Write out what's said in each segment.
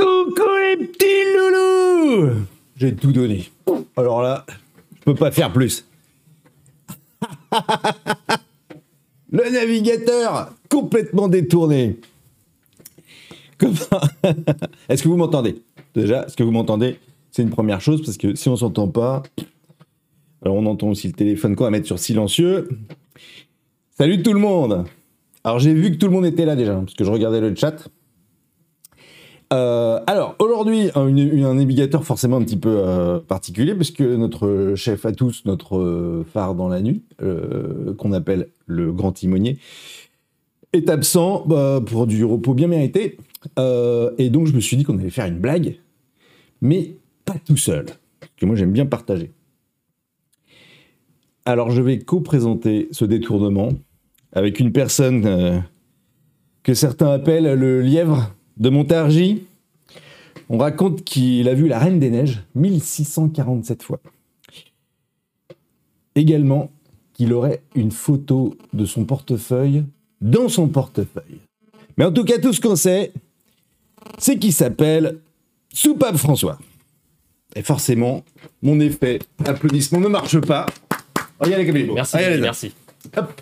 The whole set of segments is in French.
Coucou les petits loulous J'ai tout donné. Alors là, je peux pas faire plus. Le navigateur complètement détourné. Est-ce que vous m'entendez? Déjà, est-ce que vous m'entendez? C'est une première chose parce que si on s'entend pas, alors on entend aussi le téléphone qu'on va mettre sur silencieux. Salut tout le monde Alors j'ai vu que tout le monde était là déjà, parce que je regardais le chat. Euh, alors aujourd'hui, un, navigateur forcément un petit peu euh, particulier, parce que notre chef à tous, notre euh, phare dans la nuit, qu'on appelle le grand timonier, est absent bah, pour du repos bien mérité. Et donc je me suis dit qu'on allait faire une blague, mais pas tout seul, que moi j'aime bien partager. Alors je vais co-présenter ce détournement avec une personne que certains appellent le lièvre de Montargis. On raconte qu'il a vu la Reine des Neiges 1647 fois. Également qu'il aurait une photo de son portefeuille dans son portefeuille. Mais en tout cas, tout ce qu'on sait, c'est qu'il s'appelle Soupape François. Et forcément, mon effet applaudissement ne marche pas. Regardez comme il est beau. Merci, ça. merci. Hop.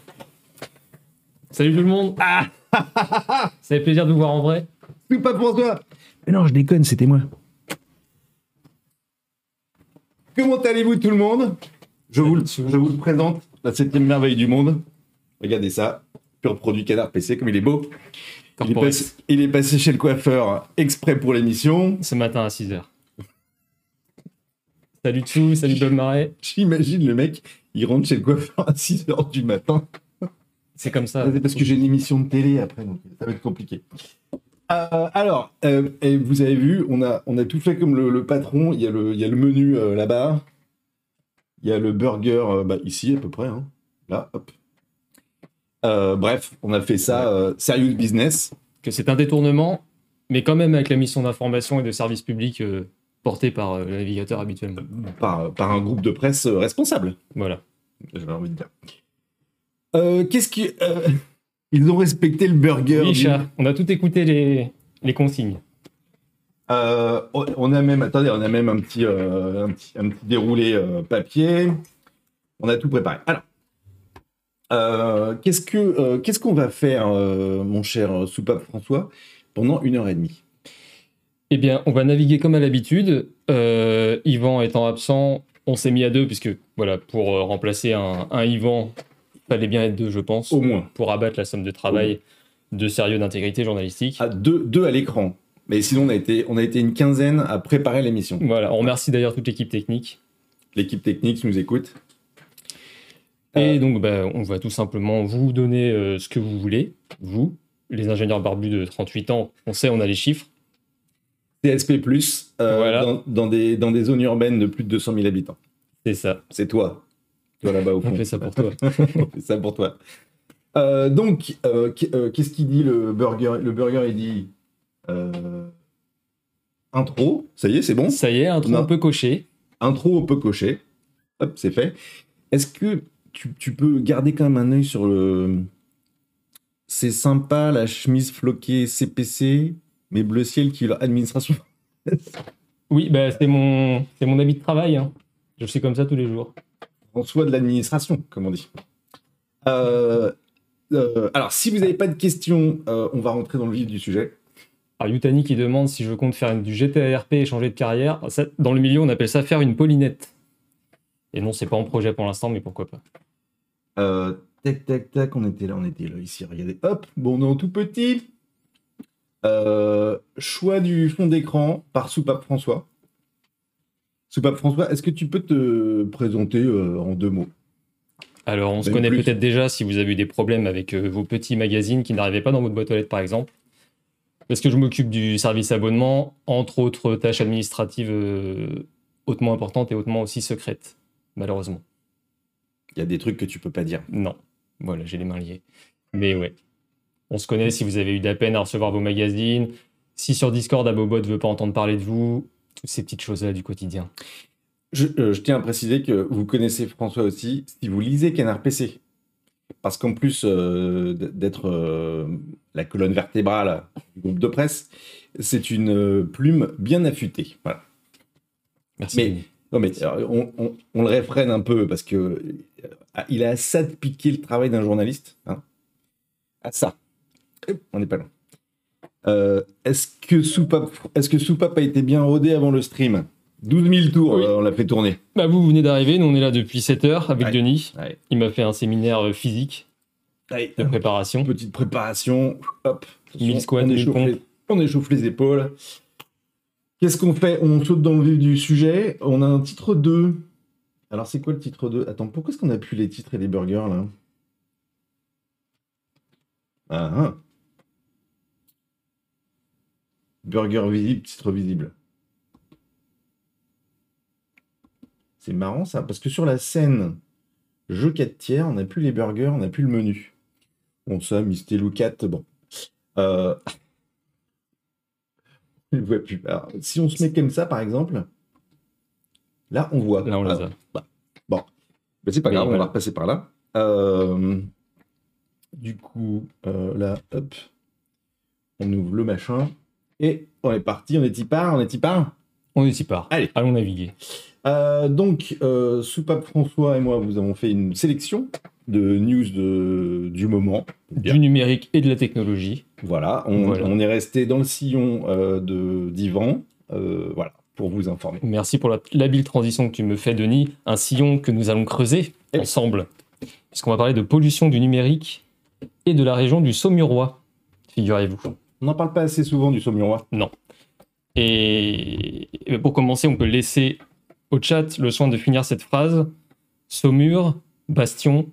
Salut tout le monde. Ah Ça fait plaisir de vous voir en vrai. Soupape François Mais non, je déconne, c'était moi. Comment allez-vous tout le monde? Je vous, le- je vous le présente, la septième merveille du monde. Regardez ça, pur produit Canard PC, comme il est beau. Il est, passé, il est passé chez le coiffeur exprès pour l'émission. Ce matin à 6h. Salut Tchou, salut Bob Marais. J'imagine le mec, il rentre chez le coiffeur à 6h du matin. C'est comme ça. Ah, c'est parce que j'ai une émission de télé après, donc ça va être compliqué. Euh, alors, euh, et vous avez vu, on a, on a tout fait comme le, le patron. Il y a le, il y a le menu euh, là-bas. Il y a le burger bah, ici à peu près. hein. Là, hop. Bref, on a fait ça serious business. Que c'est un détournement, mais quand même avec la mission d'information et de service public portée par le navigateur habituellement. par, par un groupe de presse responsable. Voilà. J'avais envie de dire. Qu'est-ce qui. Ils ont respecté le burger. Oui, chat, on a tout écouté les, les consignes. Euh, on a même, attendez, on a même un petit, euh, un petit, un petit déroulé euh, papier. On a tout préparé. Alors, qu'est-ce que, qu'est-ce qu'on va faire, mon cher soupape François, pendant une heure et demie? Eh bien, on va naviguer comme à l'habitude. Yvan étant absent, on s'est mis à deux, puisque voilà, pour remplacer un, un Yvan, fallait bien être deux, je pense, Au moins. pour abattre la somme de travail de sérieux d'intégrité journalistique. À deux, deux à l'écran. Mais sinon, on a, été, on a été une quinzaine à préparer l'émission. Voilà, on remercie d'ailleurs toute l'équipe technique. L'équipe technique qui nous écoute. Et Euh, donc, bah, on va tout simplement vous donner euh, ce que vous voulez, vous, les ingénieurs barbus de 38 ans, on sait, on a les chiffres. CSP, euh, Voilà. dans, dans des, dans des zones urbaines de plus de 200 000 habitants. C'est ça, C'est toi. Toi là-bas au fond. on fait ça pour toi. On fait ça pour toi. Euh, donc, euh, euh, qu'est-ce qu'il dit le burger Le burger, il dit euh, intro. Ça y est, c'est bon? Ça y est, un Non. un peu coché. Intro, on peut cocher. Hop, c'est fait. Est-ce que tu, tu peux garder quand même un œil sur le. C'est sympa la chemise floquée CPC, mais bleu ciel qui administration. Oui, bah, c'est mon, mon habit de travail. hein. Je suis comme ça tous les jours. François de l'administration, comme on dit. Euh, euh, alors, si vous n'avez pas de questions, euh, on va rentrer dans le vif du sujet. Alors, Yutani qui demande si je compte faire du GTRP et changer de carrière. Ça, dans le milieu, on appelle ça faire une paulinette. Et non, c'est pas en projet pour l'instant, mais pourquoi pas. Euh, tac, tac, tac, on était là, on était là, ici, regardez. Hop, bon, on est en tout petit. Euh, choix du fond d'écran par Soupape François. Soupape François, est-ce que tu peux te présenter euh, en deux mots? Alors, on se connaît plus. peut-être déjà si vous avez eu des problèmes avec euh, vos petits magazines qui n'arrivaient pas dans votre boîte aux lettres, par exemple. Parce que je m'occupe du service abonnement, entre autres tâches administratives euh, hautement importantes et hautement aussi secrètes, malheureusement. Il y a des trucs que tu peux pas dire. Non. Voilà, j'ai les mains liées. Mais ouais. On se connaît si vous avez eu de la peine à recevoir vos magazines, si sur Discord, Abobot ne veut pas entendre parler de vous, toutes ces petites choses-là du quotidien. Je, euh, je tiens à préciser que vous connaissez François aussi si vous lisez Canard PC. Parce qu'en plus euh, d'être euh, la colonne vertébrale du groupe de presse, c'est une plume bien affûtée. Voilà. Merci. Mais- Non, mais alors, on, on- on le réfrène un peu parce que il a à ça de piquer le travail d'un journaliste. Hein. À ça. On n'est pas loin. Euh, est-ce que Soupape, est-ce que Soupape a été bien rodé avant le stream? 12 000 tours, Oui. euh, on l'a fait tourner. Bah, vous, vous venez d'arriver, nous on est là depuis 7 heures avec Ouais. Denis. Ouais. Il m'a fait un séminaire euh, physique Allez, de préparation. petite préparation. Hop. 1000 squats, on, 1000 échauffe les, on échauffe les épaules. Qu'est-ce qu'on fait? On saute dans le vif du sujet. On a un titre 2. Alors, c'est quoi le titre 2 Attends, pourquoi est-ce qu'on a plus les titres et les burgers là? Ah, ah. Burger visible, titre visible. C'est marrant ça, parce que sur la scène jeu 4 tiers, on n'a plus les burgers, on n'a plus le menu. Bon, ça, Misté Loucat, bon. Euh... Vois plus. Alors, si on se met comme ça, par exemple, là, on voit. Là, on les a. mais c'est pas Mais grave, on va repasser par là. Euh, Du coup, euh, là, hop, on ouvre le machin. Et on est parti, on est y part, on est y part. On y part. Allez. Allons naviguer. Euh, donc, euh, Soupape François et moi, vous avons fait une sélection de news de, du moment. Bien. Du numérique et de la technologie. Voilà, on, Voilà. on est resté dans le sillon euh, de d'Ivan, euh, voilà, pour vous informer. Merci pour l'habile transition que tu me fais, Denis. Un sillon que nous allons creuser oui. ensemble. Puisqu'on va parler de pollution du numérique et de la région du Saumurois, figurez-vous. On n'en parle pas assez souvent du Saumurois. Et et pour commencer, on peut laisser au chat le soin de finir cette phrase. Saumur, bastion,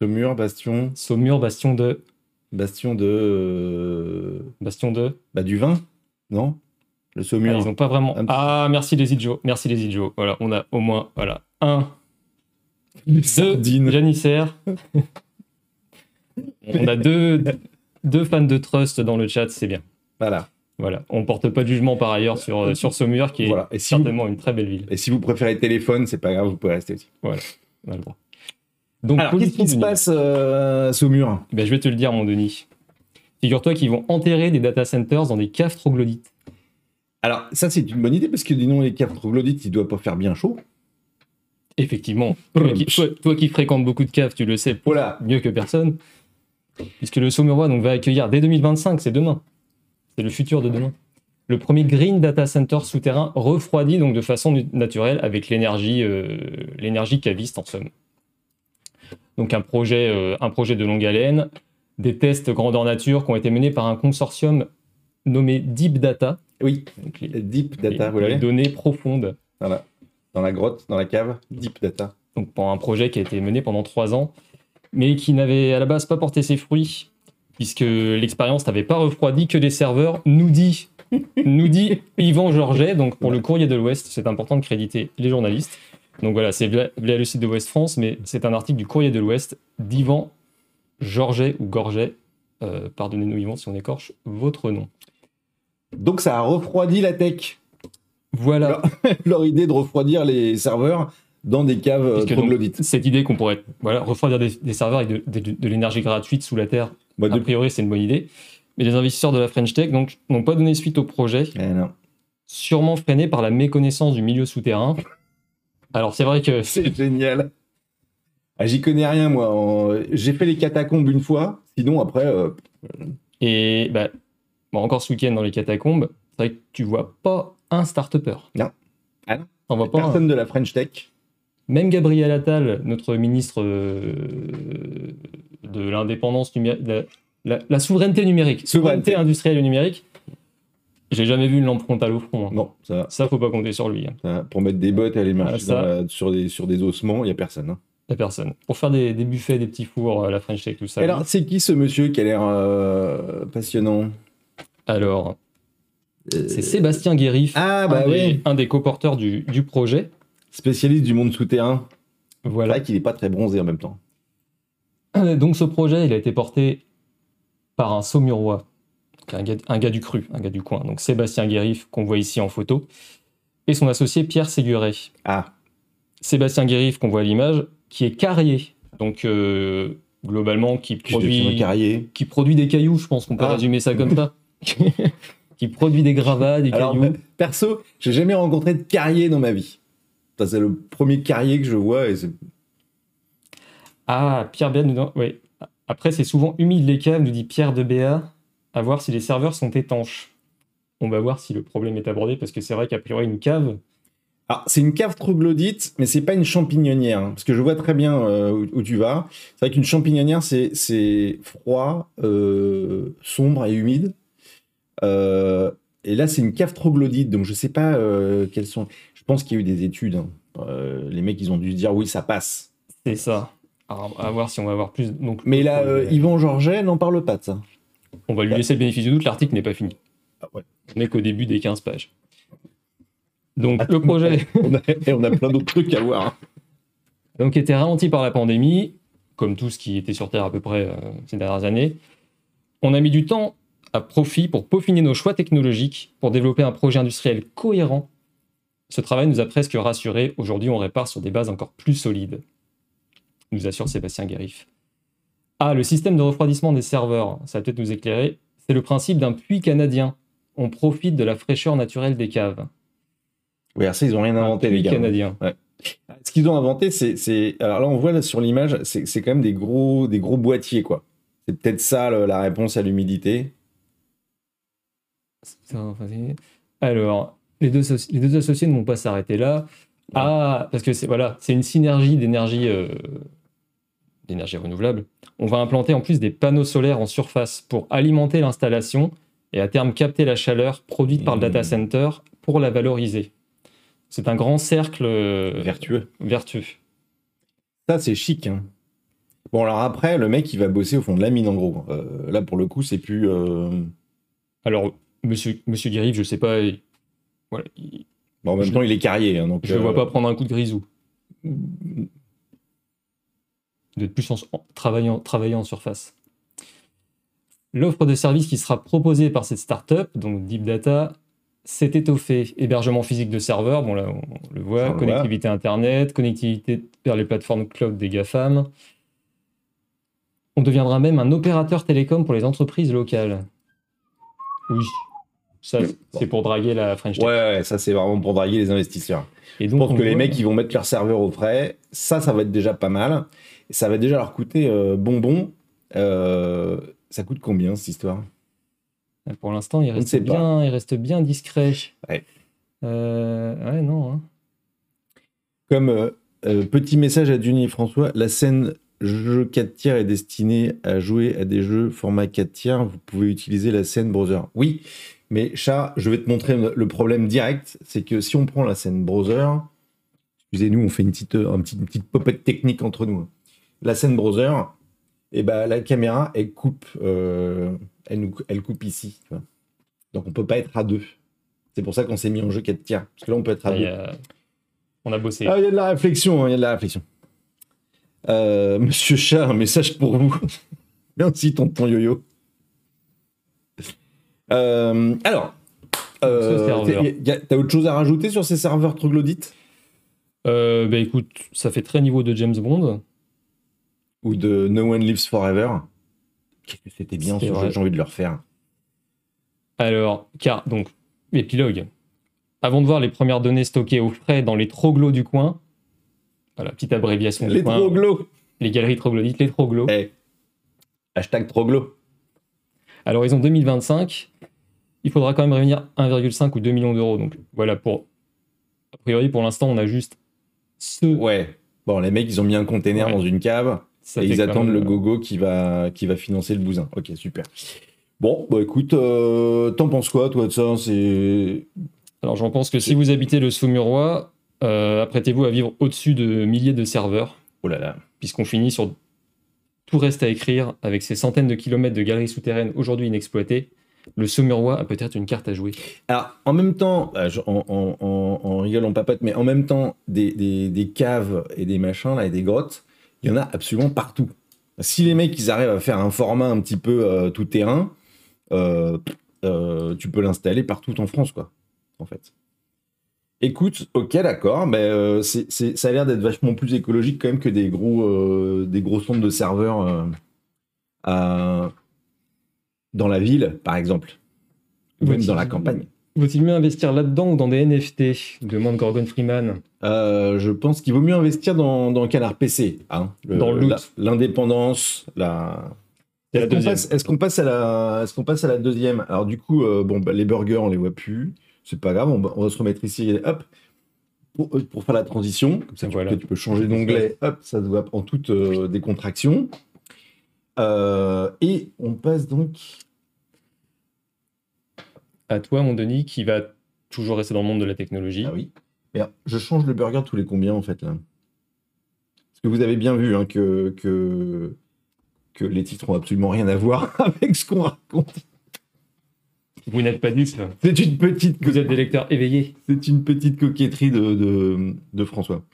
Saumur, Bastion, Saumur, bastion de, Bastion de... euh, bastion de. bah, du vin, non? Le Ah, Saumur. ils ont pas vraiment. Ah, merci les idiots, merci les idiots. Voilà, on a au moins voilà un, deux janissaires. on a deux, deux fans de Trust dans le chat, c'est bien. Voilà. Voilà, on porte pas de jugement par ailleurs sur, euh, sur Saumur, qui est voilà. Et si, vous, certainement une très belle ville. et si vous préférez téléphone, c'est pas grave, vous pouvez rester aussi. On a le droit. Donc, Alors, qu'est-ce qui se passe euh, à Saumur? Ben, je vais te le dire, mon Denis. Figure-toi qu'ils vont enterrer des data centers dans des caves troglodytes. Alors, ça, c'est une bonne idée, parce que, dis donc, les caves troglodytes, il doit pas faire bien chaud. Effectivement, toi qui, toi- toi qui fréquentes beaucoup de caves, tu le sais Voilà. mieux que personne. Puisque le Saumurois donc, va accueillir dès 2025, c'est demain. C'est le futur de demain. Le premier Green Data Center souterrain refroidi donc de façon naturelle avec l'énergie euh, l'énergie caviste en somme. Donc un projet, euh, un projet de longue haleine, des tests grandeur nature qui ont été menés par un consortium nommé Deep Data, Oui, donc les, Deep Data, les- vous les l'avez données profondes. Voilà. Dans la grotte, dans la cave, Deep Data. donc pour un projet qui a été mené pendant trois ans, mais qui n'avait à la base pas porté ses fruits, puisque l'expérience n'avait pas refroidi que des serveurs, nous dit, nous dit Yvan Georget, donc pour le courrier de l'Ouest, c'est important de créditer les journalistes. Donc voilà, c'est via, via le site de Ouest France, mais c'est un article du courrier de l'Ouest d'Yvan Georget ou Gorget, euh, pardonnez-nous Yvan si on écorche votre nom. Donc, ça a refroidi la tech. Voilà. Leur idée de refroidir les serveurs dans des caves euh, troglodytes. cette idée qu'on pourrait voilà, refroidir des, des serveurs avec de, de- de l'énergie gratuite sous la terre, Bah, a priori c'est une bonne idée. Mais les investisseurs de la French Tech n'ont pas donné suite au projet, Eh non. sûrement freinés par la méconnaissance du milieu souterrain. Alors c'est vrai que C'est génial. Ah, J'y connais rien, moi. En- J'ai fait les catacombes une fois. Sinon, après, euh, et bah, bon, encore ce week-end dans les catacombes, c'est vrai que tu vois pas un start-upper. Non. Ah non. T'en vois pas un. personne de la French Tech. Même Gabriel Attal, notre ministre euh, de l'indépendance numérique, la, la- la souveraineté numérique, Souveraineté. souveraineté industrielle et numérique, j'ai jamais vu une lampe frontale au front. hein. Non, ça, Ça, faut pas compter sur lui. hein. ça, pour mettre des bottes et aller marcher Ah, ça. la- sur, des, sur des ossements, il n'y a personne. hein. La personne. Pour faire des, des buffets, des petits fours, euh, la French Tech, tout ça. Alors, c'est qui ce monsieur qui a l'air euh, passionnant? Alors, Euh, c'est Sébastien Guérif, Ah, bah un, des, un des coporteurs du, du projet. Spécialiste du monde souterrain. C'est Voilà. vrai qu'il n'est pas très bronzé en même temps. Donc, ce projet, il a été porté par un Saumurois, un gars, un gars du cru, un gars du coin. Donc, Sébastien Guérif, qu'on voit ici en photo, et son associé Pierre Séguret. Ah, Sébastien Guérif, qu'on voit à l'image, qui est carrier. Donc, euh, globalement, qui produit... qui produit des cailloux, je pense qu'on peut Ah. résumer ça comme ça. qui produit des gravats, des Alors, cailloux. perso, j'ai jamais rencontré de carrier dans ma vie. C'est le premier carrier que je vois. Et c'est- Ah, Pierre Béat nous dit... Oui. Après, c'est souvent humide les caves, nous dit Pierre de Béat, à voir si les serveurs sont étanches. On va voir si le problème est abordé, parce que c'est vrai qu'a priori, une cave, Alors, c'est une cave troglodyte, mais c'est pas une champignonnière. hein, parce que je vois très bien euh, où, où tu vas. C'est vrai qu'une champignonnière, c'est, c'est froid, euh, sombre et humide. Euh, et là, c'est une cave troglodyte, donc je sais pas quelles sont. Je pense qu'il y a eu des études. hein. Euh, les mecs, ils ont dû se dire oui, ça passe. c'est ça. Alors, à voir si on va avoir plus. Donc, Mais là, euh, Yvan Georget n'en parle pas de ça. on va lui laisser le bénéfice du doute, l'article n'est pas fini. Ah ouais. On n'est qu'au début des 15 pages. Donc, le projet. On a, et on a plein d'autres trucs à voir. hein. donc était ralenti par la pandémie, comme tout ce qui était sur Terre à peu près euh, ces dernières années. On a mis du temps à profit pour peaufiner nos choix technologiques, pour développer un projet industriel cohérent. Ce travail nous a presque rassurés. Aujourd'hui, on répare sur des bases encore plus solides, nous assure Sébastien Guérif. Ah, le système de refroidissement des serveurs, ça va peut-être nous éclairer. C'est le principe d'un puits canadien. On profite de la fraîcheur naturelle des caves. Oui, alors ça, ils ont rien inventé, Un les gars. canadien. Ce qu'ils ont inventé, c'est, Alors là, on voit là, sur l'image, c'est, c'est quand même des gros, des gros boîtiers, quoi. C'est peut-être ça le- la réponse à l'humidité. Alors, les deux, soci- les deux associés ne vont pas s'arrêter là. Ah, parce que c'est voilà, c'est une synergie d'énergie euh, d'énergie renouvelable. On va implanter en plus des panneaux solaires en surface pour alimenter l'installation et à terme capter la chaleur produite par le data Mmh. center pour la valoriser. C'est un grand cercle euh, Vertueux. vertueux. Ça, c'est chic. hein. Bon, alors après, le mec, il va bosser au fond de la mine, en gros. Euh, là, pour le coup, c'est plus. euh, Alors, monsieur, monsieur Guérif, je sais pas, voilà, bon, en même Je- temps, il est carrier. hein, donc, je ne euh, vois pas prendre un coup de grisou. de plus en, en- travaillant, travaillant en surface. L'offre de service qui sera proposée par cette startup, donc Deep Data, s'est étoffée. Hébergement physique de serveurs, bon là on le voit, On connectivité Internet, connectivité vers les plateformes cloud des GAFAM. On deviendra même un opérateur télécom pour les entreprises locales. Oui, ça c'est pour draguer la French Tech. Ouais, ouais, ça, c'est vraiment pour draguer les investisseurs. Et donc, on que les mecs, ils vont mettre leur serveur au frais. Ça, ça va être déjà pas mal. Ça va déjà leur coûter euh, bonbon. Euh, ça coûte combien, cette histoire? Pour l'instant, il reste, bien, il reste bien discret. Ouais. Euh, ouais, non. hein. Comme euh, euh, petit message à Duny et François, la scène jeu 4 tiers est destinée à jouer à des jeux format 4 tiers. Vous pouvez utiliser la scène browser. Oui, mais chat, je vais te montrer le problème direct. C'est que si on prend la scène browser, excusez-nous, on fait une petite, un petit- une petite popette technique entre nous. La scène browser, et ben, la caméra, elle coupe, euh, elle, nous, elle coupe ici. tu vois. Donc on peut pas être à deux. C'est pour ça qu'on s'est mis en jeu 4 tiers. Parce que là, on peut être à deux. a- On a bossé. Ah, il y a de la réflexion, hein, il y a de la réflexion. Euh, Monsieur Chat, un message pour vous. Merci, tonton yo-yo. Euh, alors, euh, t'as autre chose à rajouter sur ces serveurs troglodytes? Euh, bah écoute, ça fait très niveau de James Bond. Ou de No One Lives Forever Qu'est-ce que c'était bien ce jeu, j'ai envie de le refaire. Alors, car, donc, épilogue. Avant de voir les premières données stockées au frais dans les troglos du coin, voilà, petite abréviation du Les coin, troglos les galeries troglodytes, les troglos. Eh. Hashtag troglo. À l'horizon 2025, il faudra quand même réunir 1,5 ou 2 millions d'euros. Donc voilà, pour. A priori, pour l'instant, on a juste ce. Ouais. Bon, les mecs, ils ont mis un container Ouais. dans une cave. ça et ils attendent même, le gogo qui va, qui va financer le bousin. Ok, super. Bon, bah écoute, euh, t'en penses quoi, toi, de ça? C'est. Alors j'en pense que si vous habitez le Saumurois, euh, apprêtez-vous à vivre au-dessus de milliers de serveurs, Oh là là. puisqu'on finit sur tout reste à écrire avec ces centaines de kilomètres de galeries souterraines aujourd'hui inexploitées. Le Saumurois a peut-être une carte à jouer. Alors, en même temps, je- en, en, en, en rigolant papote, mais en même temps, des, caves et des machins, là, et des grottes, il y en a absolument partout. Si les mecs, ils arrivent à faire un format un petit peu euh, tout terrain, euh, euh, tu peux l'installer partout en France, quoi, en fait. Écoute, ok, d'accord, mais euh, ça a l'air d'être vachement plus écologique quand même que des gros, euh, des gros centres de serveurs euh, à- dans la ville, par exemple. ou même dans la campagne. Vaut-il mieux investir là-dedans ou dans des NFT demande Gorgon Freeman. Euh, je pense qu'il vaut mieux investir dans, dans Canard PC. hein. Le- Dans L'indépendance, la... Est-ce qu'on passe, à la, est-ce qu'on passe à la deuxième? Alors du coup, euh, bon, bah, les burgers, on les voit plus. C'est pas grave, on, va- on va se remettre ici. Hop, pour, euh, pour faire la transition. Comme ça, tu, Voilà. peux, tu peux changer d'onglet. Hop, ça se voit en toute euh, décontraction. Euh, et on passe donc. À toi, mon Denis, qui va toujours rester dans le monde de la technologie. Ah oui. Je change le burger tous les combien en fait là? Parce que vous avez bien vu hein, que, que que les titres ont absolument rien à voir avec ce qu'on raconte. Vous n'êtes pas dupe. C'est une petite Vous êtes des lecteurs éveillés. C'est une petite coquetterie de, de, de François.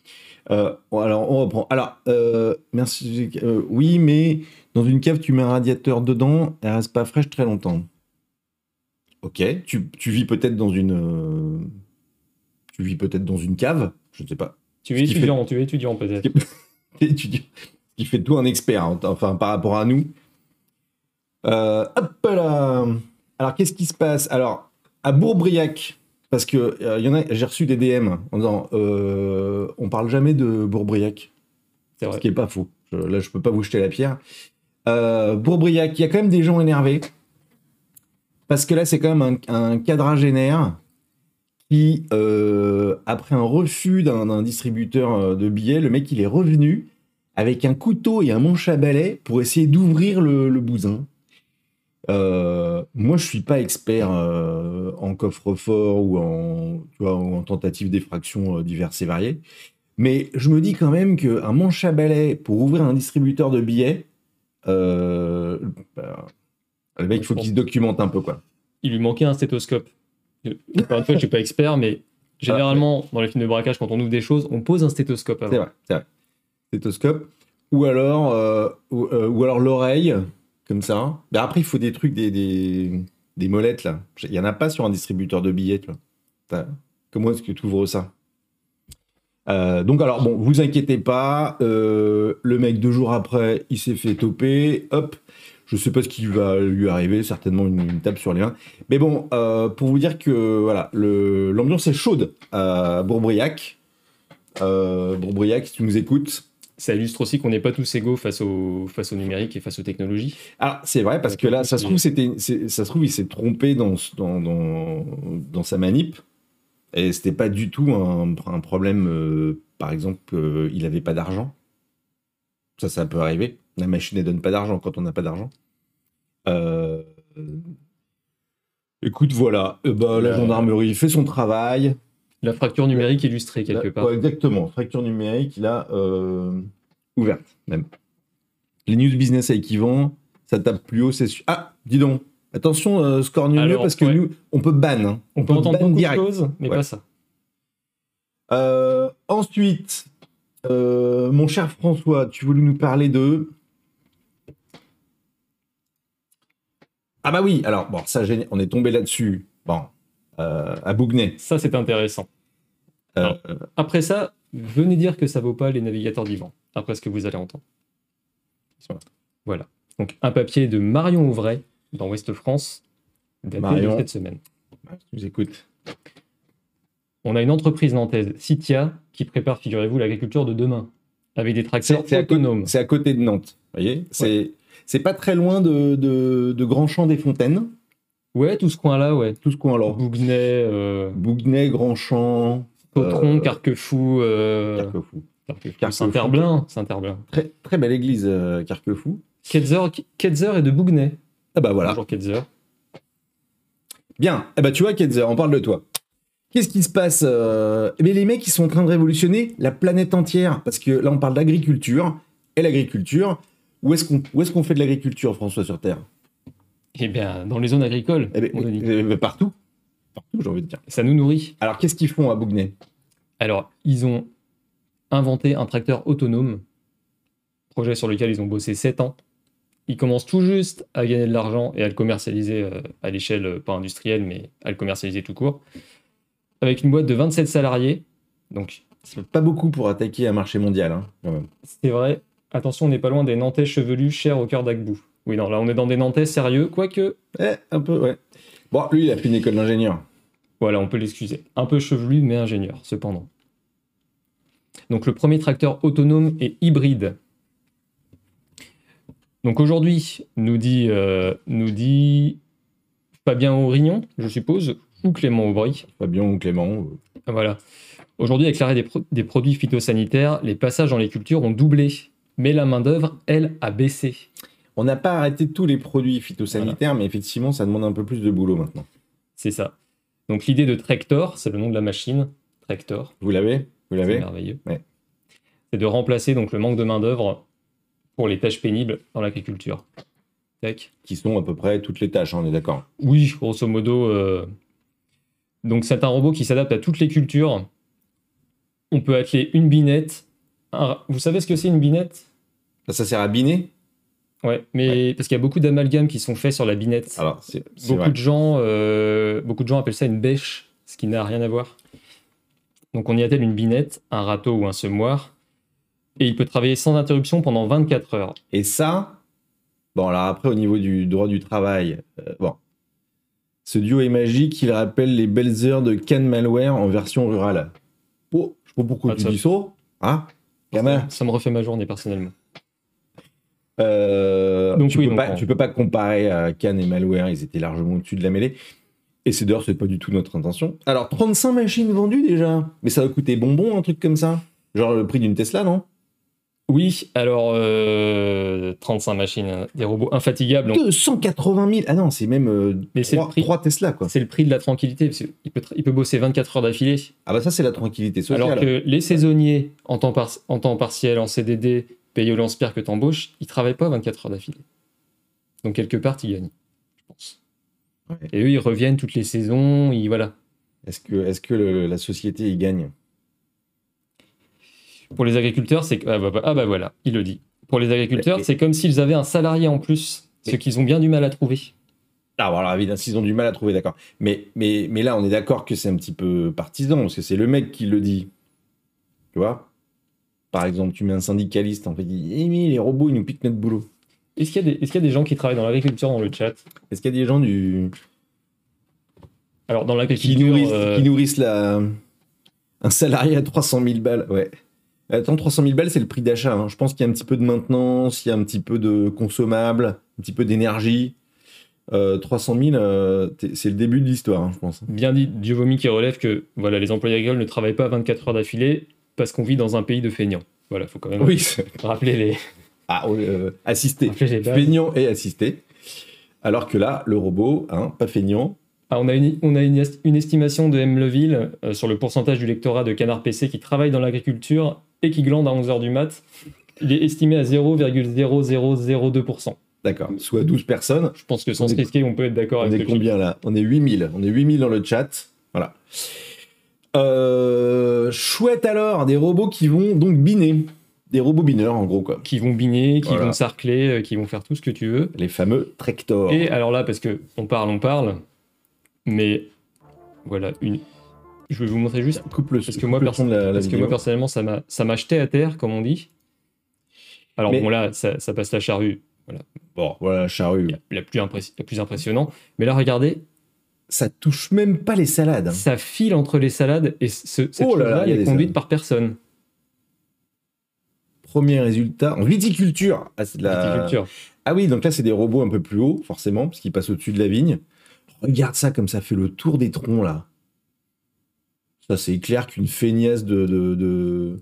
Euh, alors, on reprend. Alors, euh, merci. euh, oui, mais dans une cave, tu mets un radiateur dedans, elle reste pas fraîche très longtemps. Ok. Tu, tu vis peut-être dans une. tu vis peut-être dans une cave, je ne sais pas. Tu es fait- étudiant, tu es étudiant peut-être. Étudiant. Ce qui fait de toi un expert, hein, enfin, par rapport à nous. Hop là. Alors, qu'est-ce qui se passe? Alors, à Bourbriac, parce que euh, y en a, j'ai reçu des DM en disant euh, on parle jamais de Bourbriac, C'est ce qui est pas faux. Je- là, je peux pas vous jeter la pierre. Euh, Bourbriac, il y a quand même des gens énervés. Parce que là, c'est quand même un, un quadragénaire qui, euh, après un refus d'un distributeur euh, de billets, le mec, il est revenu avec un couteau et un manche à balai pour essayer d'ouvrir le, le bousin. Moi, je suis pas expert en coffre-fort ou en, tu vois, ou en tentative d'effraction euh, diverses et variées. Mais je me dis quand même qu'un manche à balai pour ouvrir un distributeur de billets, euh, bah, le mec, il faut qu'il se documente un peu, quoi. Il lui manquait un stéthoscope. Encore une fois, je suis pas expert, mais généralement, dans les films de braquage, quand on ouvre des choses, on pose un stéthoscope avant. C'est vrai, c'est vrai. Stéthoscope. Ou alors, euh, ou, euh, ou alors l'oreille, comme ça. Mais après, il faut des trucs, des, des, des molettes, là. Il n'y en a pas sur un distributeur de billets, Comment est-ce que tu ouvres ça? Euh, donc alors bon, vous inquiétez pas, euh, le mec deux jours après, il s'est fait toper, hop, je sais pas ce qui va lui arriver, certainement une, une tape sur les mains. Mais bon, euh, pour vous dire que voilà, l'ambiance est chaude à Bourbriac. Bourbriac, si tu nous écoutes. Ça illustre aussi qu'on n'est pas tous égaux face au, face au numérique et face aux technologies. Alors c'est vrai parce que là, ça se trouve, c'était, c'est- ça se trouve, il s'est trompé dans, dans, dans, dans sa manip. Et c'était pas du tout un, un problème, euh, par exemple, euh, il avait pas d'argent. Ça, ça peut arriver. La machine, elle donne pas d'argent quand on n'a pas d'argent. Euh, Écoute, voilà. Euh, bah, La- gendarmerie fait son travail. La fracture numérique illustrée quelque part. ouais, exactement. Fracture numérique, là, euh, ouverte, même. Les news business avec Yvan, ça tape plus haut, c'est sûr. Ah, dis donc. Attention, euh, score parce que ouais. nous, on peut ban. hein. On peut entendre ban beaucoup direct. de choses, mais Ouais. pas ça. Euh, ensuite, euh, mon cher François, tu voulais nous parler de. Ah bah oui, alors bon, ça, génie- on est tombé là-dessus. Bon, à Bougnay. Ça, c'est intéressant. Euh, Après ça, venez dire que ça vaut pas les navigateurs d'Ivan, après ce que vous allez entendre. Voilà. Donc, un papier de Marion Ouvray dans Ouest France, daté Marion. de cette semaine. je vous écoute. On a une entreprise nantaise, Citia, qui prépare, figurez-vous, l'agriculture de demain, avec des tracteurs C'est- c'est à côté- autonomes. C'est à côté de Nantes. Vous voyez? C'est c'est pas très loin de, de, de Grand Champ des Fontaines. Ouais, tout ce coin-là, ouais. Tout ce coin alors. Bougnay, euh, Bougnay, Grand Champ, Sautron, Euh, Carquefou, euh, Carquefou. Carquefou, Carquefou. Saint-Herblain, Saint-Herblain. Très, très belle église, euh, Carquefou. Ketzer, Ketzer est de Bougnay. Ah bah voilà. Bonjour Ketzer. Bien. Eh bah tu vois, Kenzer, on parle de toi. Qu'est-ce qui se passe euh, eh bien, Les mecs, ils sont en train de révolutionner la planète entière. Parce que là, on parle d'agriculture. Et l'agriculture, où est-ce qu'on où est-ce qu'on fait de l'agriculture, François, sur Terre? Eh bien, dans les zones agricoles, Eh ben, mon Denis. eh ben, Partout. Partout, j'ai envie de dire. ça nous nourrit. Alors, qu'est-ce qu'ils font à Bougnay Alors, ils ont inventé un tracteur autonome, projet sur lequel ils ont bossé 7 ans. Ils commencent tout juste à gagner de l'argent et à le commercialiser euh, à l'échelle, euh, pas industrielle, mais à le commercialiser tout court. Avec une boîte de 27 salariés. Donc, C'est pas beaucoup pour attaquer un marché mondial, hein, quand même. c'est vrai, attention, on n'est pas loin des Nantais chevelus chers au cœur d'Agbou. Oui, non, là, on est dans des Nantais sérieux, quoique Eh, un peu, ouais. Bon, lui, il a fait une école d'ingénieur. Voilà, on peut l'excuser. Un peu chevelu, mais ingénieur, cependant. Donc le premier tracteur autonome et hybride. Donc aujourd'hui, nous dit, euh, nous dit Fabien Aurignon, je suppose, ou Clément Aubry. Fabien ou Clément. euh, Voilà. Aujourd'hui, avec l'arrêt des, pro- des produits phytosanitaires, les passages dans les cultures ont doublé. Mais la main-d'œuvre, elle, a baissé. On n'a pas arrêté tous les produits phytosanitaires, mais effectivement, ça demande un peu plus de boulot maintenant. C'est ça. Donc l'idée de Tractor, c'est le nom de la machine. Tractor. Vous l'avez Vous C'est l'avez merveilleux. Ouais. C'est de remplacer donc le manque de main-d'œuvre pour les tâches pénibles dans l'agriculture. Qui sont à peu près toutes les tâches, hein, on est d'accord. Oui, grosso modo. euh, Donc c'est un robot qui s'adapte à toutes les cultures. On peut atteler une binette. un- Vous savez ce que c'est une binette? Ça, ça sert à biner? Ouais, mais parce qu'il y a beaucoup d'amalgames qui sont faits sur la binette. Alors, beaucoup vrai. de gens, euh, beaucoup de gens appellent ça une bêche, ce qui n'a rien à voir. Donc on y attelle une binette, un râteau ou un semoir, et il peut travailler sans interruption pendant 24 heures. Et ça, bon, alors après, au niveau du droit du travail, euh, bon. Ce duo est magique, il rappelle les belles heures de Can Malware en version rurale. Oh, je sais pas pourquoi Ah, tu ça- dis ça. Hein Gamin Ça me refait ma journée personnellement. Euh, Donc tu, oui, peux pas, on- tu peux pas comparer à Cannes et Malware, ils étaient largement au-dessus de la mêlée. Et c'est d'ailleurs, c'est pas du tout notre intention. Alors, 35 machines vendues déjà. Mais ça va coûter bonbon, un truc comme ça. Genre le prix d'une Tesla, non? Oui, alors euh, 35 machines, hein, des robots infatigables. donc 280 000 Ah non, c'est même euh, Mais c'est le 3, prix. Tesla, quoi. C'est le prix de la tranquillité, parce qu'il peut, tra- il peut bosser 24 heures d'affilée. Ah bah ça, c'est la tranquillité sociale. Alors que les saisonniers, en temps, par- en temps partiel, en CDD, payés au lance-pierre que t'embauches, ils travaillent pas 24 heures d'affilée. Donc quelque part, ils gagnent, je pense. Ouais. Et eux, ils reviennent toutes les saisons, ils, voilà. Est-ce que, est que le- la société y gagne? Pour les agriculteurs, c'est... Ah bah, bah- ah bah voilà, il le dit. Pour les agriculteurs, c'est comme s'ils avaient un salarié en plus, ce qu'ils ont bien du mal à trouver. Ah, bon, alors évidemment, s'ils ont du mal à trouver, d'accord. Mais, mais, mais là, on est d'accord que c'est un petit peu partisan, parce que c'est le mec qui le dit. Tu vois? Par exemple, tu mets un syndicaliste, en fait, il dit Eh, mais les robots, ils nous piquent notre boulot. Est-ce qu'il y, a des- est-ce qu'il y a des gens qui travaillent dans l'agriculture dans le chat? Est-ce qu'il y a des gens du... Alors, dans qui, l'agriculture... nourrissent, euh, qui nourrissent la... un salarié à 300 000 balles Ouais. Attends, 300 000 balles, c'est le prix d'achat. hein. Je pense qu'il y a un petit peu de maintenance, il y a un petit peu de consommables, un petit peu d'énergie. Euh, 300 000, euh, c'est le début de l'histoire, hein, je pense. Bien dit, Dieu vomi qui relève que voilà, les employés agricoles ne travaillent pas 24 heures d'affilée parce qu'on vit dans un pays de feignants. Voilà, faut quand même Oui, rappeler les, ah, euh, bases. Feignant et assisté. Alors que là, le robot, hein, pas feignant. Ah, on a une, on a une, est- une estimation de M. Leville euh, sur le pourcentage du lectorat de Canard PC qui travaille dans l'agriculture et qui glande à 11h du mat. Il est estimé à 0,0002%. D'accord. Soit 12 personnes. Je pense que sans On se est- risquer, on peut être d'accord On avec est ce chiffre. combien là? On est 8000. On est 8000 dans le chat. Voilà. Euh, chouette alors, des robots qui vont donc biner. Des robots bineurs en gros quoi. Qui vont biner, qui Voilà. vont sarcler, euh, qui vont faire tout ce que tu veux. Les fameux tractors. Et alors là, parce que on parle, on parle, mais voilà, une... je vais vous montrer juste coupe le parce que moi, perso- la, la parce que moi personnellement, ça m'a jeté à terre, comme on dit. Alors Mais- bon là, ça, ça passe la charrue, Bon, voilà, charrue. la, la plus impressi- la plus impressionnant. Mais là, regardez, Ça touche même pas les salades. hein. ça file entre les salades et ce, cette Oh là là, elle est conduite salades. par personne. Premier résultat en viticulture. Ah, de la- Viticulture. Ah oui, donc là, c'est des robots un peu plus hauts, forcément, parce qu'ils passent au-dessus de la vigne. Regarde ça, comme ça fait le tour des troncs, là. Ça, c'est clair qu'une feignasse de... de, de,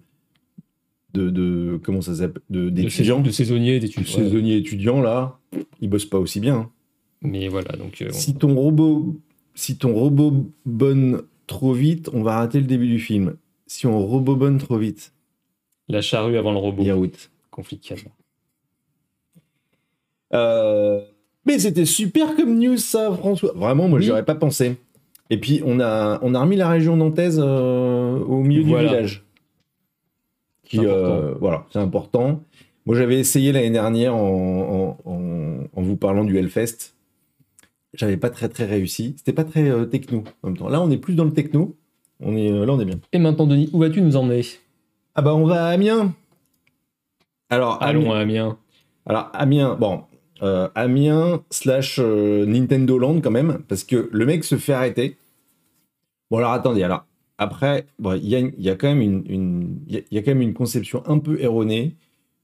de, de- comment ça s'appelle de, De, D'étudiants. sais- de saisonniers, De d'études. saisonniers étudiants, là, ils bossent pas aussi bien. hein. Mais voilà, donc euh, Si ton robot... Si ton robot bonne trop vite, on va rater le début du film. Si on robot bonne trop vite, la charrue avant le robot. route. Conflit de calme. Euh, Mais c'était super comme news, ça, François. Vraiment, moi, Oui. j'y aurais pas pensé. Et puis, on a, on a remis la région nantaise euh, au milieu Voilà. du village. Qui, euh, voilà, c'est important. Moi, j'avais essayé l'année dernière en, en- en- en vous parlant du Hellfest. J'avais pas très très réussi. C'était pas très euh, techno en même temps. Là, on est plus dans le techno. On est, euh, là, on est bien. Et maintenant, Denis, où vas-tu nous emmener? Ah bah, on va à Amiens. Alors, Allons Amiens- à Amiens. alors, Amiens, bon, euh, Amiens slash Nintendo Land quand même, parce que le mec se fait arrêter. Bon alors attendez, alors après, bon, il y, a une- il y a quand même une, une- il y a- il y a quand même une conception un peu erronée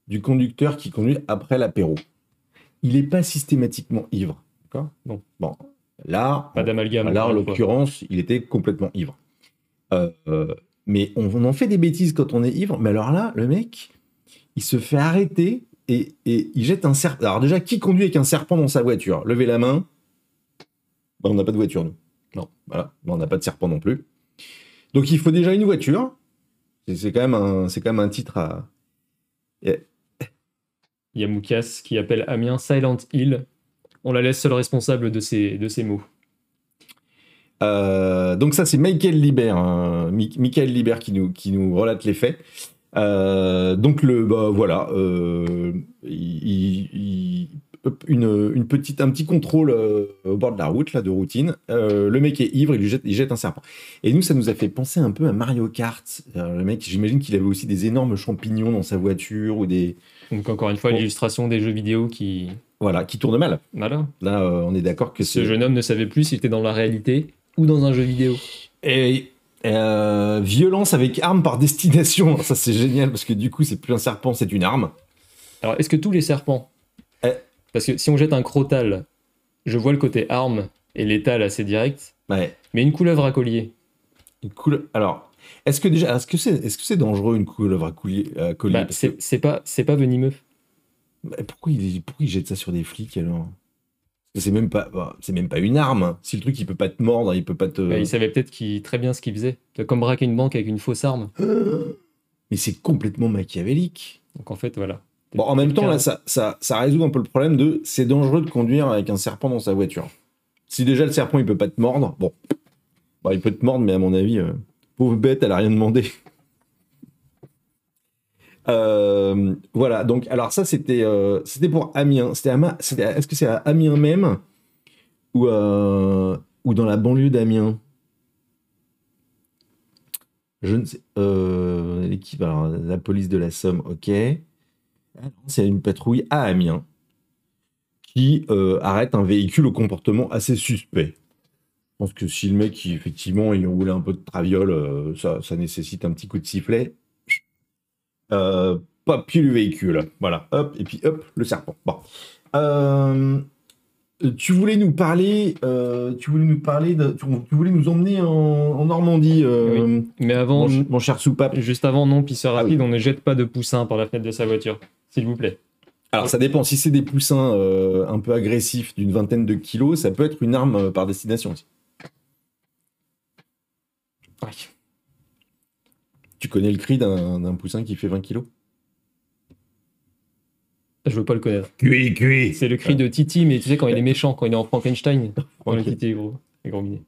du conducteur qui conduit après l'apéro. Il n'est pas systématiquement ivre, d'accord. Bon, là, Pas d'amalgame. Là, en l'occurrence, il était complètement ivre. Euh, euh, mais on, on en fait des bêtises quand on est ivre. Mais alors là, le mec, il se fait arrêter et, et il jette un serpent. Alors déjà, qui conduit avec un serpent dans sa voiture? Levez la main. Ben, on n'a pas de voiture, nous. Non, voilà. Ben, on n'a pas de serpent non plus. Donc il faut déjà une voiture. C'est quand, même un- c'est quand même un titre à... Il y a Moukas qui appelle Amiens Silent Hill. On la laisse seule responsable de ces, de ces mots. Euh, donc ça, c'est Michael Libert, hein, Mi- Michael qui nous, qui nous relate les faits. Euh, donc le, bah, voilà, euh, une, une petite, un petit contrôle au bord de la route, là, de routine. Le mec est ivre, il lui jette, il jette un serpent. Et nous, ça nous a fait penser un peu à Mario Kart. Le mec, j'imagine qu'il avait aussi des énormes champignons dans sa voiture ou des, Donc encore une fois, Bon. l'illustration des jeux vidéo qui... voilà, qui tournent mal. Voilà. Là, euh, on est d'accord que Ce jeune homme ne savait plus s'il était dans la réalité ou dans un jeu vidéo. Et euh, violence avec arme par destination. Ça, c'est génial parce que du coup, c'est plus un serpent, c'est une arme. Alors, est-ce que tous les serpents... Eh. Parce que si on jette un crotal, je vois le côté arme et l'étal assez direct, Ouais. mais une couleuvre à collier. Une coule- Alors, est-ce que déjà, est-ce que c'est, est-ce que c'est dangereux une couleuvre à coulier, à collier? Bah, c'est que- pas, c'est pas venimeux. bah, pourquoi, il, pourquoi il jette ça sur des flics alors? Parce que c'est même pas, bah, c'est même pas une arme. Si le truc il peut pas te mordre, il peut pas te. Il savait peut-être qu'il très bien ce qu'il faisait. Comme braquer une banque avec une fausse arme. Mais c'est complètement machiavélique. Donc en fait, voilà. Bon, en même temps, là, ça, ça, ça résout un peu le problème de c'est dangereux de conduire avec un serpent dans sa voiture. Si déjà le serpent il peut pas te mordre, bon, bah, il peut te mordre, mais à mon avis, euh, bête, elle a rien demandé. Euh, voilà, donc alors ça c'était euh, c'était pour Amiens. C'était Est-ce que c'est à Amiens même ou, euh, ou dans la banlieue d'Amiens? Je ne sais. L'équipe, alors la police de la Somme, ok. Ah C'est une patrouille à Amiens qui arrête un véhicule au comportement assez suspect. Je pense que si le mec, il- effectivement, il roulait un peu de traviole, euh, ça, ça nécessite un petit coup de sifflet. Euh, pas pied le véhicule. Voilà, hop, et puis hop, le serpent. Bon. Euh, tu voulais nous parler, euh, tu voulais nous parler, de, tu, tu voulais nous emmener en, en Normandie, Mais avant, mon, ch- mon cher soupape. juste avant, non, pisseur Ah oui. rapide, on ne jette pas de poussin par la fenêtre de sa voiture. S'il vous plaît. Alors ça dépend, si c'est des poussins un peu agressifs d'une vingtaine de kilos, ça peut être une arme par destination aussi. Tu connais le cri d'un d'un poussin qui fait 20 kilos? Je veux pas le connaître. Cui, cui C'est le cri de Titi, mais tu sais, quand il est méchant, quand il est en Frankenstein. Quand. Titi est gros. est gros minet.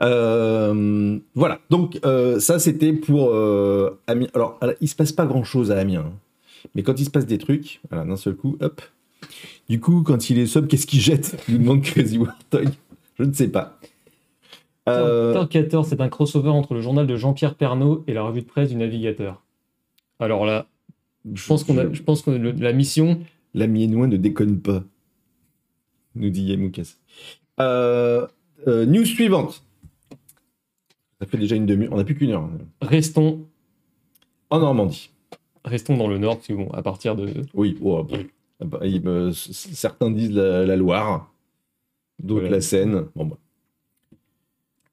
Euh, voilà, donc euh, ça c'était pour euh, Amiens. Alors, alors, il se passe pas grand chose à Amiens, hein. mais quand il se passe des trucs, voilà, d'un seul coup, hop. Du coup, quand il est sub, qu'est-ce qu'il jette? Nous demande Crazy Warthog. Je ne sais pas. Euh, Tor 14, c'est un crossover entre le journal de Jean-Pierre Pernaud et la revue de presse du Navigateur. Alors là, je pense qu'on a, je pense que le- la mission, La miennois ne déconne pas, nous dit Yamoukas. Euh, euh, news suivante. Ça fait déjà une demi-heure, on n'a plus qu'une heure. hein. restons, En Normandie. restons dans le Nord, parce que bon, à partir de, Oui, oh, bah, bah, certains disent la, la Loire, d'autres Voilà. la Seine. Bon, bah.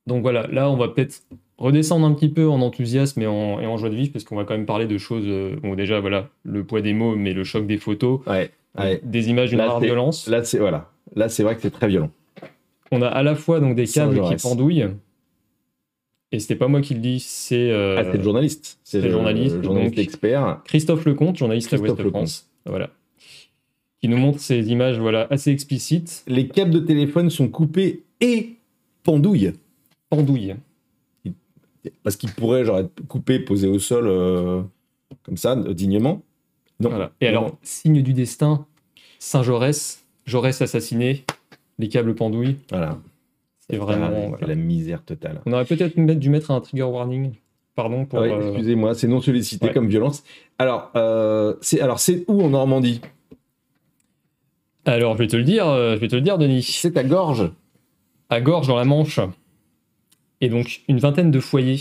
Donc voilà, là on va peut-être redescendre un petit peu en enthousiasme et en, et en joie de vivre, parce qu'on va quand même parler de choses, euh, bon déjà voilà, le poids des mots, mais le choc des photos, Ouais, ouais. des images d'une rare violence. Là, c'est voilà. Là, c'est vrai que c'est très violent. On a à la fois donc des câbles qui pendouillent, et c'était pas moi qui le dis, c'est euh, Ah, c'est le journaliste. C'est le journaliste, le journaliste donc- expert. Christophe Lecomte, journaliste à Ouest France, voilà, qui nous montre ces images voilà assez explicites, Les câbles de téléphone sont coupés et pendouilles. Pendouilles. Parce qu'ils pourraient genre, être coupés, posés au sol, euh, comme ça, euh, dignement. Non. Voilà. Et alors, non. signe du destin, Saint Jaurès, Jaurès assassiné, les câbles pendouilles, Voilà. c'est vraiment. Ah, voilà. la misère totale. On aurait peut-être dû mettre un trigger warning. Pardon pour. Ouais, euh, Excusez-moi, c'est non sollicité ouais. comme violence. Alors, euh, c'est alors c'est où en Normandie? Alors, je vais te le dire, je vais te le dire, Denis. C'est ta gorge. À Gorge, dans la Manche, et donc une vingtaine de foyers,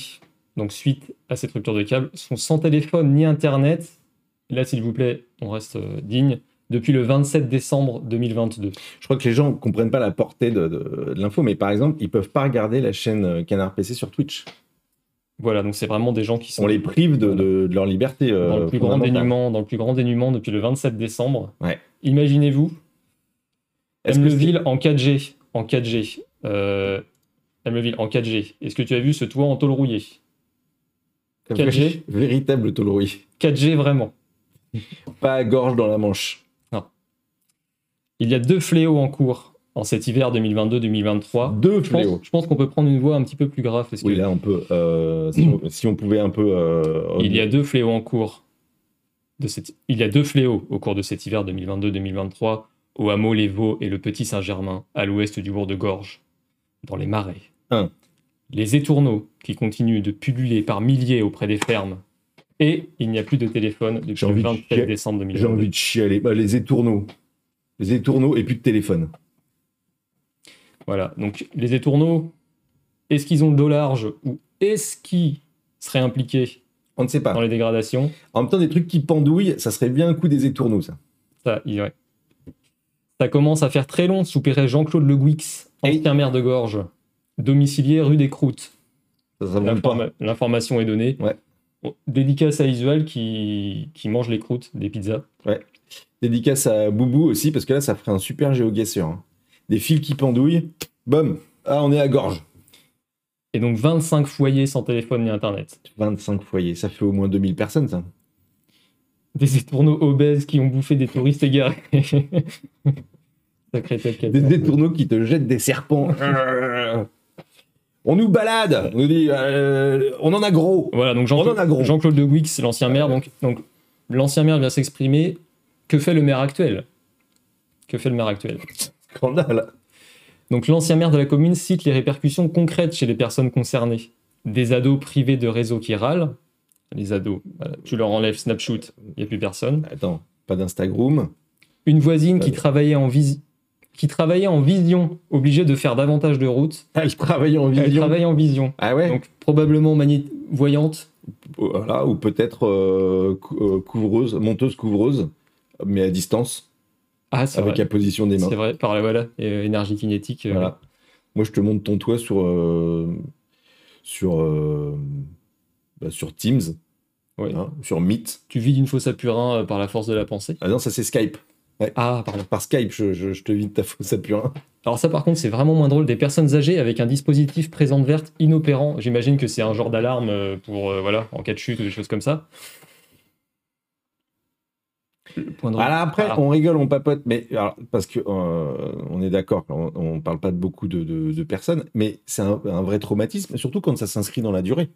donc suite à cette rupture de câble, sont sans téléphone ni internet. Là, s'il vous plaît, on reste euh, digne. Depuis le 27 décembre 2022. Je crois que les gens ne comprennent pas la portée de, de- de l'info, mais par exemple, ils peuvent pas regarder la chaîne euh, Canard PC sur Twitch. Voilà, donc c'est vraiment des gens qui sont On les prive de, leur liberté. euh, dans le plus grand dénuement, dans le plus grand dénuement depuis le 27 décembre. Ouais. Imaginez-vous, Est-ce que Emleville en 4G, en 4G, euh, En 4G. Est-ce que tu as vu ce toit en tôle rouillée? C'est 4G? Véritable taulerie. 4G vraiment. Pas à gorge dans la manche. Il y a deux fléaux en cours en cet hiver 2022-2023. Deux Je pense, fléaux. je pense qu'on peut prendre une voie un petit peu plus grave. Parce que Oui, là, on peut. euh, si, on, si on pouvait un peu. euh, il y a deux fléaux en cours. De cette... Il y a deux fléaux au cours de cet hiver 2022-2023 au hameau Les Vaux et le Petit Saint-Germain, à l'ouest du bourg de Gorge, dans les marais. Les étourneaux qui continuent de pulluler par milliers auprès des fermes. Et il n'y a plus de téléphone depuis J'ai le envie de 27 chier. décembre J'ai 2022. envie de chialer. Bah, les étourneaux. Les étourneaux et plus de téléphone. Voilà, donc les étourneaux, est-ce qu'ils ont le dos large ou est-ce qu'ils seraient impliqués On ne sait pas. dans les dégradations En même temps, des trucs qui pendouillent, ça serait bien un coup des étourneaux, ça. Ça, ouais. Ça commence à faire très long, soupirait Jean-Claude Le Guix, Et- ancien maire de Gorge, domicilié rue des Croûtes. L'information est donnée. Ouais. Bon, dédicace à Isuel qui, qui mange les croûtes des pizzas. Dédicace à Boubou aussi, parce que là, ça ferait un super géoguesseur. hein. Des fils qui pendouillent. Bum. Ah, on est à gorge. Et donc 25 foyers sans téléphone ni internet. 25 foyers. Ça fait au moins 2000 personnes, ça. Des étourneaux obèses qui ont bouffé des touristes égarés. Sacré tête qu'elle Des étourneaux qui te jettent des serpents. on nous balade. On nous dit, euh, on en a gros. Voilà, donc gros. Jean- Jean-Claude de Guix, l'ancien maire. Donc, donc l'ancien maire vient s'exprimer. Que fait le maire actuel? Que fait le maire actuel? Scandale. Donc l'ancien maire de la commune cite les répercussions concrètes chez les personnes concernées. Des ados privés de réseau qui râlent. Les ados, voilà, tu leur enlèves Snapchat, il n'y a plus personne. Attends, pas d'Instagram? Une voisine qui travaillait en vis- qui travaillait en vision, obligée de faire davantage de routes. Elle travaille en Elle vision. travaille en vision. Ah ouais Donc probablement voyante. Voilà, ou peut-être euh, cou- euh, couvreuse, monteuse couvreuse, mais à distance, Ah, c'est avec vrai. la position des mains. C'est vrai, par la voilà, euh, énergie kinétique. euh, Voilà. Moi, je te montre ton toit sur, euh, sur, bah, sur Teams, ouais. hein, sur Meet. Tu vides une fosse à purin par la force de la pensée. Ah non, ça c'est Skype. Ah, pardon. Par Skype, je, je- je te vide ta fosse à purin. Alors ça par contre c'est vraiment moins drôle. Des personnes âgées avec un dispositif présente verte inopérant. J'imagine que c'est un genre d'alarme euh, pour euh, voilà en cas de chute ou des choses comme ça. Point. Alors après, Ah. on rigole, on papote, mais alors, parce que euh, on est d'accord, on, on parle pas de beaucoup de, de- de personnes, mais c'est un, un vrai traumatisme, surtout quand ça s'inscrit dans la durée.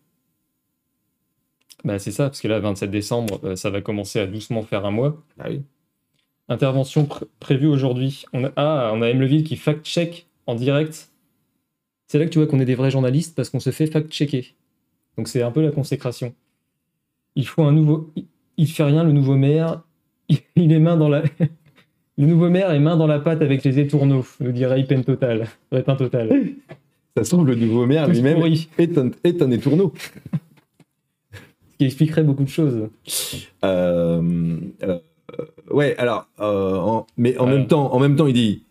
Bah c'est ça parce que là 27 décembre ça va commencer à doucement faire un mois. Ah oui. Intervention pr- prévue aujourd'hui. On a, ah on a Emleville qui fact-check en direct. C'est là que tu vois qu'on est des vrais journalistes parce qu'on se fait fact-checker. Donc c'est un peu la consécration. Il faut un nouveau. il- fait rien le nouveau maire. Il, est main dans la. Le nouveau maire est main dans la pâte avec les étourneaux, nous dirait Ipen Total. Répin Total. Ça se trouve, le nouveau maire lui-même pourris. est un, est un étourneau. Ce qui expliquerait beaucoup de choses. Euh, euh, ouais, alors, euh, en- mais en même temps, en même temps, il dit,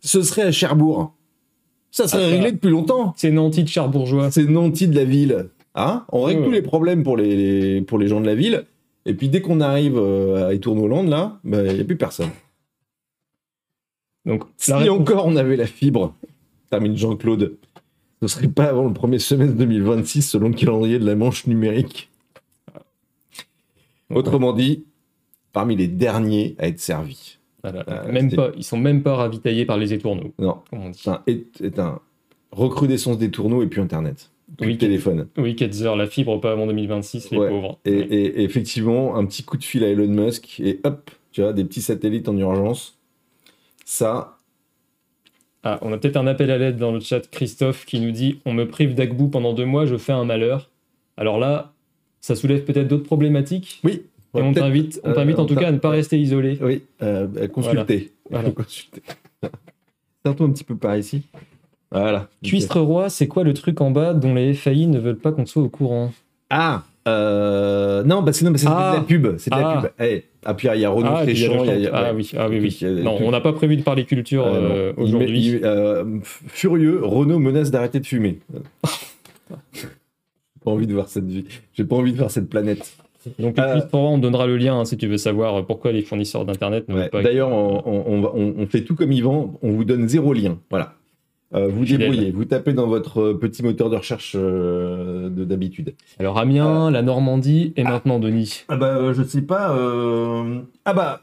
ce serait à Cherbourg. Ça serait Ah, réglé depuis longtemps. C'est Nanty de Charbourgeois. C'est Nanty de la ville. Hein? On règle Ouais. tous les problèmes pour les, les- pour les gens de la ville. Et puis dès qu'on arrive euh, à Étourneau-Land, là, il n'y a plus personne. Donc, Si réponse- encore on avait la fibre, termine Jean-Claude, ce serait pas avant le premier semestre 2026 selon le calendrier de la manche numérique. Autrement dit, parmi les derniers à être servis. Voilà. Euh, même pas, ils sont même pas ravitaillés par les étourneaux, Non, comme on dit. c'est un, est, est un recrudescence des tourneaux et puis Internet. Oui, téléphone. Oui, Ketzer, la fibre pas avant 2026, les Ouais. pauvres. Et, Ouais. et- et effectivement, un petit coup de fil à Elon Musk et hop, tu vois, des petits satellites en urgence. Ça, Ah, on a peut-être un appel à l'aide dans le chat, Christophe, qui nous dit On me prive d'Agbou pendant deux mois, je fais un malheur. Alors là, ça soulève peut-être d'autres problématiques? oui. Et on t'invite, on euh, t'invite en on tout cas à ne pas rester isolé. Oui, euh, consulter. Voilà. Consulter. Un petit peu par ici. Voilà. Cuistre roi, c'est quoi le truc en bas dont les FAI ne veulent pas qu'on soit au courant? Ah euh, Non, bah c'est non, bah, c'est Ah. de la pub. C'est de la Ah. pub. Eh, ah, puis il y a Renaud Ah, a- champ- ah ouais. oui, ah oui, oui. Non, on n'a pas prévu de parler culture Euh, non. euh, aujourd'hui. euh, furieux, Renault menace d'arrêter de fumer. J'ai pas envie de voir cette vie. J'ai pas envie de voir cette planète. Donc, Euh, on donnera le lien hein, si tu veux savoir pourquoi les fournisseurs d'internet ne Ouais. pas. D'ailleurs, on, fait tout comme Yvan. On vous donne zéro lien. Voilà. Euh, vous débrouillez. Vous tapez dans votre euh, petit moteur de recherche euh, de d'habitude. Alors, Amiens, la Normandie et Ah. maintenant Denis. Ah bah, euh, je sais pas. euh, Ah bah,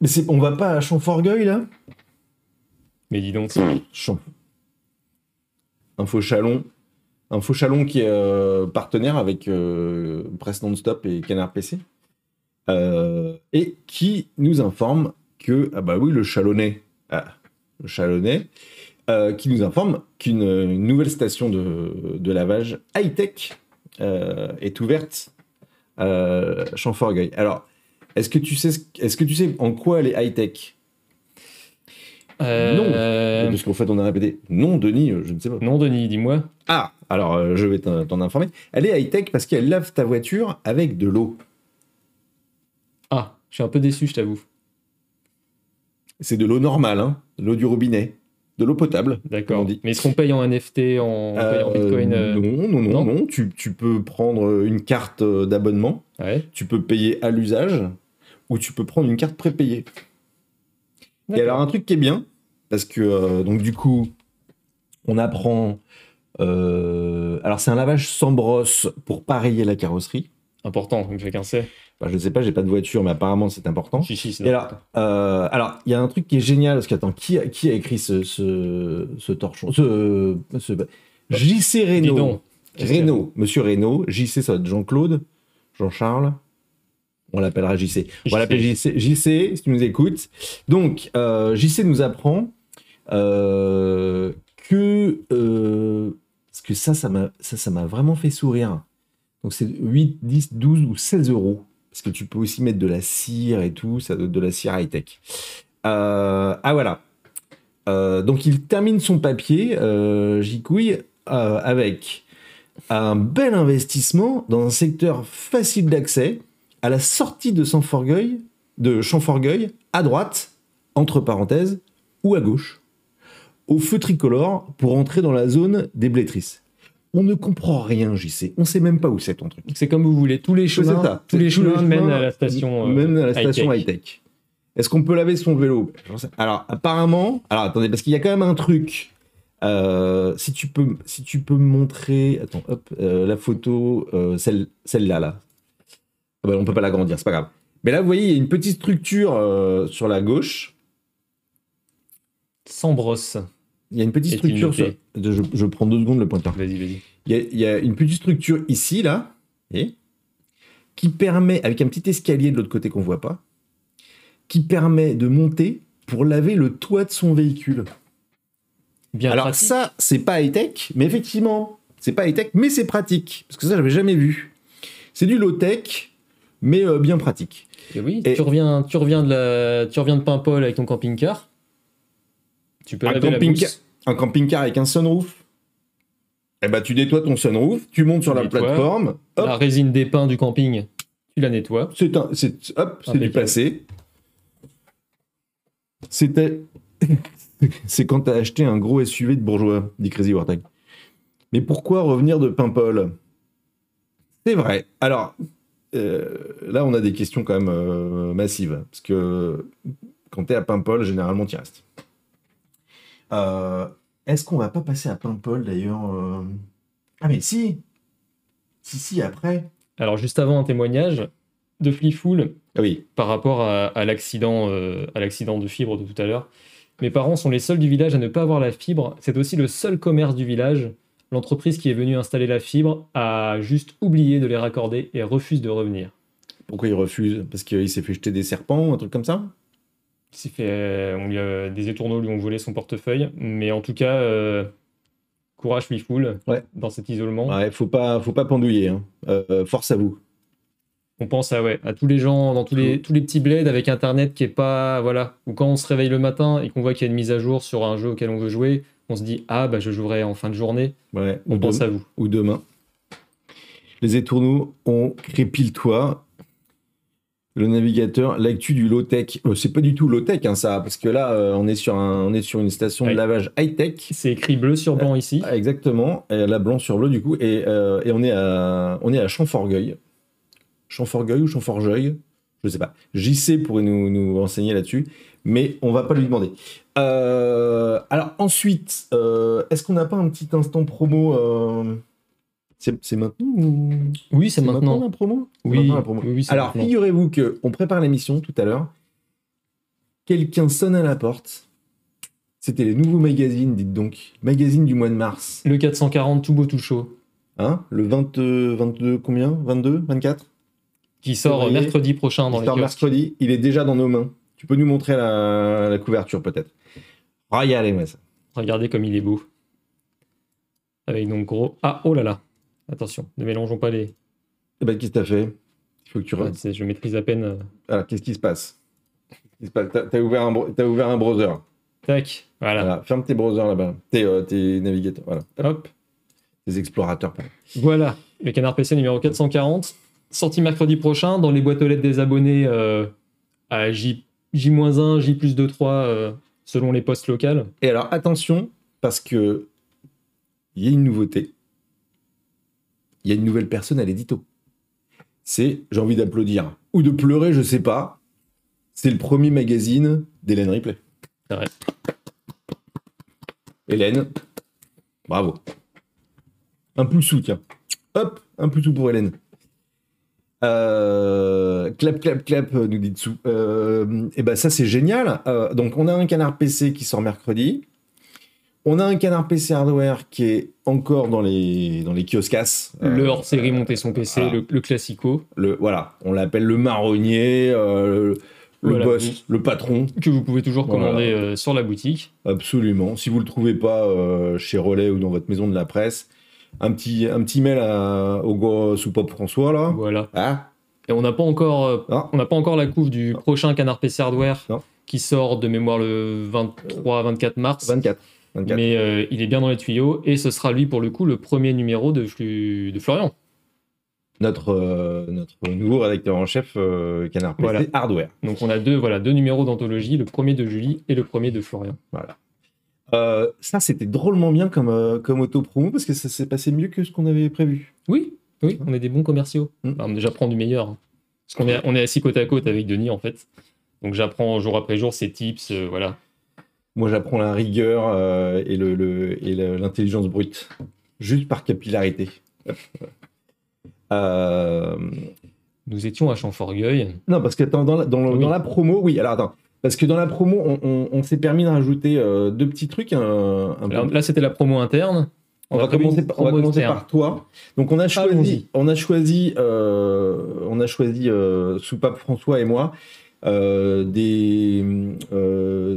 mais c'est, on va pas à Champforgueil là? Mais dis donc, Champ. Info Chalon. Info Chalon qui est euh, partenaire avec euh, Presse Non-Stop et Canard PC. Euh, et qui nous informe que, ah bah oui, le Chalonnais, ah, le euh, qui nous informe qu'une une nouvelle station de, lavage high-tech est ouverte à. Alors, est-ce que tu sais, ce- est-ce que tu sais en quoi elle est high-tech? Euh, Parce qu'en fait, on a répété non, Denis, euh, je ne sais pas. Non, Denis, dis-moi. Ah, alors euh, je vais t'en informer. Elle est high-tech parce qu'elle lave ta voiture avec de l'eau. Ah, je suis un peu déçu, je t'avoue. C'est de l'eau normale, hein, l'eau du robinet, de l'eau potable. D'accord. Mais est-ce qu'on paye en NFT, en, paye en Euh, Bitcoin euh, Non, non, non, non non. Tu, tu peux prendre une carte euh, d'abonnement, Ouais. tu peux payer à l'usage, ou tu peux prendre une carte prépayée. Et alors un truc qui est bien, parce que euh, donc du coup, on apprend. euh, alors c'est un lavage sans brosse pour rayer la carrosserie. Important, comme chacun sait. Enfin, je ne sais pas, j'ai pas de voiture, mais apparemment c'est important. Chichi, c'est Et alors, euh, alors, il y a un truc qui est génial, parce qu'attends, qui a, qui a écrit ce, ce, ce torchon ce, ce- JC a Reynaud, monsieur Reynaud. JC, ça va être Jean-Claude, Jean-Charles. On l'appellera JC. On va l'appeler JC. JC, si tu nous écoutes. Donc, euh, JC nous apprend euh, que. euh, parce que ça, ça m'a ça, ça m'a vraiment fait sourire. Donc, c'est 8, 10, 12 ou 16 euros. Parce que tu peux aussi mettre de la cire et tout, ça de la cire high-tech. Ah voilà. Donc il termine son papier, Gicouille, euh, avec un bel investissement dans un secteur facile d'accès, à la sortie de Champforgueil, de Champforgueil, à droite, entre parenthèses, ou à gauche, au feu tricolore pour entrer dans la zone des blétrices. On ne comprend rien, JC. On sait même pas où c'est ton truc. C'est comme vous voulez. Tous les chemins, ça. tous les Tous chemins mènent à la station. euh, mènent à la station high-tech. high-tech. Est-ce qu'on peut laver son vélo? Alors, apparemment, alors attendez, parce qu'il y a quand même un truc. Euh, si tu peux, si tu peux me montrer, attends, hop, euh, la photo, euh, celle, celle-là, là. Ah bah, on peut pas l'agrandir, c'est pas grave. Mais là, vous voyez, il y a une petite structure euh, sur la gauche. Sans brosse. Il y a une petite structure. Sur... Je, je prends deux secondes le pointeur. Vas-y, vas-y. Il y, a, il y a une petite structure ici, là, et, qui permet, avec un petit escalier de l'autre côté qu'on voit pas, qui permet de monter pour laver le toit de son véhicule. Bien Alors pratique. ça, c'est pas high-tech, mais effectivement, c'est pas high-tech, mais c'est pratique. Parce que ça, j'avais jamais vu. C'est du low-tech, mais euh, bien pratique. Et oui, Et- tu reviens, tu reviens de la, tu reviens de Paimpol avec ton camping-car. Tu peux Un camping-car un camping-car avec un sunroof. Eh ben, tu nettoies ton sunroof, tu montes sur la plateforme, hop, La résine des pins du camping, tu la nettoies. C'est un, c'est, hop, c'est du passé. C'était, c'est quand t'as acheté un gros SUV de bourgeois, dit Crazy Wartag. Mais pourquoi revenir de Paimpol? C'est vrai. Alors, là, on a des questions quand même euh, massives. Parce que quand t'es à Paimpol, généralement, t'y restes. Euh, est-ce qu'on va pas passer à Paimpol d'ailleurs euh? Ah, mais si Si, si, après. Alors juste avant un témoignage de Flifoul Ah oui, par rapport à, à l'accident, euh, à l'accident de fibre de tout à l'heure. Mes parents sont les seuls du village à ne pas avoir la fibre. C'est aussi le seul commerce du village. L'entreprise qui est venue installer la fibre a juste oublié de les raccorder et refuse de revenir. Pourquoi il refuse? Parce qu'il s'est fait jeter des serpents ou un truc comme ça? Il s'est fait, on lui a- des étourneaux lui ont volé son portefeuille, mais en tout cas, euh, courage Flifoul Ouais. dans cet isolement. Ouais, faut pas, faut pas pendouiller. hein. Euh, force à vous. On pense à, ouais, à tous les gens dans tous les, tous les petits bleds avec Internet qui est pas. Voilà. Ou quand on se réveille le matin et qu'on voit qu'il y a une mise à jour sur un jeu auquel on veut jouer, on se dit Ah, bah je jouerai en fin de journée. Ouais, On pense à vous. ou demain. Les étourneaux ont crépit le toit. Le navigateur, l'actu du low-tech. Euh, c'est pas du tout low-tech, hein, ça, parce que là, euh, on, est sur un, on est sur une station de lavage high-tech. C'est écrit bleu sur blanc ici. Ah, Exactement, et là blanc sur bleu du coup, et, euh, et on est à on est à Champforgueil, Champforgueil ou Champforgeuil, je sais pas. JC pourrait nous, nous renseigner là-dessus, mais on va pas lui demander. Euh, alors ensuite, euh, est-ce qu'on n'a pas un petit instant promo euh, C'est maintenant ou Oui, c'est maintenant. la promo? Oui, maintenant la promo. oui, oui, c'est Alors figurez-vous que on prépare l'émission tout à l'heure. Quelqu'un sonne à la porte. C'était les nouveaux magazines, dites donc. Magazine du mois de mars. Le 440, tout beau, tout chaud, Hein? Le 22, 22 combien? 22 24 qui sort Février. mercredi prochain dans Il les sort mercredi, il est déjà dans nos mains. Tu peux nous montrer la, la couverture peut-être Regardez-moi ça. Regardez comme il est beau. Avec donc gros. Ah, oh là là. Attention, ne mélangeons pas les. Eh ben, qu'est-ce que t'as fait? Il faut que tu... Ouais, je maîtrise à peine. euh. Alors, qu'est-ce qui se passe? Qu'est-ce qui se passe? T'as ouvert, un bro- t'as ouvert un browser. Tac, voilà. Voilà. Ferme tes browsers là-bas. Tes, euh, tes navigateurs. Voilà. Hop, Tes explorateurs. pardon. voilà. Le canard PC numéro 440, sorti mercredi prochain dans les boîtes aux lettres des abonnés euh, à J, J-1, J plus 2, 3, euh, selon les postes locales. Et alors, attention, parce que il y a une nouveauté. Il y a une nouvelle personne à l'édito. C'est, j'ai envie d'applaudir, ou de pleurer, je sais pas. C'est le premier magazine d'Hélène Ripley. C'est vrai. Hélène, bravo. Un poussou, tiens. Hop, un poussou pour Hélène. Euh, clap, clap, clap, nous dit dessous. Euh, et ben ça, c'est génial. Euh, donc, on a un canard PC qui sort mercredi. On a un canard PC hardware qui est encore dans les, dans les le hors-série monter son PC, le, le classico, le, voilà, on l'appelle le marronnier, le, boss, le patron. que vous pouvez toujours commander sur la boutique. Absolument. Si vous le trouvez pas chez Relais ou dans votre maison de la presse, un petit, un petit mail à, au gars sous Pop François là. Voilà. Ah, Et on n'a pas encore, euh, Ah. on n'a pas encore la couve du prochain canard PC hardware Non. qui sort de mémoire le 23-24 mars. 24. 24. Mais euh, il est bien dans les tuyaux et ce sera lui pour le coup le premier numéro de, Flu- de Florian. Notre, euh, notre nouveau rédacteur en chef euh, Canard PC Voilà. Hardware. Donc on a deux, voilà, deux numéros d'anthologie, le premier de Julie et le premier de Florian. Euh, ça, c'était drôlement bien comme, euh, comme auto-promo parce que ça s'est passé mieux que ce qu'on avait prévu. Oui, oui, on est des bons commerciaux. Mm. Enfin, J'apprends du meilleur. hein. Parce qu'on est, on est assis côte à côte avec Denis en fait. Donc j'apprends jour après jour ses tips, euh, voilà. Moi, j'apprends la rigueur et le- le- et l'intelligence brute, juste par capillarité. Nous étions à Champforgueil. Non, parce que dans, Oui. dans la promo, oui, alors attends. Parce que dans la promo, on, on- on s'est permis de rajouter euh, deux petits trucs. un- un peu- Alors, là c'était la promo interne. on, va commencer, par, on va promo commencer externe. par toi. Donc on a choisi, on a choisi, euh, on a choisi euh, Soupape François et moi euh, des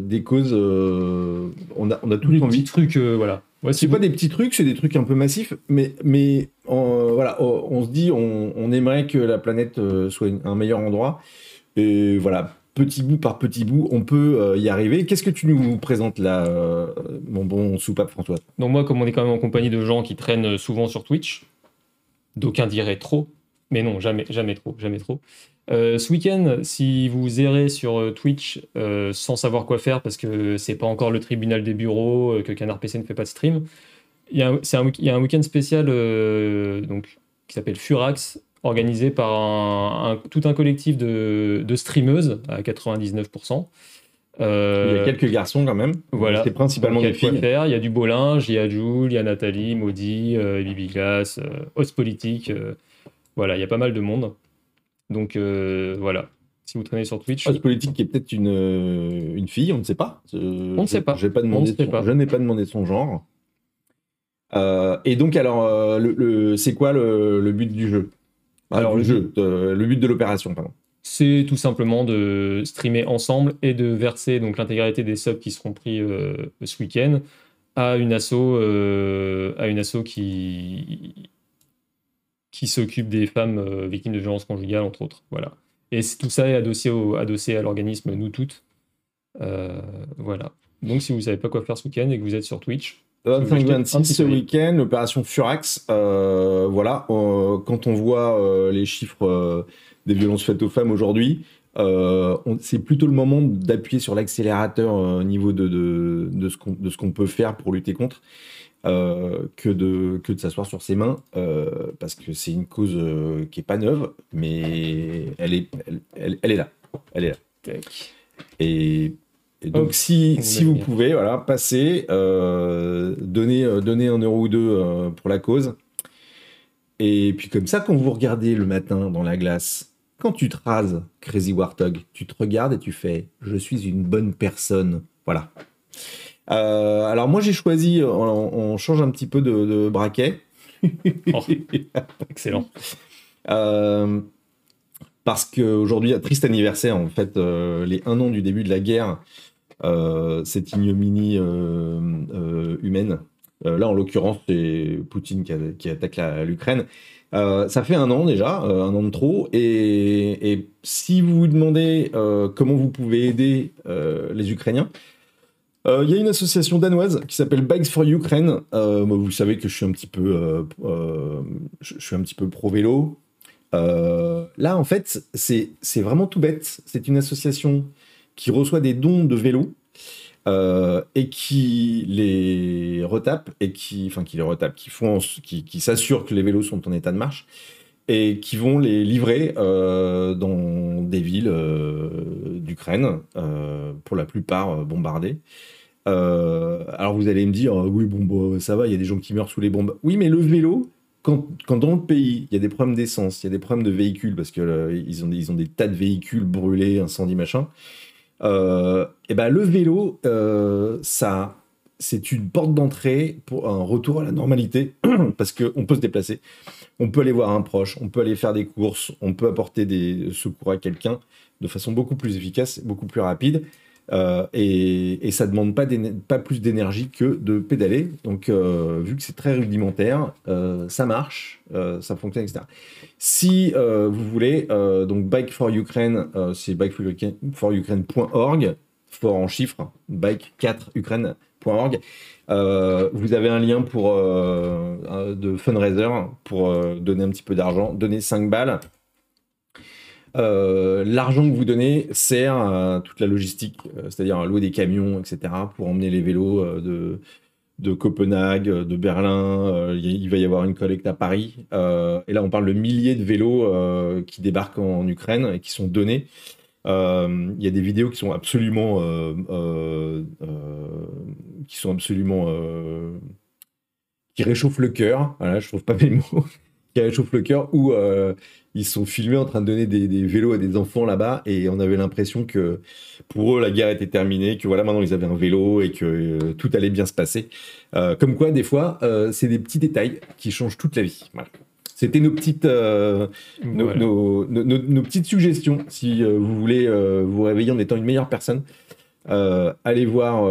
des causes. on a on a tout Des envie. petits trucs, voilà. C'est pas des petits trucs, c'est des trucs un peu massifs, mais, mais euh, voilà, on, on se dit, on, on aimerait que la planète soit un meilleur endroit. Et voilà, petit bout par petit bout, on peut euh, y arriver. Qu'est-ce que tu nous présentes là, euh, mon bon soupape François? Donc moi, comme on est quand même en compagnie de gens qui traînent souvent sur Twitch, d'aucuns diraient trop, mais non, jamais, jamais trop, jamais trop. Euh, ce week-end, si vous errez sur euh, Twitch euh, sans savoir quoi faire parce que c'est pas encore le tribunal des bureaux, euh, que Canard PC ne fait pas de stream, il y a un, week-end spécial euh, donc, qui s'appelle Furax, organisé par un, un- tout un collectif de, de streameuses à 99%. Il y Euh, a quelques garçons quand même. voilà. C'est principalement des filles. faire. Il y a du beau linge, il y a Jules, il y a Nathalie, Maudit, euh, Bibi Glass, euh, Os Politique. euh, voilà, il y a pas mal de monde. Donc euh, voilà, si vous traînez sur Twitch, Host politique qui est peut-être une, euh, une fille, on ne sait pas. Euh, On ne sait pas. demandé son-. Je n'ai pas demandé son genre. Euh, et donc, alors, euh, le, le- c'est quoi le, le but du jeu? Alors, le jeu, euh, le but de l'opération, pardon. c'est tout simplement de streamer ensemble et de verser donc l'intégralité des subs qui seront pris euh, ce week-end à une asso, euh, à une asso qui qui s'occupe des femmes euh, victimes de violences conjugales, entre autres. Voilà. Et tout ça est adossé, au, adossé à l'organisme Nous Toutes. Voilà. Donc, si vous savez pas quoi faire ce week-end et que vous êtes sur Twitch, 25-26 petit ce week-end, l'opération Furax. euh, voilà, euh, quand on voit euh, les chiffres des violences faites aux femmes aujourd'hui, c'est plutôt le moment d'appuyer sur l'accélérateur au niveau de, de, de ce qu'on peut faire pour lutter contre. que de, que de s'asseoir sur ses mains, parce que c'est une cause qui est pas neuve, mais elle est, elle, elle- elle est là. Elle est là. Et, et donc, Hop, si, si vous pouvez, voilà, passer, euh, donner, euh, un euro ou deux euh, pour la cause. Et puis, comme ça, quand vous regardez le matin dans la glace, quand tu te rases, Crazy Warthog, tu te regardes et tu fais Je suis une bonne personne. Voilà. Alors, moi, j'ai choisi, on, on change un petit peu de, de braquet. Oh. Excellent. Parce qu'aujourd'hui, triste anniversaire, en fait, euh, les un an du début de la guerre, euh, cette ignominie euh, humaine. Là, en l'occurrence, c'est Poutine qui, attaque l'Ukraine. Ça fait un an déjà, un an de trop. Et, si vous vous demandez comment vous pouvez aider les Ukrainiens, il y a une association danoise qui s'appelle Bikes for Ukraine. Vous savez que je suis un petit peu, je suis un petit peu pro vélo. Euh, là, en fait, c'est vraiment tout bête. C'est une association qui reçoit des dons de vélos euh, et qui les retape et qui, enfin, qui les retape, qui font, qui, qui s'assurent que les vélos sont en état de marche et qui vont les livrer euh, dans des villes d'Ukraine, pour la plupart bombardées. Alors vous allez me dire, oui, bon, bah, ça va, il y a des gens qui meurent sous les bombes. Oui, mais le vélo, quand, dans le pays, il y a des problèmes d'essence, il y a des problèmes de véhicules, parce que euh, ils, ont, ont des tas de véhicules brûlés, incendies, machin, euh, et ben le vélo, euh, ça, c'est une porte d'entrée pour un retour à la normalité, parce qu'on peut se déplacer, on peut aller voir un proche, on peut aller faire des courses, on peut apporter des secours à quelqu'un de façon beaucoup plus efficace, beaucoup plus rapide. Euh, et, et ça demande pas, plus d'énergie que de pédaler. Donc, euh, vu que c'est très rudimentaire, euh, ça marche, ça fonctionne, etc. Si vous voulez, donc Bike for Ukraine, c'est bikeforukraine.org, fort en chiffres, bike4ukraine.org. Euh, vous avez un lien pour de fundraiser pour donner un petit peu d'argent, donner 5 balles. Euh, L'argent que vous donnez sert à toute la logistique, euh, c'est-à-dire à louer des camions, etc., pour emmener les vélos euh, de, Copenhague, euh, de Berlin. euh, il va y avoir une collecte à Paris. Euh, et là, on parle de milliers de vélos euh, qui débarquent en Ukraine et qui sont donnés. Euh, Il y a des vidéos qui sont absolument, euh, euh, euh, qui sont absolument, euh, qui réchauffent le cœur. Voilà, je trouve pas mes mots. qui réchauffent le cœur. Euh, ils sont filmés en train de donner des, des vélos à des enfants là-bas et on avait l'impression que pour eux la guerre était terminée, que voilà maintenant ils avaient un vélo et que euh, tout allait bien se passer. Euh, comme quoi, des fois, euh, c'est des petits détails qui changent toute la vie. Voilà. C'était nos petites, nos, Voilà. nos- nos- nos- nos petites suggestions. Si vous voulez vous réveiller en étant une meilleure personne, allez voir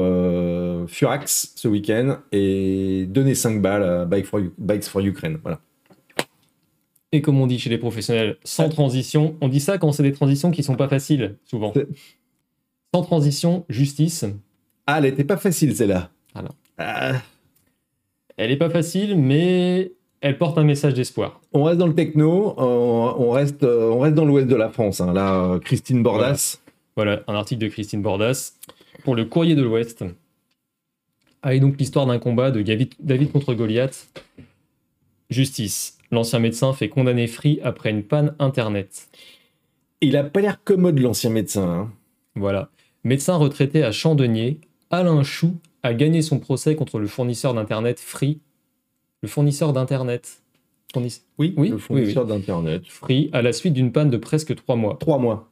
Furax ce week-end et donnez 5 balles à Bike for, Bikes for Ukraine. Voilà. Et comme on dit chez les professionnels, sans transition, on dit ça quand c'est des transitions qui sont pas faciles, souvent. Sans transition, justice. Ah, elle était pas facile celle-là. Ah, Elle est pas facile, mais elle porte un message d'espoir. on reste dans le techno, on, on reste, euh, on reste dans l'ouest de la France. hein. Là, euh, Christine Bordas. Voilà, un article de Christine Bordas pour le Courrier de l'Ouest. Ah, et donc l'histoire d'un combat de David contre Goliath. Justice. L'ancien médecin fait condamner Free après une panne internet. Il a pas l'air commode l'ancien médecin. hein. Voilà. Médecin retraité à Chandonnier, Alain Chou a gagné son procès contre le fournisseur d'internet Free. Le fournisseur d'internet. Fournis- Oui, Oui, le oui, fournisseur d'internet. Free à la suite d'une panne de presque trois mois. Trois mois.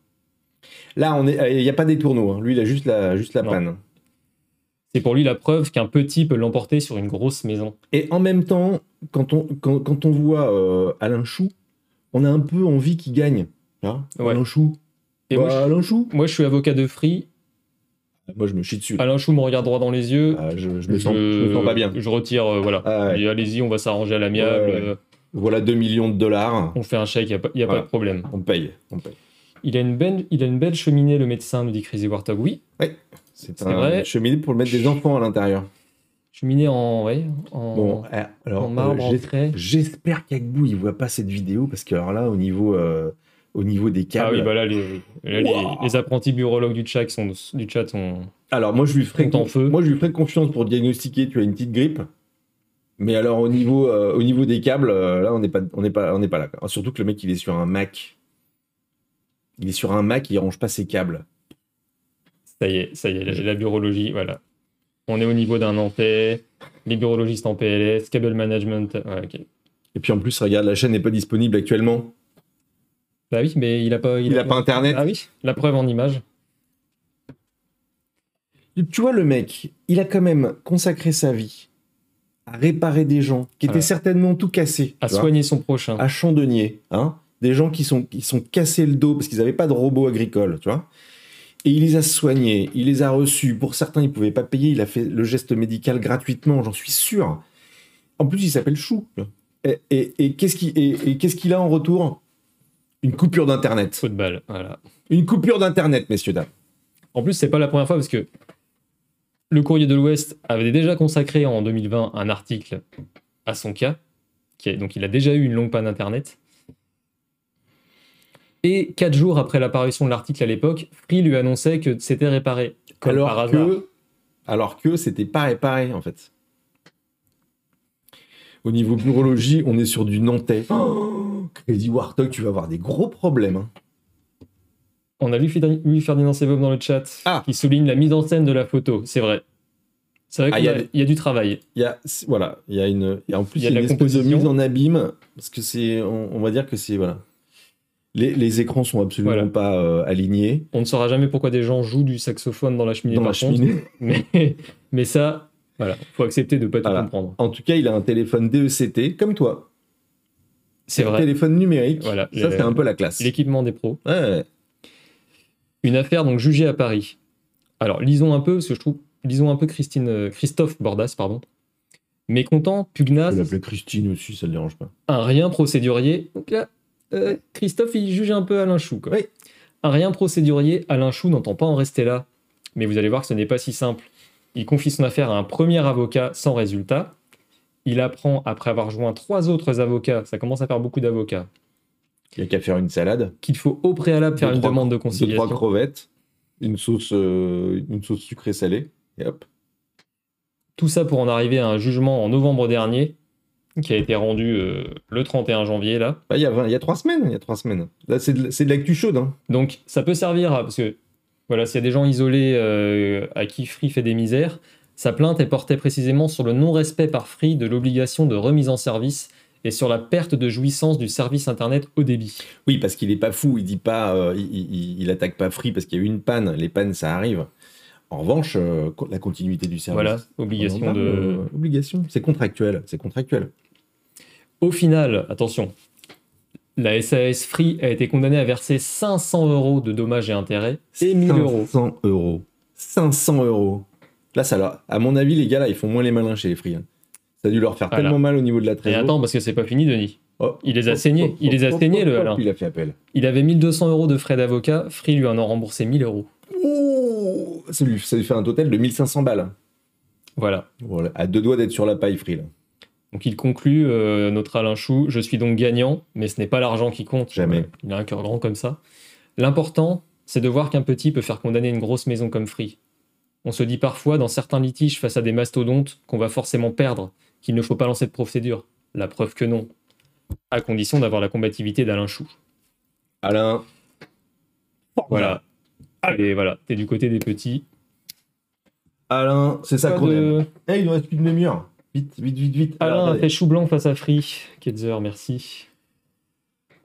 Là, on est, il n'y a pas des tourneaux. hein. Lui, il a juste la, juste la Non. panne. C'est pour lui la preuve qu'un petit peut l'emporter sur une grosse maison. Et en même temps, quand on, quand, quand on voit euh, Alain Chou, on a un peu envie qu'il gagne. Hein Ouais. Alain Chou. Et Bah, moi, je, Alain Chou. moi, je suis avocat de Free. Moi, je me chie dessus. Alain Chou me regarde droit dans les yeux. Ah, je, je me sens, je me sens pas bien. Je retire, euh, voilà. Ah ouais. Allez-y, on va s'arranger à l'amiable. Ouais, euh, Voilà 2 millions de dollars. On fait un chèque, il n'y a, pas, y a Voilà. pas de problème. On paye. On paye. Il a, une belle, il a une belle cheminée, le médecin, nous dit Crazy Warthog. Oui, C'est C'est un vrai. cheminée pour mettre des enfants à l'intérieur. Cheminée en, ouais, en, Bon, eh, alors, en marbre, euh, en trait. j'espère qu'Agbou il voit pas cette vidéo parce que alors là, au niveau, euh, au niveau des câbles. Ah oui, bah là, les, là, les- Wow. les apprentis burologues du chat sont, du chat sont... Alors moi je lui ferai Compte en feu. moi je lui ferai confiance pour diagnostiquer tu as une petite grippe. Mais alors au niveau euh, au niveau des câbles euh, là on n'est pas on n'est pas on n'est pas là. quoi. Surtout que le mec il est sur un Mac. Il est sur un Mac, il range pas ses câbles. Ça y est, ça y est, la, la burologie, voilà. On est au niveau d'un Nantais, les en PLS, cable management. ouais, ok. Et puis en plus regarde la chaîne n'est pas disponible actuellement. Bah oui, mais il a pas... Il, a pas internet. Ah oui, la preuve en image. Tu vois le mec, il a quand même consacré sa vie à réparer des gens qui étaient Voilà. certainement tout cassés. À vois. soigner son prochain. à Chandonnier, hein, des gens qui sont, qui sont cassés le dos parce qu'ils n'avaient pas de robots agricoles, tu vois. Et il les a soignés, il les a reçus. Pour certains, il ne pouvait pas payer, il a fait le geste médical gratuitement, j'en suis sûr. En plus, il s'appelle Chou. Et, et- et qu'est-ce qu'il a en retour? Une coupure d'Internet. Football, voilà. Une coupure d'Internet, messieurs, dames. En plus, c'est pas la première fois parce que le Courrier de l'Ouest avait déjà consacré en 2020 un article à son cas. qui donc, il a déjà eu une longue panne Internet. Et quatre jours après l'apparition de l'article à l'époque, Free lui annonçait que c'était réparé. Comme par alors hasard. que, alors que c'était pas réparé, en fait. Au niveau neurologie, on est sur du Nantais. Oh, Crazy Warthog, tu vas avoir des gros problèmes. hein. On a lu Fidri- Louis Ferdinand Sebov dans le chat Ah. qui souligne la mise en scène de la photo. C'est vrai. C'est vrai Ah, qu'il il y y, a a- y a du travail. Il y a, voilà, il y a une, et en plus, Il y a y a la une espèce de mise en abîme, parce que c'est, on, on va dire que c'est, voilà. Les, les écrans sont absolument Voilà. pas euh, alignés On ne saura jamais pourquoi des gens jouent du saxophone dans la cheminée. dans la contre. cheminée. Mais, mais ça, voilà, faut accepter de pas tout Voilà. comprendre. En tout cas, il a un téléphone DECT, comme toi. C'est Un vrai. téléphone numérique. Voilà. Ça, c'est un peu la classe. L'équipement des pros. Ouais. Une affaire donc jugée à Paris. Alors lisons un peu, parce que je trouve, lisons un peu Christine, euh, Christophe Bordas, pardon. Mécontent, Je pugnace, l'appeler Christine aussi, ça ne dérange pas. un rien procédurier. Donc là, euh, Christophe, il juge un peu Alain Chou. Quoi. Oui. Un rien procédurier, Alain Chou n'entend pas en rester là. Mais vous allez voir que ce n'est pas si simple. Il confie son affaire à un premier avocat sans résultat. Il apprend, après avoir joint trois autres avocats, ça commence à faire beaucoup d'avocats, Il n'y a qu'à faire une salade, qu'il faut au préalable faire Deux, une trois- demande de deux, trois conciliation. crevettes, une sauce, euh, une sauce sucrée salée, et hop. Tout ça pour en arriver à un jugement en novembre dernier, qui a été rendu euh, le 31 janvier, là. Ah, Il y, a vingt- il y a trois semaines, il y a trois semaines. Là, c'est de, l'actu chaude. Hein. Donc ça peut servir à, parce que voilà, s'il y a des gens isolés euh, à qui Free fait des misères, sa plainte est portée précisément sur le non-respect par Free de l'obligation de remise en service et sur la perte de jouissance du service internet haut débit. Oui, parce qu'il est pas fou, il dit pas, euh, il, il- il attaque pas Free parce qu'il y a eu une panne. Les pannes, ça arrive. En revanche, euh, la continuité du service. Voilà, obligation de. obligation. C'est contractuel. C'est contractuel. Au final, attention, la SAS Free a été condamnée à verser 500 euros de dommages et intérêts et 1000 euros. 500 euros. 500 euros. Là, ça leur... à mon avis, les gars, là, ils font moins les malins chez les Free. hein. Ça a dû leur faire Voilà. tellement mal au niveau de la Et trésorerie. attends, parce que c'est pas fini, Denis. Oh. Il les a Hop, saignés, hop, il les a saignés, le Alain. Il a fait appel. Il avait 1200 euros de frais d'avocat, Free lui en a remboursé 1000 euros. Oh ça, lui, ça lui fait un total de 1500 balles. Voilà. Voilà. À deux doigts d'être sur la paille, Free. Là. Donc il conclut, euh, notre Alain Chou, je suis donc gagnant, mais ce n'est pas l'argent qui compte. Jamais. Il a un cœur grand comme ça. L'important, c'est de voir qu'un petit peut faire condamner une grosse maison comme Free. On se dit parfois, dans certains litiges face à des mastodontes, qu'on va forcément perdre, qu'il ne faut pas lancer de procédure. La preuve que non. À condition d'avoir la combativité d'Alain Chou. Alain. Voilà. Et voilà, t'es du côté des petits. Alain, c'est ça qu'on de- aime. Eh, il nous reste plus d'une demi-heure. Vite, vite, vite, vite. Alors, Alain a fait chou blanc face à Free. Ketzer, merci.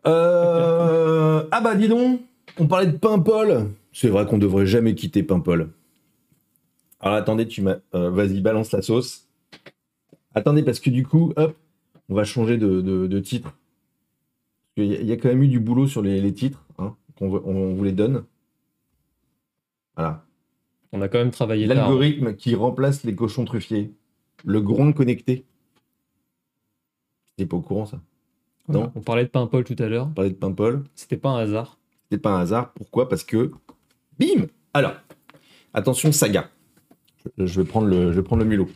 Euh... Ah bah dis donc, on parlait de Paimpol. C'est vrai qu'on devrait jamais quitter Paimpol. Alors attendez, tu m'as... euh, Vas-y, balance la sauce. Attendez, parce que du coup, hop, on va changer de, de- de titre. Il y, y a quand même eu du boulot sur les, les titres, hein, qu'on on vous les donne. Voilà. On a quand même travaillé hein. L'algorithme qui remplace les cochons truffiers. Le groin connecté. T'es pas au courant, ça Non. On parlait de Paimpol tout à l'heure. On parlait de Paimpol. C'était pas un hasard. C'était pas un hasard. Pourquoi? Parce que. Bim Alors, attention, saga. Je vais prendre le, je vais prendre le mulot.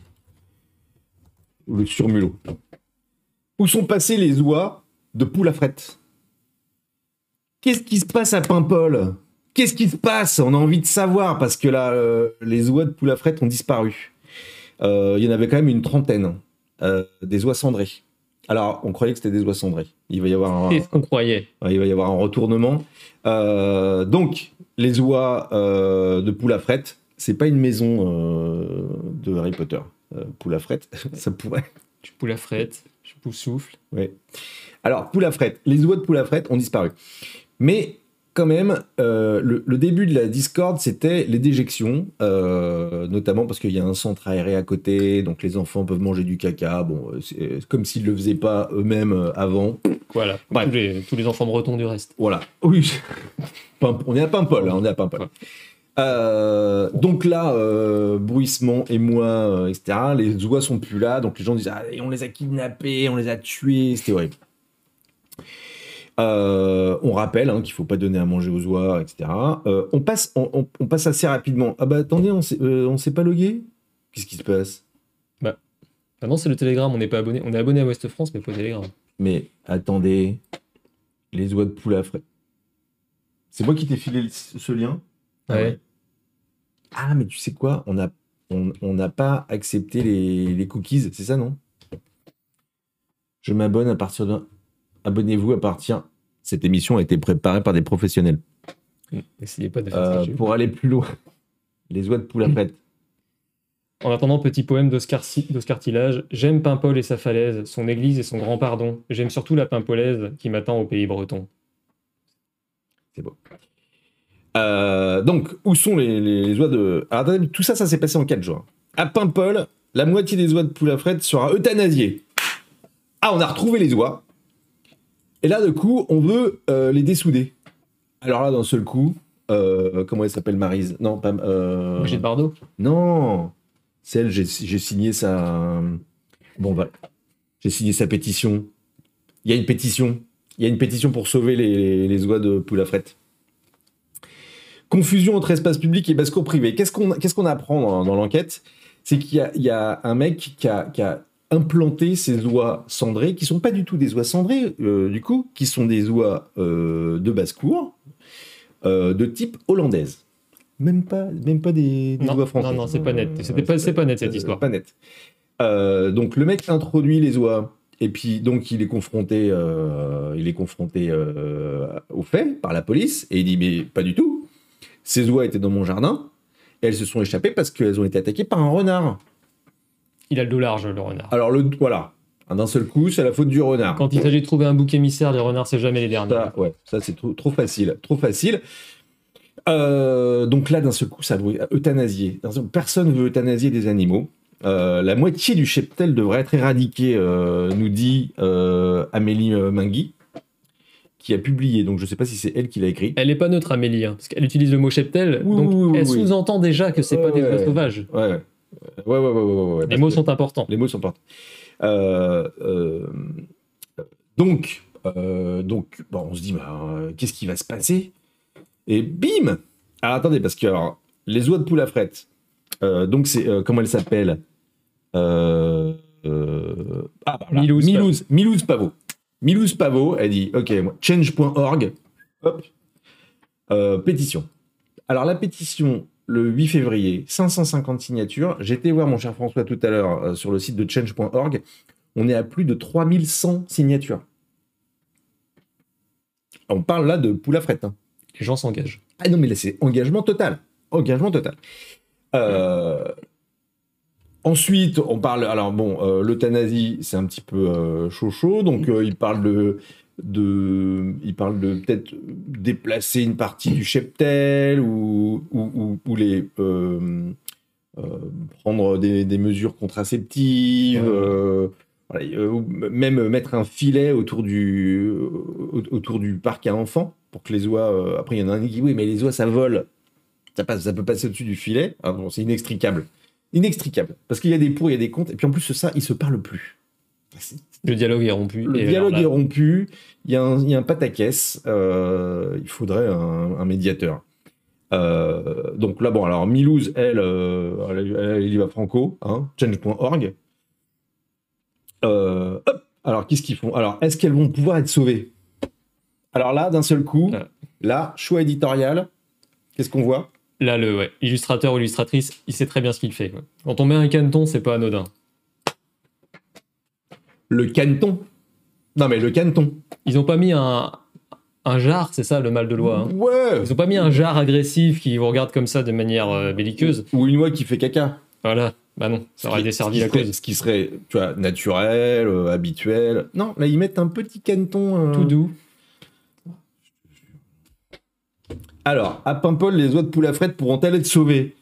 Ou le surmulot. Où sont passés les oies de poule à frette Qu'est-ce qui se passe à Paimpol Qu'est-ce qui se passe? On a envie de savoir parce que là, euh, les oies de poule à ont disparu. Euh, Il y en avait quand même une trentaine. euh, des oies cendrées. Alors, on croyait que c'était des oies cendrées. Il va y avoir un, C'est ce qu'on croyait. Il va y avoir un retournement. Euh, donc, les oies euh, de Poulafrette, c'est pas une maison euh, de Harry Potter. Euh, Poulafrette, ça pourrait. Je poule à frette, je poule souffle. Ouais. Alors, Poulafrette, les oies de Poulafrette ont disparu. Mais quand même, euh, le, le début de la Discord, c'était les déjections, euh, notamment parce qu'il y a un centre aéré à côté, donc les enfants peuvent manger du caca. Bon, euh, c'est comme s'ils le faisaient pas eux-mêmes avant. Voilà. Tous, les, tous les enfants bretons du reste. Voilà. Oui. On est à Paimpol, hein, on est à Paimpol. Ouais. Euh, donc là, euh, bruissement, émoi, euh, etc. Les oies sont plus là, donc les gens disent ah, on les a kidnappés, on les a tués, c'était horrible. Euh, on rappelle hein, qu'il faut pas donner à manger aux oies, etc. Euh, on, passe, on, on- on passe assez rapidement. Ah bah attendez, on s'est euh, on s'est pas logué? Qu'est-ce qui se passe? Ah non, c'est le Telegram, on n'est pas abonné. On est abonné à Ouest France, mais pas au Telegram. Mais attendez, les oies de poule à frais. C'est moi qui t'ai filé le- ce lien? Ah Ouais. ouais. Ah, mais tu sais quoi? On n'a on, on n'a pas accepté les, les cookies, c'est ça, non? Je m'abonne à partir de... Abonnez-vous à partir... Cette émission a été préparée par des professionnels. Essayez pas de faire Euh, ça. pour aller plus loin, les oies de poule à. En attendant, petit poème d'Oscar Si- d'Oscar Tillage. J'aime Paimpol et sa falaise, son église et son grand pardon. J'aime surtout la Paimpolaise qui m'attend au pays breton. C'est beau. Euh, donc, où sont les, les- les oies de... Alors, attendez, tout ça, ça s'est passé en 4 jours. À Paimpol, la moitié des oies de poule à sera euthanasiée. Ah, on a retrouvé les oies. Et là, de coup, on veut euh, les dessouder. Alors là, d'un seul coup, euh, comment elle s'appelle, Marise? Non, pas... Euh... Brigitte Bardot Non, celle, j'ai signé sa... Bon, bah, j'ai signé sa pétition. Il y a une pétition. Il y a une pétition pour sauver les, les oies de poule à frette. Confusion entre espace public et basse-cour privée. Qu'est-ce qu'on apprend dans, dans l'enquête? C'est qu'il y a, il y a un mec qui a, qui a implanté ces oies cendrées, qui sont pas du tout des oies cendrées, euh, du coup, qui sont des oies euh, de basse-cour, euh, de type hollandaise. Même pas, même pas des, des Non, oies françaises. non, non, c'est pas net. C'était pas- c'est pas net, cette histoire. Pas net. Euh, donc le mec introduit les oies et puis donc il est confronté, euh, il est confronté euh, aux faits par la police et il dit mais pas du tout. Ces oies étaient dans mon jardin et elles se sont échappées parce qu'elles ont été attaquées par un renard. Il a le dos large, le renard. Alors le voilà, d'un seul coup c'est la faute du renard. Quand il s'agit de trouver un bouc émissaire, les renards, c'est jamais les derniers. Ça, ouais, ça c'est trop, trop facile, trop facile. Euh, donc là, d'un seul coup, ça veut euthanasier. Personne veut euthanasier des animaux. Euh, la moitié du cheptel devrait être éradiquée, euh, nous dit Amélie Mingui, qui a publié. Donc je ne sais pas si c'est elle qui l'a écrit. Elle est pas neutre, Amélie, hein, parce qu'elle utilise le mot cheptel, Oui, donc oui, oui, elle sous-entend déjà que c'est pas des oies sauvages. Ouais, ouais, ouais, ouais, Les mots sont importants. Les mots sont importants. Euh, euh, donc, euh, donc bon, on se dit, bah, qu'est-ce qui va se passer? Et bim Alors attendez, parce que alors, les oies de poule à euh, donc c'est, comment elle s'appelle ah, bah. Milouz Milouz, Milouz Pavot. Milouz Pavot, elle dit, ok, change.org, hop, pétition. Alors la pétition, le 8 février, 550 signatures. Été voir mon cher François tout à l'heure euh, sur le site de change.org. On est à plus de 3100 signatures. On parle là de poule à frette. hein. Les gens s'engagent. Ah non, mais là, c'est engagement total. Engagement total. Euh, Ensuite, on parle. Alors, bon, euh, l'euthanasie, c'est un petit peu chaud chaud. Donc, il parle de. De il parle de peut-être déplacer une partie du cheptel ou, ou, ou- ou les. euh, euh, prendre des, des mesures contraceptives. Euh, voilà, euh, même mettre un filet autour du, au- autour du parc à enfants pour que les oies. après, il y en a un qui dit oui, mais les oies, ça vole. Ça, passe, ça peut passer au-dessus du filet. Ah bon, c'est inextricable. Inextricable. Parce qu'il y a des pour, il y a des contre. Et puis en plus, ça, ils se parlent plus. Le dialogue est rompu. Le et dialogue est rompu, il y, a un- il y a un pataquès, euh, il faudrait un, un médiateur. Euh, donc là, bon, alors Milouz, elle, euh, elle, elle, elle y va franco, hein, change.org. Euh, hop, alors qu'est-ce qu'ils font? Alors, est-ce qu'elles vont pouvoir être sauvées? Alors là, d'un seul coup, Ah. là, choix éditorial, qu'est-ce qu'on voit? Là, le ouais, illustrateur ou illustratrice, il sait très bien ce qu'il fait. quoi. Quand on met un caneton, c'est pas anodin. Le caneton. Non, mais le caneton. Ils ont pas mis un, un jar, c'est ça le mal de loi. hein. Ouais Ils ont pas mis un jar agressif qui vous regarde comme ça de manière euh, belliqueuse. Ou une oie qui fait caca. Voilà. Bah non, ça aurait desservi la cause. Ce qui serait, tu vois, naturel, euh, habituel. Non, là, ils mettent un petit caneton. euh. Tout doux. Alors, à Paimpol, les oies de poule à pourront-elles être sauvées?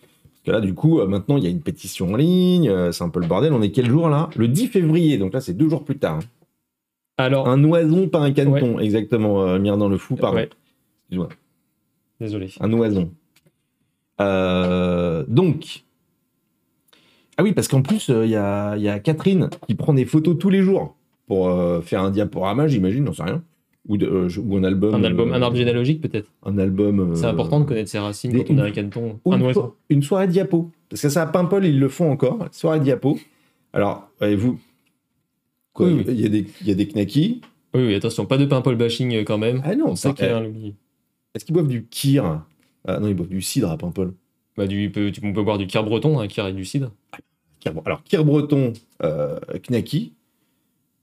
Parce que là, du coup, euh, maintenant, il y a une pétition en ligne. euh, c'est un peu le bordel. On est quel jour, là? Le 10 février. Donc là, c'est deux jours plus tard. hein. Alors, Un oison, pas un caneton. Exactement, euh, Mire dans le fou, pardon. Ouais. Excuse-moi. désolé. Un oison. Euh, donc. Ah oui, parce qu'en plus, euh, il y, a, y a Catherine qui prend des photos tous les jours pour faire un diaporama, j'imagine, j'en sais rien. Ou, de- euh, ou un album. Un album, euh, un arbre généalogique peut-être. Un album. euh, C'est important de connaître ses racines des- quand on a un caneton. ou Un une, so- une soirée diapo. Parce que ça, à Paimpol, ils le font encore. Soirée diapo. Alors, vous Quoi, Oui, oui. Il y a des, y a des knackis. Oui, oui, attention, pas de paimpol bashing quand même. Ah non, On sait ça- qu'il y a un lobby. Est-ce qu'ils boivent du kir Ah non, ils boivent du cidre à Paimpol. Bah, du, peut- tu- on peut boire du kir breton, un kir et du cidre. Alors, kir breton, knacki.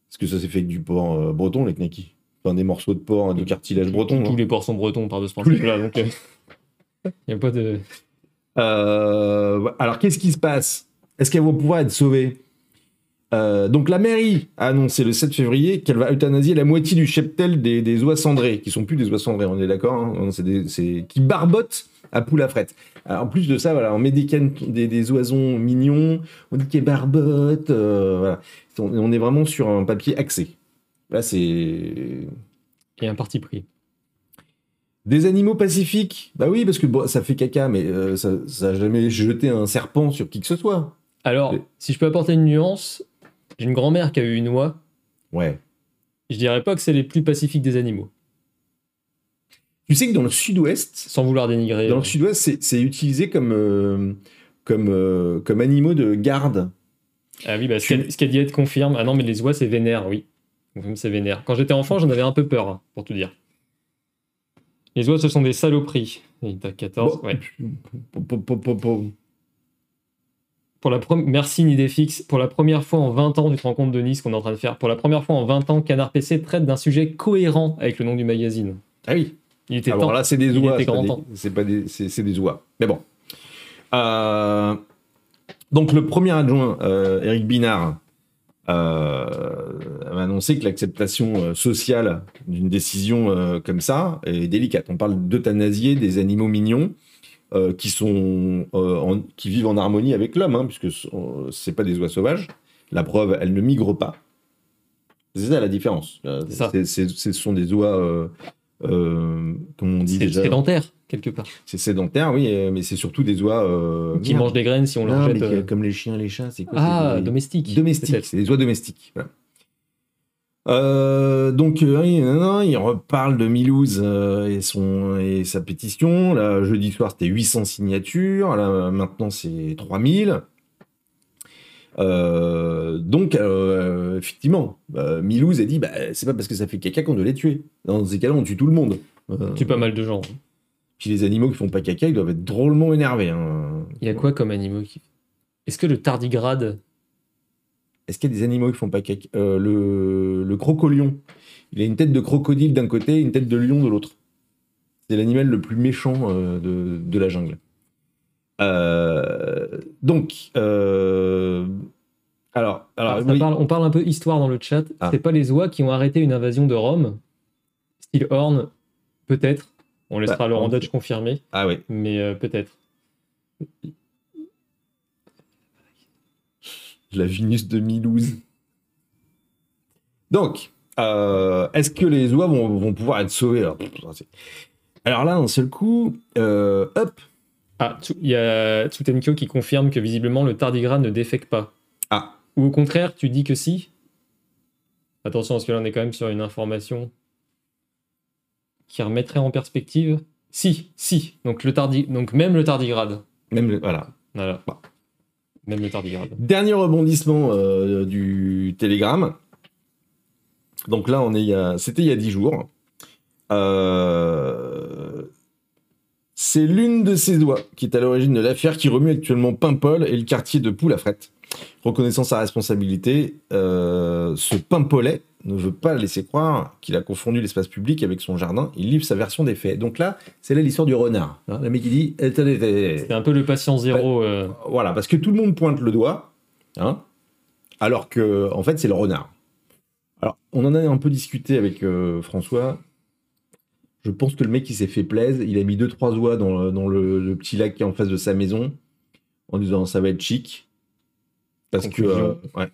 Parce que ça, c'est fait avec du porc euh, breton, les knackis. Enfin, des morceaux de porc, de cartilage breton. Tous non les porcs sont bretons par de ce Tous principe-là. Donc, il n'y a pas de. Euh, alors, qu'est-ce qui se passe? Est-ce qu'elles vont pouvoir être sauvées? Euh, Donc, la mairie a annoncé le 7 février qu'elle va euthanasier la moitié du cheptel des, des oies cendrées, qui sont plus des oies cendrées, on est d'accord hein C'est Qui barbotent à poule à frette. Alors, en plus de ça, voilà, on met des, cannes- des, des oisons mignons, on dit qu'elles barbotent. euh, voilà. on, on est vraiment sur un papier axé. Là, c'est Il y a un parti pris. des animaux pacifiques. Bah oui, parce que bon, ça fait caca, mais euh, ça, ça a jamais jeté un serpent sur qui que ce soit. Alors, si je peux apporter une nuance, j'ai une grand-mère qui a eu une oie. Ouais. Je dirais pas que c'est les plus pacifiques des animaux, Tu sais que dans le sud-ouest, sans vouloir dénigrer. dans le sud-ouest, c'est- utilisé comme, euh, comme, euh, comme animaux de garde. Ah oui, bah, ce qu'a- ce qu'a dit Ed confirme. Ah non, mais les oies, c'est vénère, oui. C'est vénère. Quand j'étais enfant, j'en avais un peu peur, hein, pour tout dire. Les oies, ce sont des saloperies. Et T'as 14, Bon. ouais. Po- po- po- po- po- Pour la Merci Nidefix. Pour la première fois en 20 ans, tu te rends compte, Denis, ce qu'on est en train de faire. Pour la première fois en 20 ans, Canard PC traite d'un sujet cohérent avec le nom du magazine. Ah oui. Il était Alors temps. là, c'est des oies. c'est pas des-. C'est des, c'est, c'est des oies. Mais bon. Euh, donc le premier adjoint, euh, Eric Binard, euh, a annoncé que l'acceptation euh, sociale d'une décision euh, comme ça est délicate. On parle d'euthanasier des animaux mignons euh, qui sont en- qui vivent en harmonie avec l'homme, hein, puisque ce- pas des oies sauvages. La preuve, elles ne migrent pas. C'est ça la différence. Ça. c'est- ce sont des oies, euh, comme on dit C'est déjà, sédentaire, quelque part. c'est sédentaire, oui, euh, mais c'est surtout des oies euh, Qui merde. mangent des graines si on leur Non, jette. mais euh, que- comme les chiens, les chats, c'est quoi Ah, des- domestiques, peut-être. c'est des oies domestiques. voilà. Euh, donc, euh, il reparle de Milouz euh, et, son, et sa pétition. Là, jeudi soir, c'était 800 signatures. Là, maintenant, c'est 3000. Euh, donc, euh, effectivement, euh, Milouz a dit bah, c'est pas parce que ça fait caca qu'on doit les tuer. Dans ces cas-là, on tue tout le monde. Euh, tue pas mal de gens. puis les animaux qui font pas caca, ils doivent être drôlement énervés. hein. Il y a quoi comme animaux qui. Est-ce que le tardigrade. Est-ce qu'il y a des animaux qui font pas caca? Le, le crocolion. Il a une tête de crocodile d'un côté et une tête de lion de l'autre. C'est l'animal le plus méchant de, de la jungle. Euh, donc, euh, alors, alors Ah, oui. parle- on parle un peu histoire dans le chat. Ah. C'est pas les oies qui ont arrêté une invasion de Rome. Style Horn, peut-être. On laissera Bah, Laurent on- Dutch confirmer, ah ouais, mais euh, peut-être. la Vénus de Milouz. Donc, euh, est-ce que les oies vont, vont pouvoir être sauvées alors, là, d'un seul coup, euh, hop, Ah, il y a Tsutenkyo qui confirme que visiblement le tardigrade ne défecte pas. ah, Ou au contraire, tu dis que si? Attention, parce que là, on est quand même sur une information qui remettrait en perspective. Si, si. Donc, le tardi... Donc même le tardigrade. Même le- voilà. Voilà. Même le tardigrade. Dernier rebondissement euh, du Telegram. Donc là, on est c'était il y a 10 jours. Euh, C'est l'une de ces doigts qui est à l'origine de l'affaire qui remue actuellement Paimpol et le quartier de Poulafrette. Reconnaissant sa responsabilité, euh, ce Paimpolais ne veut pas laisser croire qu'il a confondu l'espace public avec son jardin. Il livre sa version des faits. Donc là, c'est là l'histoire du renard. hein. le mec il dit C'est un peu le patient zéro. euh, voilà, parce que tout le monde pointe le doigt, hein, alors que, en fait, c'est le renard. Alors, on en a un peu discuté avec euh, François. Je pense que le mec, il s'est fait plaisir. Il a mis deux, trois oies dans, le, dans le- le petit lac qui est en face de sa maison, en disant ça va être chic. Parce que, euh, ouais.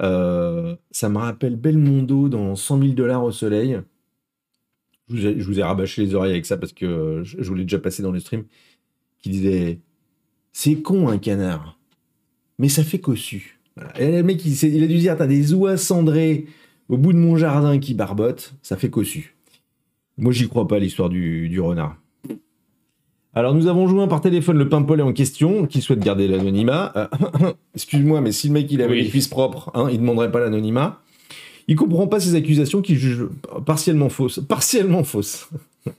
Euh, ça me rappelle Belmondo dans 100 000 dollars au soleil. Je vous, ai, je vous ai rabâché les oreilles avec ça parce que euh, je, je vous l'ai déjà passé dans le stream. Qui disait c'est con un canard, mais ça fait cossu. Voilà. Et le mec, il, il a dû dire T'as des oies cendrées au bout de mon jardin qui barbotent, ça fait cossu. Moi, j'y crois pas, l'histoire du, du renard. Alors, nous avons joint par téléphone le paimpolais en question, qui souhaite garder l'anonymat. Euh, Excuse-moi, mais si le mec il avait Oui. les cuisses propres, hein, il demanderait pas l'anonymat. Il comprend pas ces accusations qu'il juge partiellement fausses. Partiellement fausses.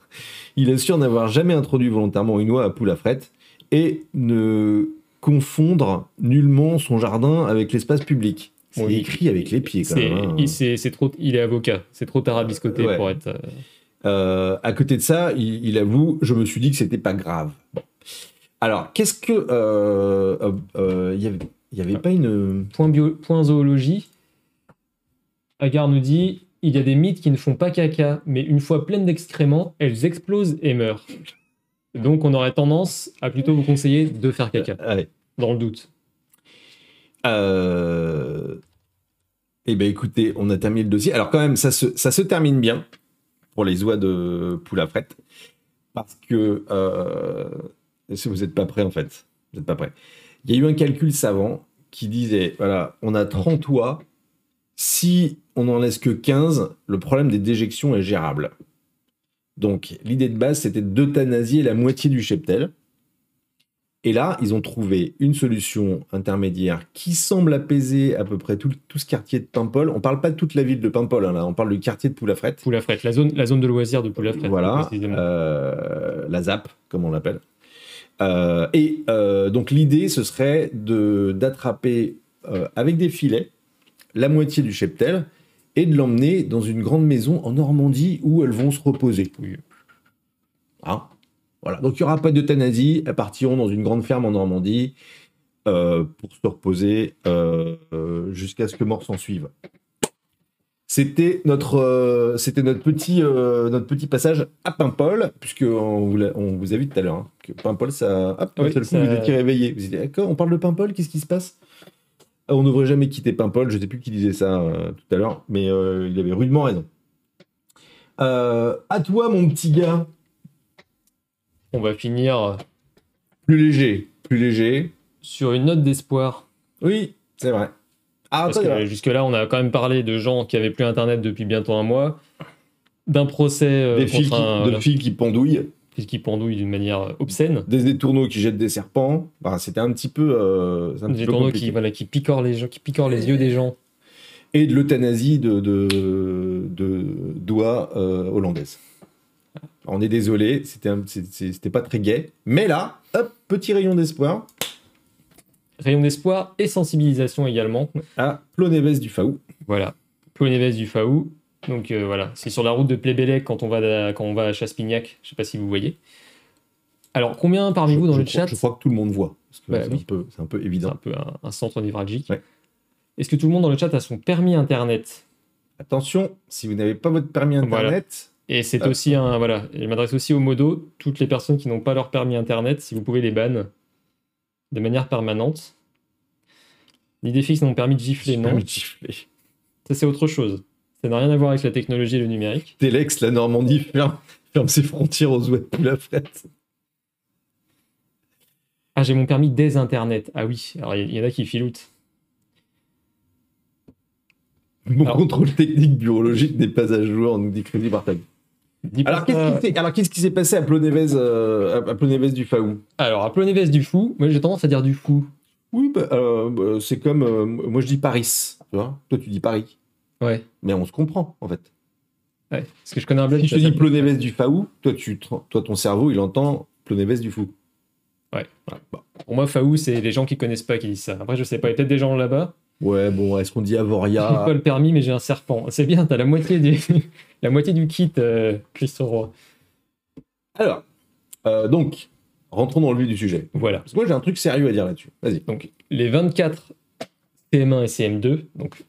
il assure n'avoir jamais introduit volontairement une oie à poule à frette et ne confondre nullement son jardin avec l'espace public. C'est Oui. écrit avec les pieds quand c'est- même. hein. il, c'est trop, il est avocat. C'est trop tarabiscoté Ouais. pour être. euh, Euh, à côté de ça, il, il avoue, je me suis dit que c'était pas grave. Bon. Alors, qu'est-ce que euh, euh, euh, il y avait, il y avait pas une Point, bio, point zoologie. Agar nous dit il y a des mythes qui ne font pas caca, mais une fois pleines d'excréments, elles explosent et meurent. Donc on aurait tendance à plutôt vous conseiller de faire caca, Allez. dans le doute. Euh... Eh ben écoutez, on a terminé le dossier. Alors quand même, ça se, ça se termine bien pour les oies de poule. Parce que... Euh... Si vous n'êtes pas prêts en fait? Vous n'êtes pas prêts. Il y a eu un calcul savant qui disait, voilà, on a 30 oies. Si on n'en laisse que 15, le problème des déjections est gérable. Donc l'idée de base, c'était d'euthanasier la moitié du cheptel. Et là, ils ont trouvé une solution intermédiaire qui semble apaiser à peu près tout, tout ce quartier de Paimpol. On parle pas de toute la ville de Paimpol, hein, là, on parle du quartier de Poulafrette. Poulafrette, la zone, la zone de loisirs de Poulafrette. Voilà, euh, la ZAP, comme on l'appelle. Euh, et euh, donc l'idée, ce serait de d'attraper avec des filets la moitié du cheptel et de l'emmener dans une grande maison en Normandie où elles vont se reposer. Hein voilà. Donc il n'y aura pas d'euthanasie, elles partiront dans une grande ferme en Normandie euh, pour se reposer euh, euh, jusqu'à ce que mort s'en suive. C'était notre, euh, c'était notre petit, notre petit passage à Paimpol, puisque on vous, l'a- on vous a vu tout à l'heure hein, que Paimpol, ça, hop, Oui, seul coup, ça- vous étiez réveillé. Vous étiez d'accord, on parle de Paimpol, qu'est-ce qui se passe? Ah, On ne devrait jamais quitter Paimpol. Je ne sais plus qui disait ça tout à l'heure, mais il avait rudement raison. À toi, mon petit gars, On va finir plus léger, plus léger. sur une note d'espoir. Oui, c'est vrai. Ah, Parce attends, que jusque-là, on a quand même parlé de gens qui avaient plus Internet depuis bientôt un mois, d'un procès euh, des fils, qui, un de fils qui pendouillent, fils qui pendouille d'une manière obscène, des étourneaux qui jettent des serpents. Bah, c'était un petit peu. euh, un des peu tourneaux compliqué. qui, voilà, qui picorent les gens, qui picorent les yeux des gens. Et de l'euthanasie de, de, de doigts euh, hollandaises. On est désolé, c'était pas très gai. Mais là, hop, petit rayon d'espoir Rayon d'espoir et sensibilisation également. à Plonévez du Faou. Voilà. Plonévez du Faou. Donc euh, voilà, c'est sur la route de Plébélec quand on va à, quand on va à Chaspignac. Je sais pas si vous voyez. Alors combien parmi vous dans le crois, chat je crois que tout le monde voit. Bah c'est oui. un, peu- un peu C'est évident. un peu un, un centre névralgique. Ouais. Est-ce que tout le monde dans le chat a son permis internet? Attention, si vous n'avez pas votre permis internet, Et c'est Hop. aussi un. Voilà, je m'adresse aussi au modo. Toutes les personnes qui n'ont pas leur permis internet, si vous pouvez les ban de manière permanente. L'idée fixe n'ont permis de gifler, non. permis de gifler. Ça, c'est autre chose. Ça n'a rien à voir avec la technologie et le numérique. Telex, la Normandie, ferme, ferme ses frontières aux ouest de la frette. Ah, j'ai mon permis des internet. Ah oui, alors il y, y en a qui filoutent. Mon Alors- contrôle technique biologique n'est pas à jour, nous dit Crédit Bartali. Alors, qu'est-ce qui s'est- alors, passé à Plonévez, euh, à- à Plonévez du Faou Alors, à Plonévez du fou, moi j'ai tendance à dire du fou. Oui, bah, euh, bah, c'est comme. euh, moi, je dis Paris. Tu vois Toi, tu dis Paris. Ouais. Mais on se comprend, en fait. Ouais. Parce que je connais un bled Si je te dis Plonévez du Faou, toi, tu, toi, ton cerveau, il entend Plonévez du Fou. Ouais. Bon. Pour moi, Faou, c'est les gens qui connaissent pas qui disent ça. Après, je sais pas, il y a peut-être des gens là-bas. Ouais, bon, est-ce qu'on dit J'ai Avoria pas le permis, mais j'ai un serpent. C'est bien, t'as la moitié du, la moitié du kit, euh, Christo Roy. Alors, euh, donc, rentrons dans le vif du sujet. Voilà. Parce que moi, j'ai un truc sérieux à dire là-dessus. Vas-y. Donc, les 24 CM1 et CM2, donc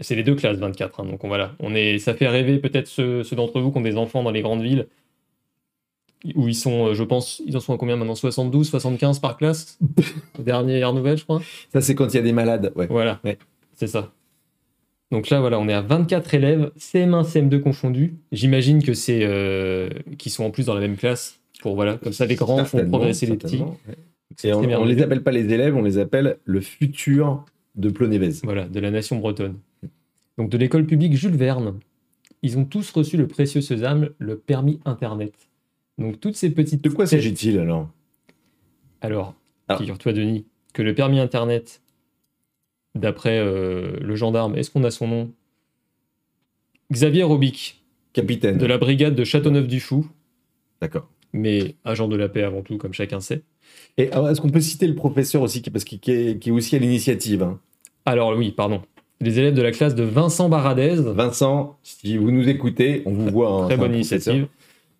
c'est les deux classes 24. hein, donc on, voilà, on est, ça fait rêver peut-être ceux, ceux d'entre vous qui ont des enfants dans les grandes villes, où ils sont, euh, je pense, ils en sont à combien maintenant? 72, 75 par classe? Dernière nouvelle, je crois. Ça, c'est quand il y a des malades. Ouais. Voilà, Ouais. c'est ça. Donc là, voilà, on est à 24 élèves, CM1, CM2 confondus. J'imagine que c'est euh, qu'ils sont en plus dans la même classe. Pour voilà, comme ça, les grands font progresser les petits. ouais. Et on, on les appelle pas les élèves, on les appelle le futur de Plonévez. Voilà, de la nation bretonne. Donc de l'école publique Jules Verne, ils ont tous reçu le précieux sésame, le permis Internet. Donc toutes ces petites... De quoi s'agit-il alors? Alors, Alors. figure-toi Denis, que le permis Internet, d'après euh, le gendarme, est-ce qu'on a son nom? Xavier Robic, Capitaine. de la brigade de Châteauneuf-du-Fou, D'accord. mais agent de la paix avant tout, comme chacun sait. Et est-ce qu'on peut citer le professeur aussi, parce qu'il qui est, aussi à l'initiative hein? Alors oui, pardon. Les élèves de la classe de Vincent Baradez, Vincent, si vous nous écoutez, on vous voit. hein, très bonne professeur.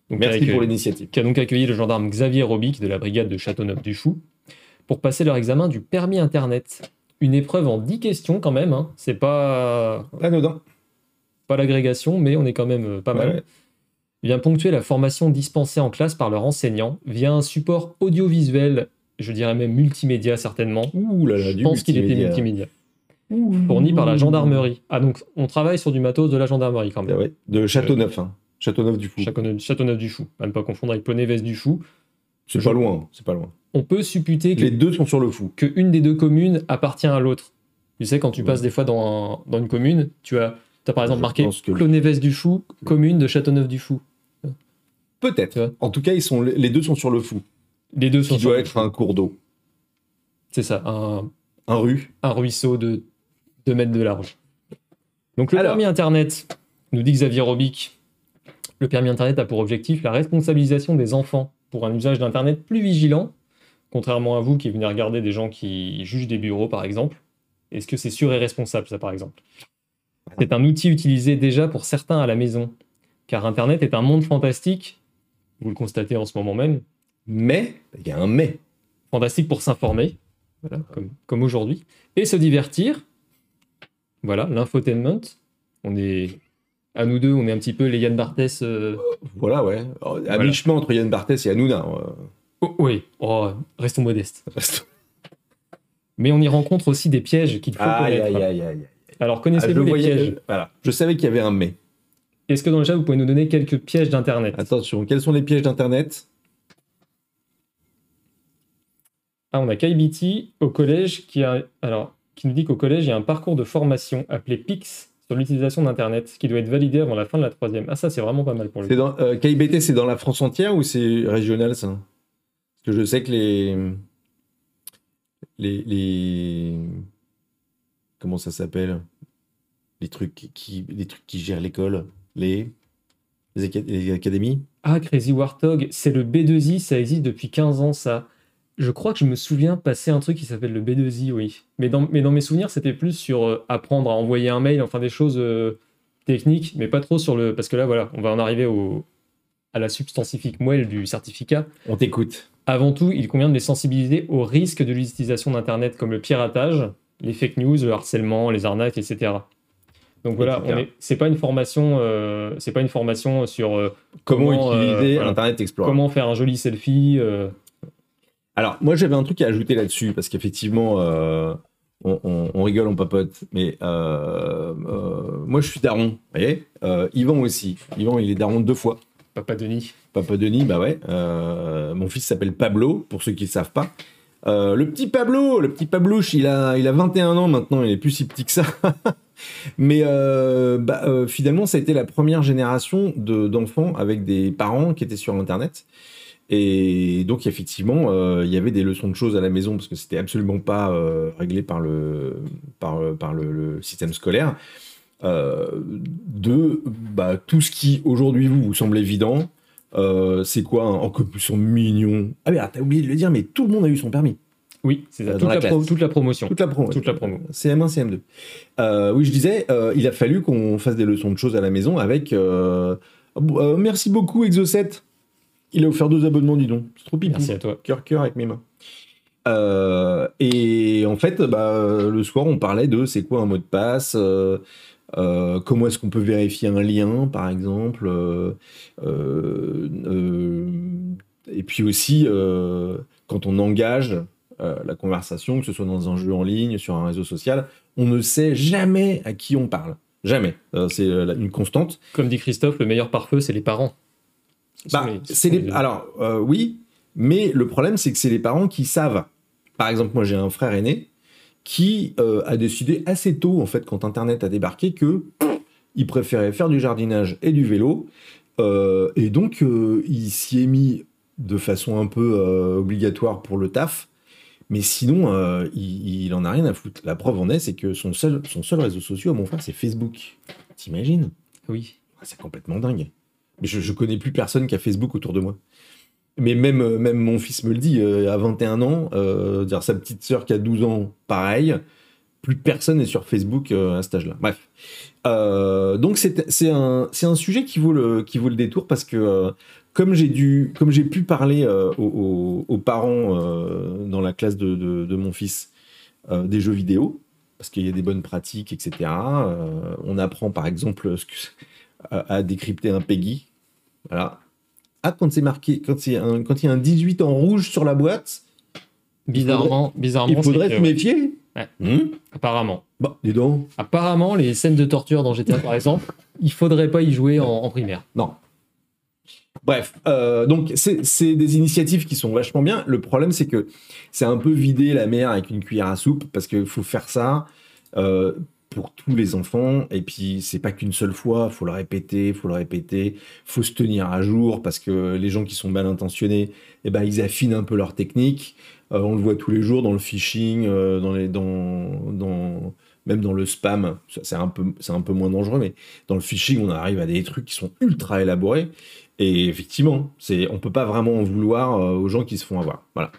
Donc, Merci pour euh, l'initiative. qui a donc accueilli le gendarme Xavier Robic de la brigade de Châteauneuf-du-Fou pour passer leur examen du permis Internet. Une épreuve en 10 questions quand même, hein. c'est pas, Anodin. pas l'agrégation, mais on est quand même euh, pas mal. Ouais. Vient ponctuer la formation dispensée en classe par leur enseignant via un support audiovisuel, je dirais même multimédia certainement. Ouh là là, je du pense qu'il était multimédia. Fourni par la gendarmerie. Ah donc on travaille sur du matos de la gendarmerie quand Ah même. ouais, De Châteauneuf. Hein. Châteauneuf du Fou. Châteauneuf- Châteauneuf-du-Fou, à ne pas confondre avec Plonévez-du-Fou. C'est pas loin. C'est pas loin. On peut supputer que Les deux sont sur le Fou. qu'une des deux communes appartient à l'autre. Tu sais, quand tu Ouais. passes des fois dans, un- dans une commune, tu as, as par exemple Je marqué pense que- Plonévez-du-Fou, commune de Châteauneuf-du-Fou. Tu Peut-être. vois En tout cas, ils sont, les deux sont sur le Fou. Les deux sont Qui sur doit le être Fou. un cours d'eau. C'est ça, un, Un rue. un ruisseau de 2 mètres de large. Donc le Alors. permis Internet, nous dit Xavier Robic, le permis Internet a pour objectif la responsabilisation des enfants pour un usage d'Internet plus vigilant, contrairement à vous qui venez regarder des gens qui jugent des bureaux par exemple. Est-ce que c'est sûr et responsable ça par exemple? C'est un outil utilisé déjà pour certains à la maison, car Internet est un monde fantastique, vous le constatez en ce moment même, Mais, il y a un mais. fantastique pour s'informer, comme, comme aujourd'hui, et se divertir. Voilà, l'infotainment. On est, à nous deux, on est un petit peu les Yann Barthès. euh, Voilà, ouais. Alors, À Voilà. mi-chemin entre Yann Barthès et Hanouna. Oh, oui, oh, restons modestes. euh. Mais on y rencontre aussi des pièges qu'il faut Aïe, connaître. aïe, aïe, aïe. Alors, Ah, je connaissez-vous les voyais- pièges Voilà. Je savais qu'il y avait un mais. Est-ce que dans le chat, vous pouvez nous donner quelques pièges d'Internet? Attention, quels sont les pièges d'Internet? Ah, on a KBT au collège qui, a, alors, qui nous dit qu'au collège, il y a un parcours de formation appelé PIX sur l'utilisation d'Internet qui doit être validé avant la fin de la troisième. Ah, ça, c'est vraiment pas mal pour C'est dans, euh, KIBT, c'est dans la France entière ou c'est régional, ça? Parce que je sais que les... Les... les... Comment ça s'appelle? Les trucs, qui, les trucs qui gèrent l'école Les... Les académies Ah, Crazy Warthog, c'est le B2I, ça existe depuis 15 ans, ça. Je crois que je me souviens passer un truc qui s'appelle le B2I, oui. Mais dans, mais dans mes souvenirs, c'était plus sur euh, apprendre à envoyer un mail, enfin des choses euh, techniques, mais pas trop sur le. Parce que là, voilà, on va en arriver au, à la substantifique moelle du certificat. On t'écoute. Avant tout, il convient de les sensibiliser aux risques de l'utilisation d'Internet comme le piratage, les fake news, le harcèlement, les arnaques, etc. Donc voilà, c'est pas une formation, euh, c'est pas une formation sur Comment, Comment, utiliser. Internet Explorer comment faire un joli selfie. Alors, moi, j'avais un truc à ajouter là-dessus, parce qu'effectivement, euh, on, on- on rigole, on papote, mais euh, euh, moi, je suis daron, vous voyez Yvan aussi. Yvan, il est daron deux fois. Papa Denis. Papa Denis, bah ouais. Mon fils s'appelle Pablo, pour ceux qui ne savent pas. Le petit Pablo, le petit Pablouche, il a, il a 21 ans maintenant, il est plus si petit que ça. Mais euh, bah, euh, finalement, ça a été la première génération de- d'enfants avec des parents qui étaient sur Internet. Et donc, effectivement, euh, il y avait des leçons de choses à la maison parce que c'était absolument pas euh, réglé par le, par, par le, le système scolaire. Euh, de bah, tout ce qui aujourd'hui vous, vous semble évident. Euh, c'est quoi un... Oh, comme ils sont mignons? Ah, mais ah, t'as oublié de le dire, mais tout le monde a eu son permis. Oui, c'est ça. Euh, Toute la la, pro- toute la promotion. Toute la promo. Toute la promo. CM1, CM2. Euh, oui, je disais, euh, il a fallu qu'on fasse des leçons de choses à la maison avec. euh, euh, merci beaucoup, Exo7. Il a offert deux abonnements, dis donc. C'est trop pipou. Merci à toi. Cœur, cœur avec mes mains. Euh, et en fait, bah, le soir, on parlait de c'est quoi un mot de passe, euh, euh, comment est-ce qu'on peut vérifier un lien, par exemple. et puis aussi, quand on engage la conversation, que ce soit dans un jeu en ligne, sur un réseau social, on ne sait jamais à qui on parle. Jamais. C'est une constante. Comme dit Christophe, le meilleur pare-feu, c'est les parents. Bah, les- les... Alors, euh, oui, mais le problème, c'est que c'est les parents qui savent. Par exemple, moi, j'ai un frère aîné qui euh, a décidé assez tôt, en fait, quand Internet a débarqué, que il préférait faire du jardinage et du vélo. Euh, et donc, il s'y est mis de façon un peu obligatoire pour le taf. Mais sinon, euh, il, il en a rien à foutre. La preuve en est, c'est que son seul, son seul réseau social, à mon frère, c'est Facebook. T'imagines? Oui. C'est complètement dingue. Je, je connais plus personne qui a Facebook autour de moi. Mais même, euh, même mon fils me le dit, euh, à 21 ans, euh, dire sa petite sœur qui a 12 ans, pareil, plus personne n'est sur Facebook à cet âge-là. Bref. Donc c'est un, un sujet qui vaut, le, qui vaut le détour parce que comme j'ai comme j'ai pu parler aux, parents dans la classe de, mon fils des jeux vidéo, parce qu'il y a des bonnes pratiques, etc. on apprend par exemple à décrypter un Peggy. Voilà. Ah, quand c'est marqué, quand, c'est un- quand il y a un 18 en rouge sur la boîte, Bizarrement, bizarrement, il faudrait se méfier. Ouais. Hmm apparemment. bah, dis donc. Apparemment, les scènes de torture dans GTA, par exemple, il faudrait pas y jouer en, en primaire. Non. Bref, euh, donc c'est c'est des initiatives qui sont vachement bien. Le problème, c'est que c'est un peu vider la mer avec une cuillère à soupe parce qu'il faut faire ça euh, pour tous les enfants. Et puis, c'est pas qu'une seule fois, faut le répéter, faut le répéter, faut se tenir à jour parce que les gens qui sont mal intentionnés, eh ben, ils affinent un peu leur technique. Euh, on le voit tous les jours dans le phishing, euh, dans les, dans, même dans le spam. C'est un, peu- un peu moins dangereux, mais dans le phishing, on arrive à des trucs qui sont ultra élaborés. Et effectivement, c'est, on peut pas vraiment en vouloir euh, aux gens qui se font avoir. Voilà.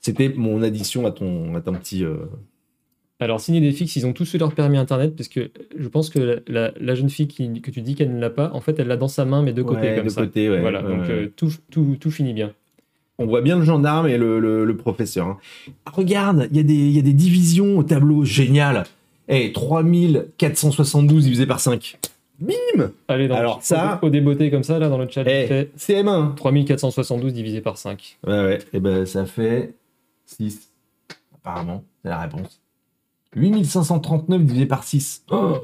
C'était mon addition à ton, à ton petit. Alors, Cinedefix, ils ont tous eu leur permis internet parce que je pense que la, jeune fille qui- que tu dis qu'elle ne l'a pas, en fait, elle l'a dans sa main, mais de côté, Ouais, comme de ça. côté, ouais. voilà, Ouais, donc euh, tout, tout, tout finit bien. On voit bien le gendarme et le, le- le professeur. hein. Ah, regarde, il y, des- y a des divisions au tableau. Génial. Eh, 3472 divisé par 5. Bim Allez, donc, Alors, ça- Au débeauté comme ça, là, dans le chat, Eh, fait CM1. 3472 divisé par 5. Ouais, ouais. Et ben, ça fait 6. Apparemment, c'est la réponse. 8539 divisé par 6. Oh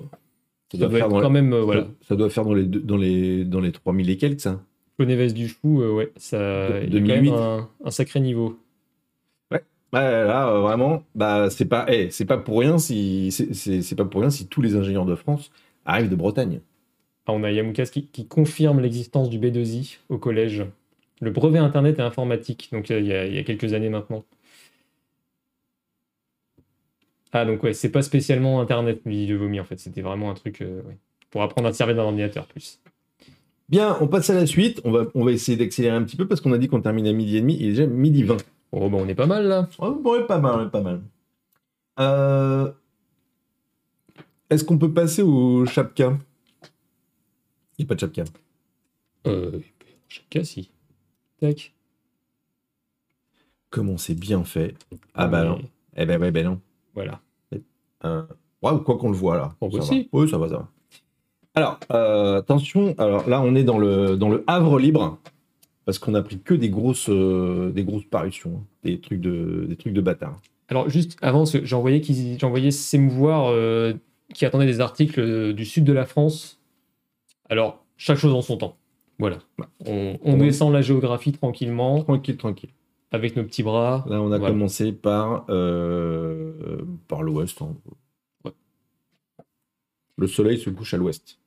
Ça doit être dans quand les- même, euh, voilà. ça doit faire dans les, deux- dans les, dans les 3000 et quelques, ça. Neves du Chou, euh, ouais, ça, De- il y a quand même 2008. un, un sacré niveau. Ouais, là, euh, vraiment, bah, c'est pas, eh, c'est pas pour rien si, c'est- c'est c'est pas pour rien si tous les ingénieurs de France arrivent de Bretagne. Ah, on a Yamoukas qui, qui confirme l'existence du B2I au collège. Le brevet Internet et informatique, donc il y, a, il y a quelques années maintenant. Ah, donc ouais, c'est pas spécialement Internet, le vomi, en fait. C'était vraiment un truc euh, ouais, pour apprendre à se servir d'un ordinateur plus. Bien, on passe à la suite. On va, on va essayer d'accélérer un petit peu parce qu'on a dit qu'on termine à midi et demi. Il est déjà midi 20. Oh, bah, on est pas mal là. Oh, bon, ouais, pas mal, ouais, pas mal. Euh, Est-ce qu'on peut passer au chapka? Il n'y a pas de chapka. Euh, cas, si. Tac. Comment c'est bien fait Ah bah non. Eh ben ouais, ben non. Voilà. Euh, ouais, quoi qu'on le voit là. Bah ça si. va. Oui, ça va, ça va. Alors, euh, attention, alors là, on est dans le, dans le Havre libre, parce qu'on a pris que des grosses, euh, des grosses parutions, hein. des trucs de, des trucs de bâtard. Alors, juste avant, j'envoyais qu'ils- s'émouvoir euh, qui attendaient des articles du sud de la France. Alors, chaque chose en son temps. Voilà. On, on Ouais. descend la géographie tranquillement. Tranquille, tranquille. Avec nos petits bras. Là, on a Voilà. commencé par, euh, par l'ouest. hein. Ouais. Le soleil se couche à l'ouest.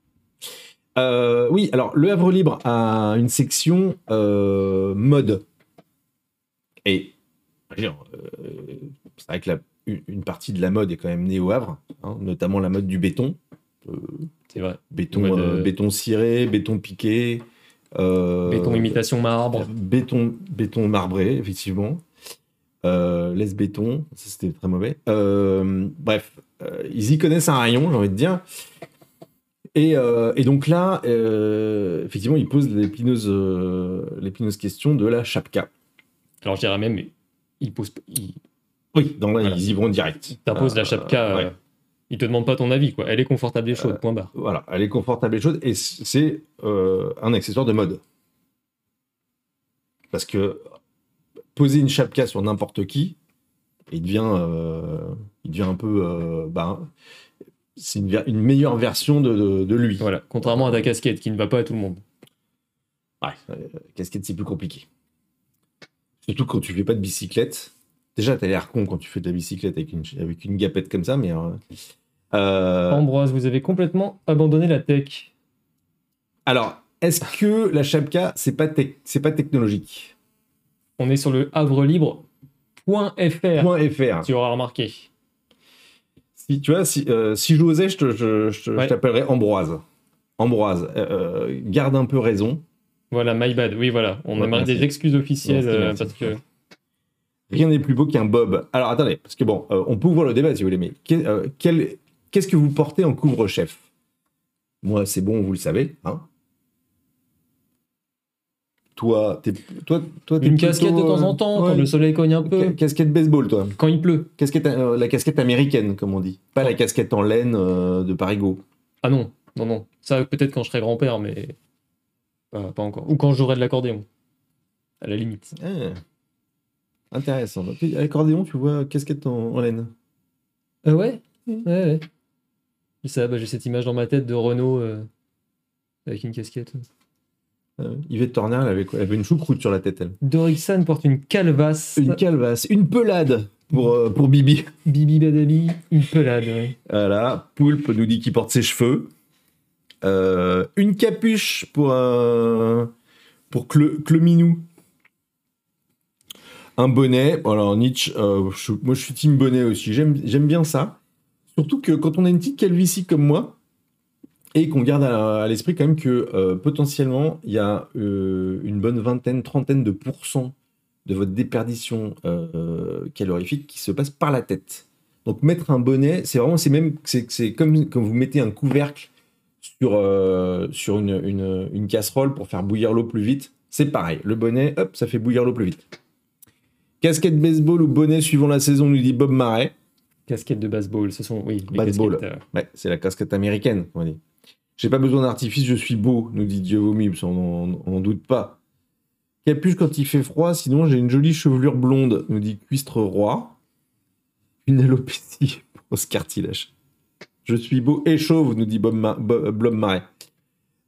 Euh, oui, alors le Havre Libre a une section euh, mode. Et c'est vrai que la- une- partie de la mode est quand même née au Havre, hein, notamment la mode du béton. C'est vrai. béton, Mode, béton ciré, béton piqué. Euh, Béton imitation marbre. Béton, béton marbré, effectivement. Euh, laisse béton, ça c'était très mauvais. Euh, bref, euh, ils y connaissent un rayon, j'ai envie de dire. Et, et donc là, effectivement, ils posent l'épineuse, l'épineuse question de la chapka. Alors je dirais même, il pose, il Oui, dans là, Voilà. ils y vont direct. t'impose Euh, la chapka. ouais. Euh, il te demande pas ton avis, quoi. Elle est confortable et chaude, point barre. Voilà, elle est confortable et chaude, et c'est euh, un accessoire de mode. Parce que poser une chapka sur n'importe qui, il devient, euh, il devient un peu, euh, bah, c'est une, meilleure version de, de- de lui. Voilà. Contrairement à ta casquette qui ne va pas à tout le monde. Ouais, euh, casquette, c'est plus compliqué. Surtout quand tu fais pas de bicyclette. Déjà, t'as l'air con quand tu fais de la bicyclette avec une, avec une gapette comme ça, mais. euh, euh, Ambroise, vous avez complètement abandonné la tech. alors, est-ce que la chapka, c'est pas, c'est pas technologique? On est sur le havrelibre.fr. Point .fr. Tu auras remarqué. Si, tu vois, si, euh, si j'osais, je, je, je t'appellerais Ambroise. Ambroise, euh, garde un peu raison. Voilà, my bad. Oui, voilà. On Ouais, merci. des excuses officielles euh, parce que Rien n'est plus beau qu'un bob. Alors attendez, parce que bon, euh, on peut ouvrir le débat si vous voulez, mais qu'est- euh, quel- qu'est-ce que vous portez en couvre-chef? Moi, c'est bon, vous le savez. Hein toi, t'es, toi, toi, t'es une plutôt, casquette de temps en euh, temps ouais, quand le soleil cogne un peu, ca- Casquette baseball, toi. quand il pleut. Casquette, euh, la casquette américaine, comme on dit. Pas la casquette en laine de Parigo. Ah non, non, non. Ça peut-être quand je serai grand-père, mais pas, pas encore. Ou quand j'aurai de l'accordéon. À la limite. Ah. Intéressant. Donc, l'accordéon, tu vois casquette en, en laine. Euh, ouais, ouais, ouais. Et ça, bah, j'ai cette image dans ma tête de Renault euh, avec une casquette. Euh, Yvette Torner, elle avait, quoi? Elle avait une choucroute sur la tête, elle. Dorixan porte une calvasse. Une calvasse, une pelade pour, euh, pour Bibi. Bibi Badabi, une pelade. ouais. Voilà, Poulpe nous dit qu'il porte ses cheveux. Euh, une capuche pour, euh, pour Cle- Cleminou. Un bonnet. Bon, Alors, Nietzsche, euh, moi je suis team bonnet aussi. J'aime bien ça. Surtout que quand on a une petite calvitie comme moi, et qu'on garde à, l'esprit quand même que euh, potentiellement, il y a euh, une bonne vingtaine, trentaine de pourcents de votre déperdition calorifique qui se passe par la tête. Donc mettre un bonnet, c'est vraiment, c'est même, c'est comme quand vous mettez un couvercle sur, sur une, une, une casserole pour faire bouillir l'eau plus vite. C'est pareil. Le bonnet, hop, ça fait bouillir l'eau plus vite. Casquette baseball ou bonnet suivant la saison, nous dit Bob Marais. Casquette de baseball, ce sont, oui, les Baseball. euh, Ouais, c'est la casquette américaine, on dit. J'ai pas besoin d'artifice, je suis beau, nous dit Dieu vomi, on n'en doute pas. Capuche quand il fait froid, sinon j'ai une jolie chevelure blonde, nous dit Cuistre Roi. Une alopécie ce cartilage. Je suis beau et chauve, nous dit Bob, Ma- Bob, Blob Marais.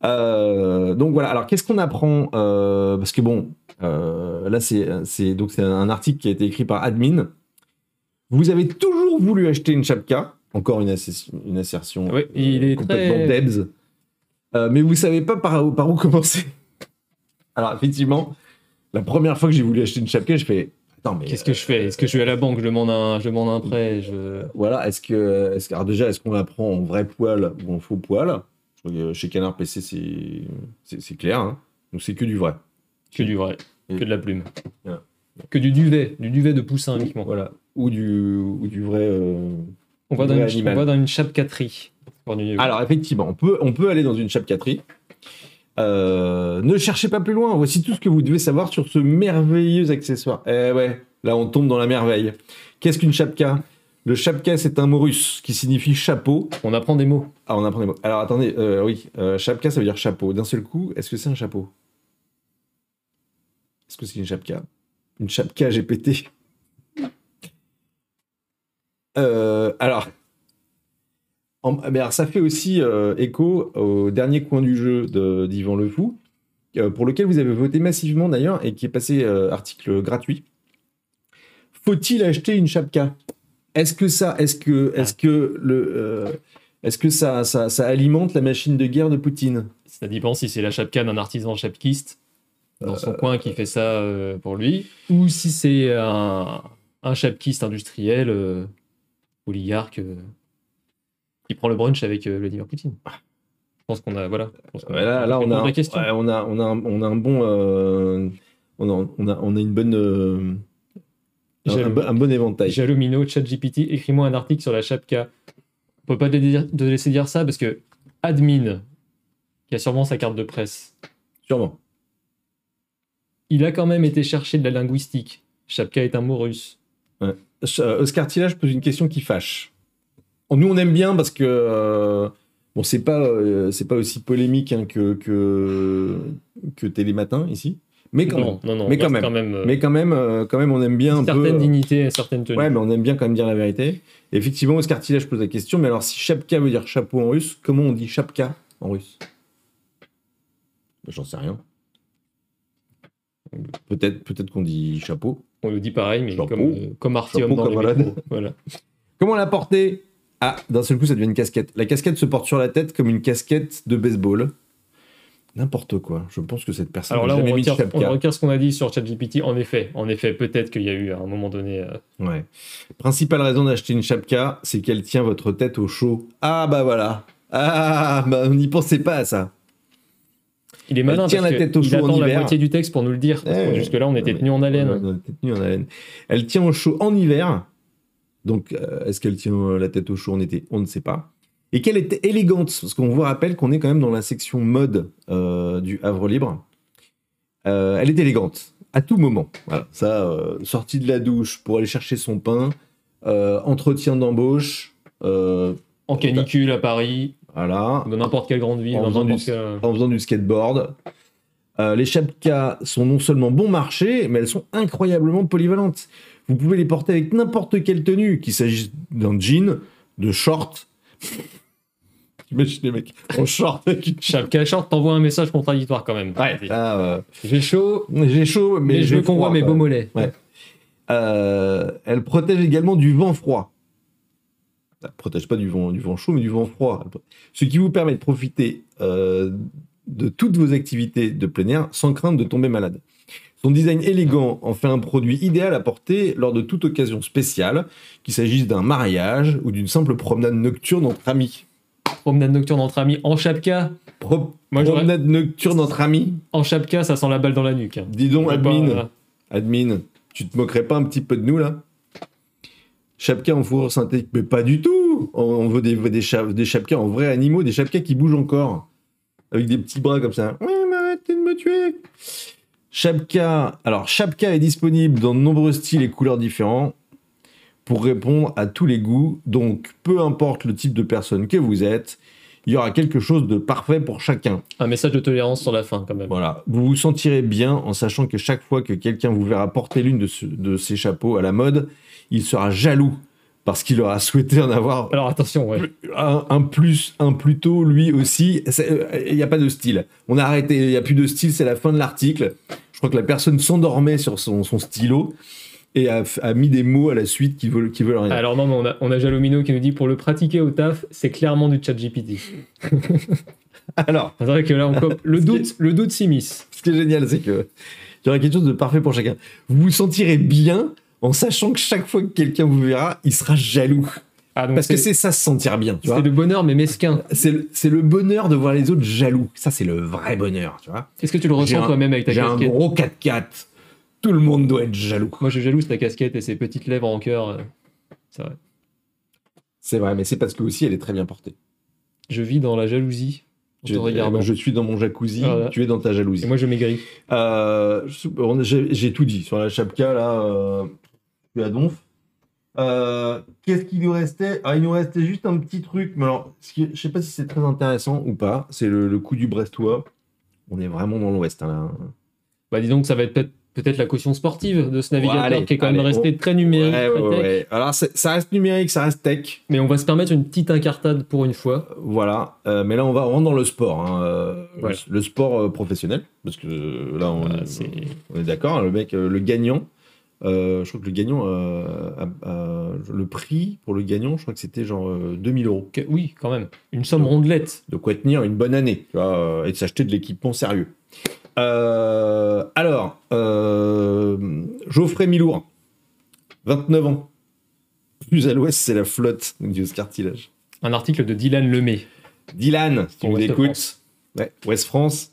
Euh, donc voilà, alors qu'est-ce qu'on apprend Euh, Parce que bon, là c'est donc c'est un article qui a été écrit par Admin. Vous avez toujours voulu acheter une chapka, encore une, assertion- une assertion Oui, il est complètement très- debs, Euh, mais vous savez pas par, où- par où commencer. Alors effectivement, la première fois que j'ai voulu acheter une chapka, je fais attends mais Qu'est-ce que je fais? Est-ce que je vais à la banque, je demande un, je demande un prêt je... voilà, est-ce que, est-ce alors déjà, est-ce qu'on la prend en vrai poil ou en faux poil? Chez Canard PC, c'est, c'est, c'est clair. hein. Donc c'est que du vrai. Que du vrai, que de la plume. Voilà. Que du duvet, du duvet de poussin uniquement. Voilà. Ou du, ou du vrai. euh, On va, dans Vrai une, animal. on va dans une chapcaterie. Pour du- Alors effectivement, on peut, on peut aller dans une chapcaterie. Euh, ne cherchez pas plus loin. Voici tout ce que vous devez savoir sur ce merveilleux accessoire. Eh ouais, là on tombe dans la merveille. Qu'est-ce qu'une chapka? Le chapka, c'est un mot russe qui signifie chapeau. On apprend des mots. Ah, on apprend des mots. Alors attendez, euh, oui, euh, chapka, ça veut dire chapeau. D'un seul coup, est-ce que c'est un chapeau? Est-ce que c'est une chapka? Une chapka GPT Euh, alors, alors, ça fait aussi euh, écho au dernier coin du jeu d'Yvan Le Fou, euh, pour lequel vous avez voté massivement d'ailleurs et qui est passé euh, article gratuit. faut-il acheter une chapka? Est-ce que ça, est-ce que, est-ce que le, est-ce que ça, ça, ça alimente la machine de guerre de Poutine? Ça dépend si c'est la chapka d'un artisan chapkiste dans son coin qui fait ça euh, pour lui, ou si c'est un, un chapkiste industriel, euh, oligarque, euh, qui prend le brunch avec euh, Vladimir Poutine. Je pense qu'on a, voilà. qu'on Ouais, là, là, on a, question. ouais, on a, on a, un- on a un bon, euh, on a, on a, on a une bonne, euh, un, un bon- un bon éventail. Jalomino, ChatGPT, écris-moi un article sur la chapka. On peut pas te dire- te laisser dire ça parce que admin, qui a sûrement sa carte de presse, Sûrement. Il a quand même été chercher de la linguistique. Chapka est un mot russe. Euh, Oscar Tillage pose une question qui fâche. Nous, on aime bien parce que euh, bon, c'est pas, euh, c'est pas aussi polémique hein, que, que que Télématin ici, mais quand non, même. non, non, Mais on quand même. quand même euh, Mais quand même, euh, quand même, on aime bien un certaine peu. euh, dignité et certaine tenue. Ouais, mais on aime bien quand même dire la vérité. Et effectivement, Oscar Tillage pose la question. Mais alors, si chapka veut dire chapeau en russe, comment on dit chapka en russe? J'en sais rien. Peut-être, peut-être qu'on dit chapeau. On le dit pareil, mais Chapeau. comme, euh, comme Artyom dans comme les métros. Voilà. Comment la porter? Ah, d'un seul coup, ça devient une casquette. La casquette se porte sur la tête comme une casquette de baseball. N'importe quoi. Je pense que cette personne Alors là, on jamais mis retire, on retire ce qu'on a dit sur ChatGPT. En effet, en effet, peut-être qu'il y a eu à un moment donné. euh, Ouais. Principale raison d'acheter une chapka, c'est qu'elle tient votre tête au chaud. Ah bah voilà. Ah bah on n'y pensait pas à ça. Il est malin tient parce la tête au il chaud en attend la hiver. moitié du texte pour nous le dire. Eh, jusque-là, on était tenus en haleine. Ouais, on était tenus en haleine. Elle tient au chaud en hiver. Donc, euh, est-ce qu'elle tient la tête au chaud en été? On ne sait pas. Et qu'elle était élégante, parce qu'on vous rappelle qu'on est quand même dans la section mode euh, du Havre Libre. Euh, elle est élégante, à tout moment. Voilà, ça, sortie de la douche pour aller chercher son pain, entretien d'embauche, En canicule à Paris, voilà, dans n'importe quelle grande ville, En dans faisant du- quel- en faisant du skateboard. Euh, les chapkas sont non seulement bon marché, mais elles sont incroyablement polyvalentes. Vous pouvez les porter avec n'importe quelle tenue, qu'il s'agisse d'un jean, de short. T'imagines les mecs en short avec une Chapka Short t'envoie un message contradictoire quand même. Ah, euh, J'ai chaud, j'ai chaud, mais, mais, je veux qu'on voit mes beaux mollets. Euh, elle protège également du vent froid. Elle protège pas du vent, du vent chaud, mais du vent froid. Ce qui vous permet de profiter euh, de toutes vos activités de plein air sans crainte de tomber malade. Son design élégant en fait un produit idéal à porter lors de toute occasion spéciale, qu'il s'agisse d'un mariage ou d'une simple promenade nocturne entre amis. Promenade nocturne entre amis en chapka. Pro- Moi, j'aurais- promenade nocturne entre amis En chapka, ça sent la balle dans la nuque. Dis donc, pas- admin. Admin, tu te moquerais pas un petit peu de nous là? Chapka en fourrure synthétique, mais pas du tout On veut des, des, cha- des chapkas en vrais animaux, des chapkas qui bougent encore. Avec des petits bras comme ça. Ouais, mais arrêtez de me tuer Chapka, alors Chapka est disponible dans de nombreux styles et couleurs différents pour répondre à tous les goûts. Donc, peu importe le type de personne que vous êtes, il y aura quelque chose de parfait pour chacun. Un message de tolérance sur la fin quand même. Voilà, vous vous sentirez bien en sachant que chaque fois que quelqu'un vous verra porter l'une de, ce- de ces chapeaux à la mode, il sera jaloux parce qu'il aura souhaité en avoir Alors attention, ouais. un, un plus, un plus tôt lui aussi. Euh, Il n'y a pas de style. On a arrêté, il n'y a plus de style, c'est la fin de l'article. Je crois que la personne s'endormait sur son, son stylo et a, a mis des mots à la suite qui veulent, qui veulent rien. Alors non, mais on a, on a Jalomino qui nous dit pour le pratiquer au taf, c'est clairement du chat GPT. Alors, C'est vrai que là, on cope- le doute, le doute s'immisce. ce qui est génial, c'est que il y aura quelque chose de parfait pour chacun. Vous vous sentirez bien en sachant que chaque fois que quelqu'un vous verra, il sera jaloux. Ah, donc Parce que c'est ça se sentir bien, c'est le bonheur, mais mesquin. C'est le, bonheur de voir les autres jaloux. Ça, c'est le vrai bonheur, tu vois. Est-ce que tu le ressens toi-même avec ta J'ai un casquette gros 4x4. Tout le monde doit être jaloux. Moi, je jalouse ta casquette et ses petites lèvres en cœur. euh, C'est vrai. C'est vrai, mais c'est parce que aussi, elle est très bien portée. Je vis dans la jalousie Je, te je suis dans mon jacuzzi, Voilà. tu es dans ta jalousie. Et moi, je maigris. Euh, j'ai tout dit sur la chapka, là. Euh, à donf. Euh, Qu'est-ce qu'il nous restait? Ah, il nous restait juste un petit truc, mais alors, je sais pas si c'est très intéressant ou pas. C'est le, le coup du Brestois. On est vraiment dans l'ouest, hein, là. Bah, dis donc, ça va être peut-être peut-être la caution sportive de ce navigateur allez, qui est quand même resté très numérique. Ouais, très ouais, tech. ouais. Alors, ça reste numérique, ça reste tech. Mais on va se permettre une petite incartade pour une fois. Voilà. Euh, mais là, on va on rentre dans le sport. hein, euh, le, le sport professionnel. Parce que là, on, on est d'accord. Le mec, le gagnant, Euh, je crois que le gagnant, euh, a- a- le prix pour le gagnant, je crois que c'était genre euh, 2000 euros. Que- Oui, quand même. Une somme rondelette. De quoi tenir une bonne année, tu vois, euh, et de s'acheter de l'équipement sérieux. Euh, alors, euh, Geoffrey Milour, 29 ans. Plus à l'ouest, c'est la flotte, nous dit Oscar Tillage. Un article de Dylan Lemay. Dylan, si tu nous écoutes. France. Ouais, West France.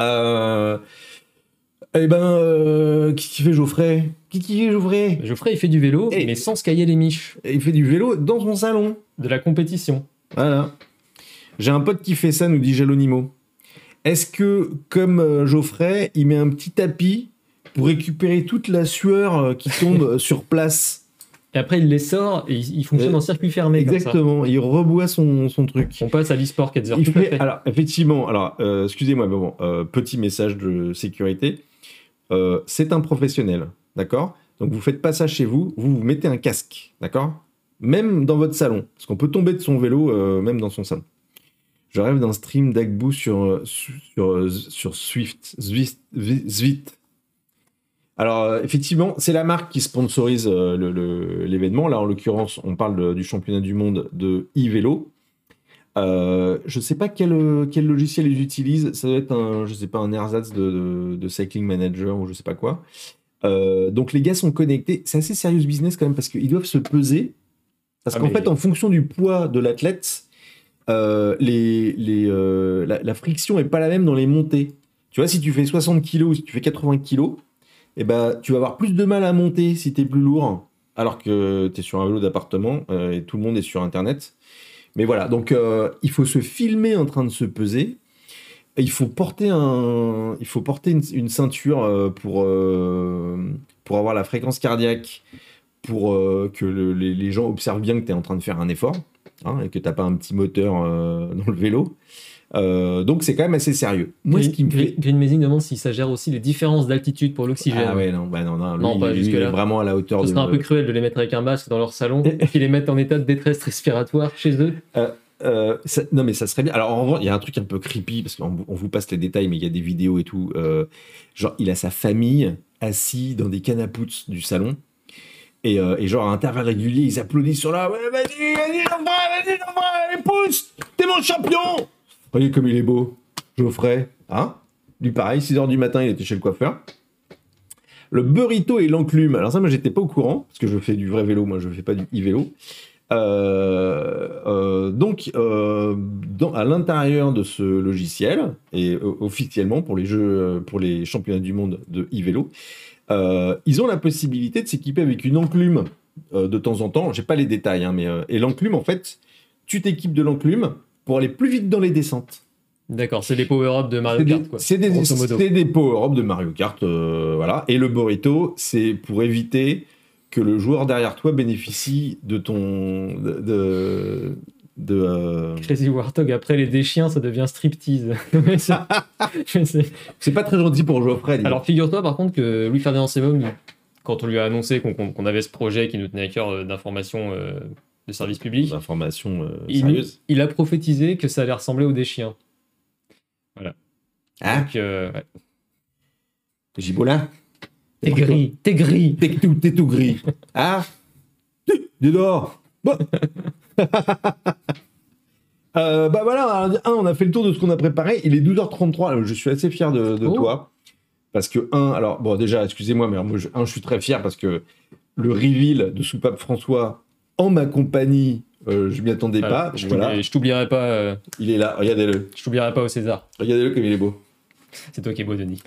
Euh, eh ben, euh, qu'est-ce qu'il fait Geoffrey? Qu'est-ce qu'il fait Geoffrey? Geoffrey, il fait du vélo, Et- mais sans se cailler les miches. Il fait du vélo dans son salon. De la compétition. Voilà. J'ai un pote qui fait ça, nous dit Jalonimo. Est-ce que, comme euh, Geoffrey, il met un petit tapis pour récupérer toute la sueur euh, qui tombe sur place? Et après, il les sort et il, il fonctionne Euh, en circuit fermé. comme ça. Exactement. Il reboit son, son truc. On passe à l'e-sport 4 heures. Il Tout fait- alors, effectivement, alors, euh, excusez-moi, mais bon, euh, petit message de sécurité. Euh, c'est un professionnel, d'accord? Donc, vous faites pas ça chez vous, vous vous mettez un casque, d'accord? Même dans votre salon, parce qu'on peut tomber de son vélo, euh, même dans son salon. Je rêve d'un stream d'Agbu sur, euh, sur, sur Swift, Zwift. Alors, effectivement, c'est la marque qui sponsorise l'événement. Là, en l'occurrence, on parle du championnat du monde de e-vélo. Euh, je sais pas quel, euh, quel logiciel ils utilisent. Ça doit être un, je sais pas, un ersatz de, de, de Cycling Manager ou je sais pas quoi. Euh, donc les gars sont connectés. C'est assez sérieux business quand même parce qu'ils doivent se peser. Parce Ah, qu'en mais- fait, en fonction du poids de l'athlète, euh, les, les, euh, la, la friction est pas la même dans les montées. Tu vois, si tu fais 60 kg ou si tu fais 80 kg, eh ben, tu vas avoir plus de mal à monter si tu es plus lourd, alors que tu es sur un vélo d'appartement et tout le monde est sur Internet. Mais voilà, donc euh, il faut se filmer en train de se peser. Il faut porter, une, ceinture euh, pour, euh, pour avoir la fréquence cardiaque, pour que le- les, gens observent bien que tu es en train de faire un effort hein, et que tu n'as pas un petit moteur dans le vélo. Euh, donc c'est quand même assez sérieux. Moi, ce qui me fait. Green, Green Mazing demande si ça gère aussi les différences d'altitude pour l'oxygène. Ah ouais, non, bah non, non, lui, Non, pas lui, il est vraiment à la hauteur Ce de. serait un peu cruel de les mettre avec un masque dans leur salon et qu'ils les mettent en état de détresse respiratoire chez eux. Euh, ça- non, mais ça serait bien. Alors, en revanche, il y a un truc un peu creepy, parce qu'on on vous passe les détails, mais il y a des vidéos et tout. euh, genre, il a sa famille assis dans des canapoutes du salon. Et, euh, et genre, à intervalles réguliers, ils applaudissent sur là. Ouais, vas-y, vas-y, vas-y, Geoffrey, pousse T'es mon champion Regardez comme il est beau, Geoffrey. Hein? Lui, pareil, 6h du matin, il était chez le coiffeur. Le burrito et l'enclume. Alors, ça, moi, j'étais pas au courant, parce que je fais du vrai vélo, moi, je fais pas du e-vélo. Euh, euh, donc, euh, à l'intérieur de ce logiciel, et officiellement pour les championnats du monde de e-vélo, ils ont la possibilité de s'équiper avec une enclume de temps en temps. J'ai pas les détails, hein, mais et l'enclume, en fait, tu t'équipes de l'enclume pour aller plus vite dans les descentes. D'accord, c'est les power-up de Mario des, Kart, quoi. c'est des, des power-up de Mario Kart, euh, voilà. Et le burrito, c'est pour éviter que le joueur derrière toi bénéficie de ton de de, de, euh, Crazy Warthog, après les déchiens, ça devient striptease. C'est- pas très gentil pour Geoffrey. Alors figure-toi par contre que Louis Ferdinand Sebum, il- quand on lui a annoncé qu'on avait ce projet qui nous tenait à cœur euh, d'information euh, de service public, Information euh, il, sérieuse. il a prophétisé que ça allait ressembler aux déchiens. Hein Donc, euh, ouais. Gibolin T'es gris, t'es gris. T'es tout, t'es tout gris. Ah Dis donc Bon. Euh, bah voilà, un, on a fait le tour de ce qu'on a préparé. Il est 12h33. alors Je suis assez fier de, de Oh. toi. Parce que, un, alors, bon, déjà, excusez-moi, mais moi, je, un, je suis très fier parce que le reveal de Soupape François en ma compagnie, euh, je m'y attendais Voilà, pas. je Voilà, t'oublierai- pas, euh, il est là, regardez-le. je t'oublierai pas au César. Regardez-le comme il est beau. C'est toi qui es beau, Denis.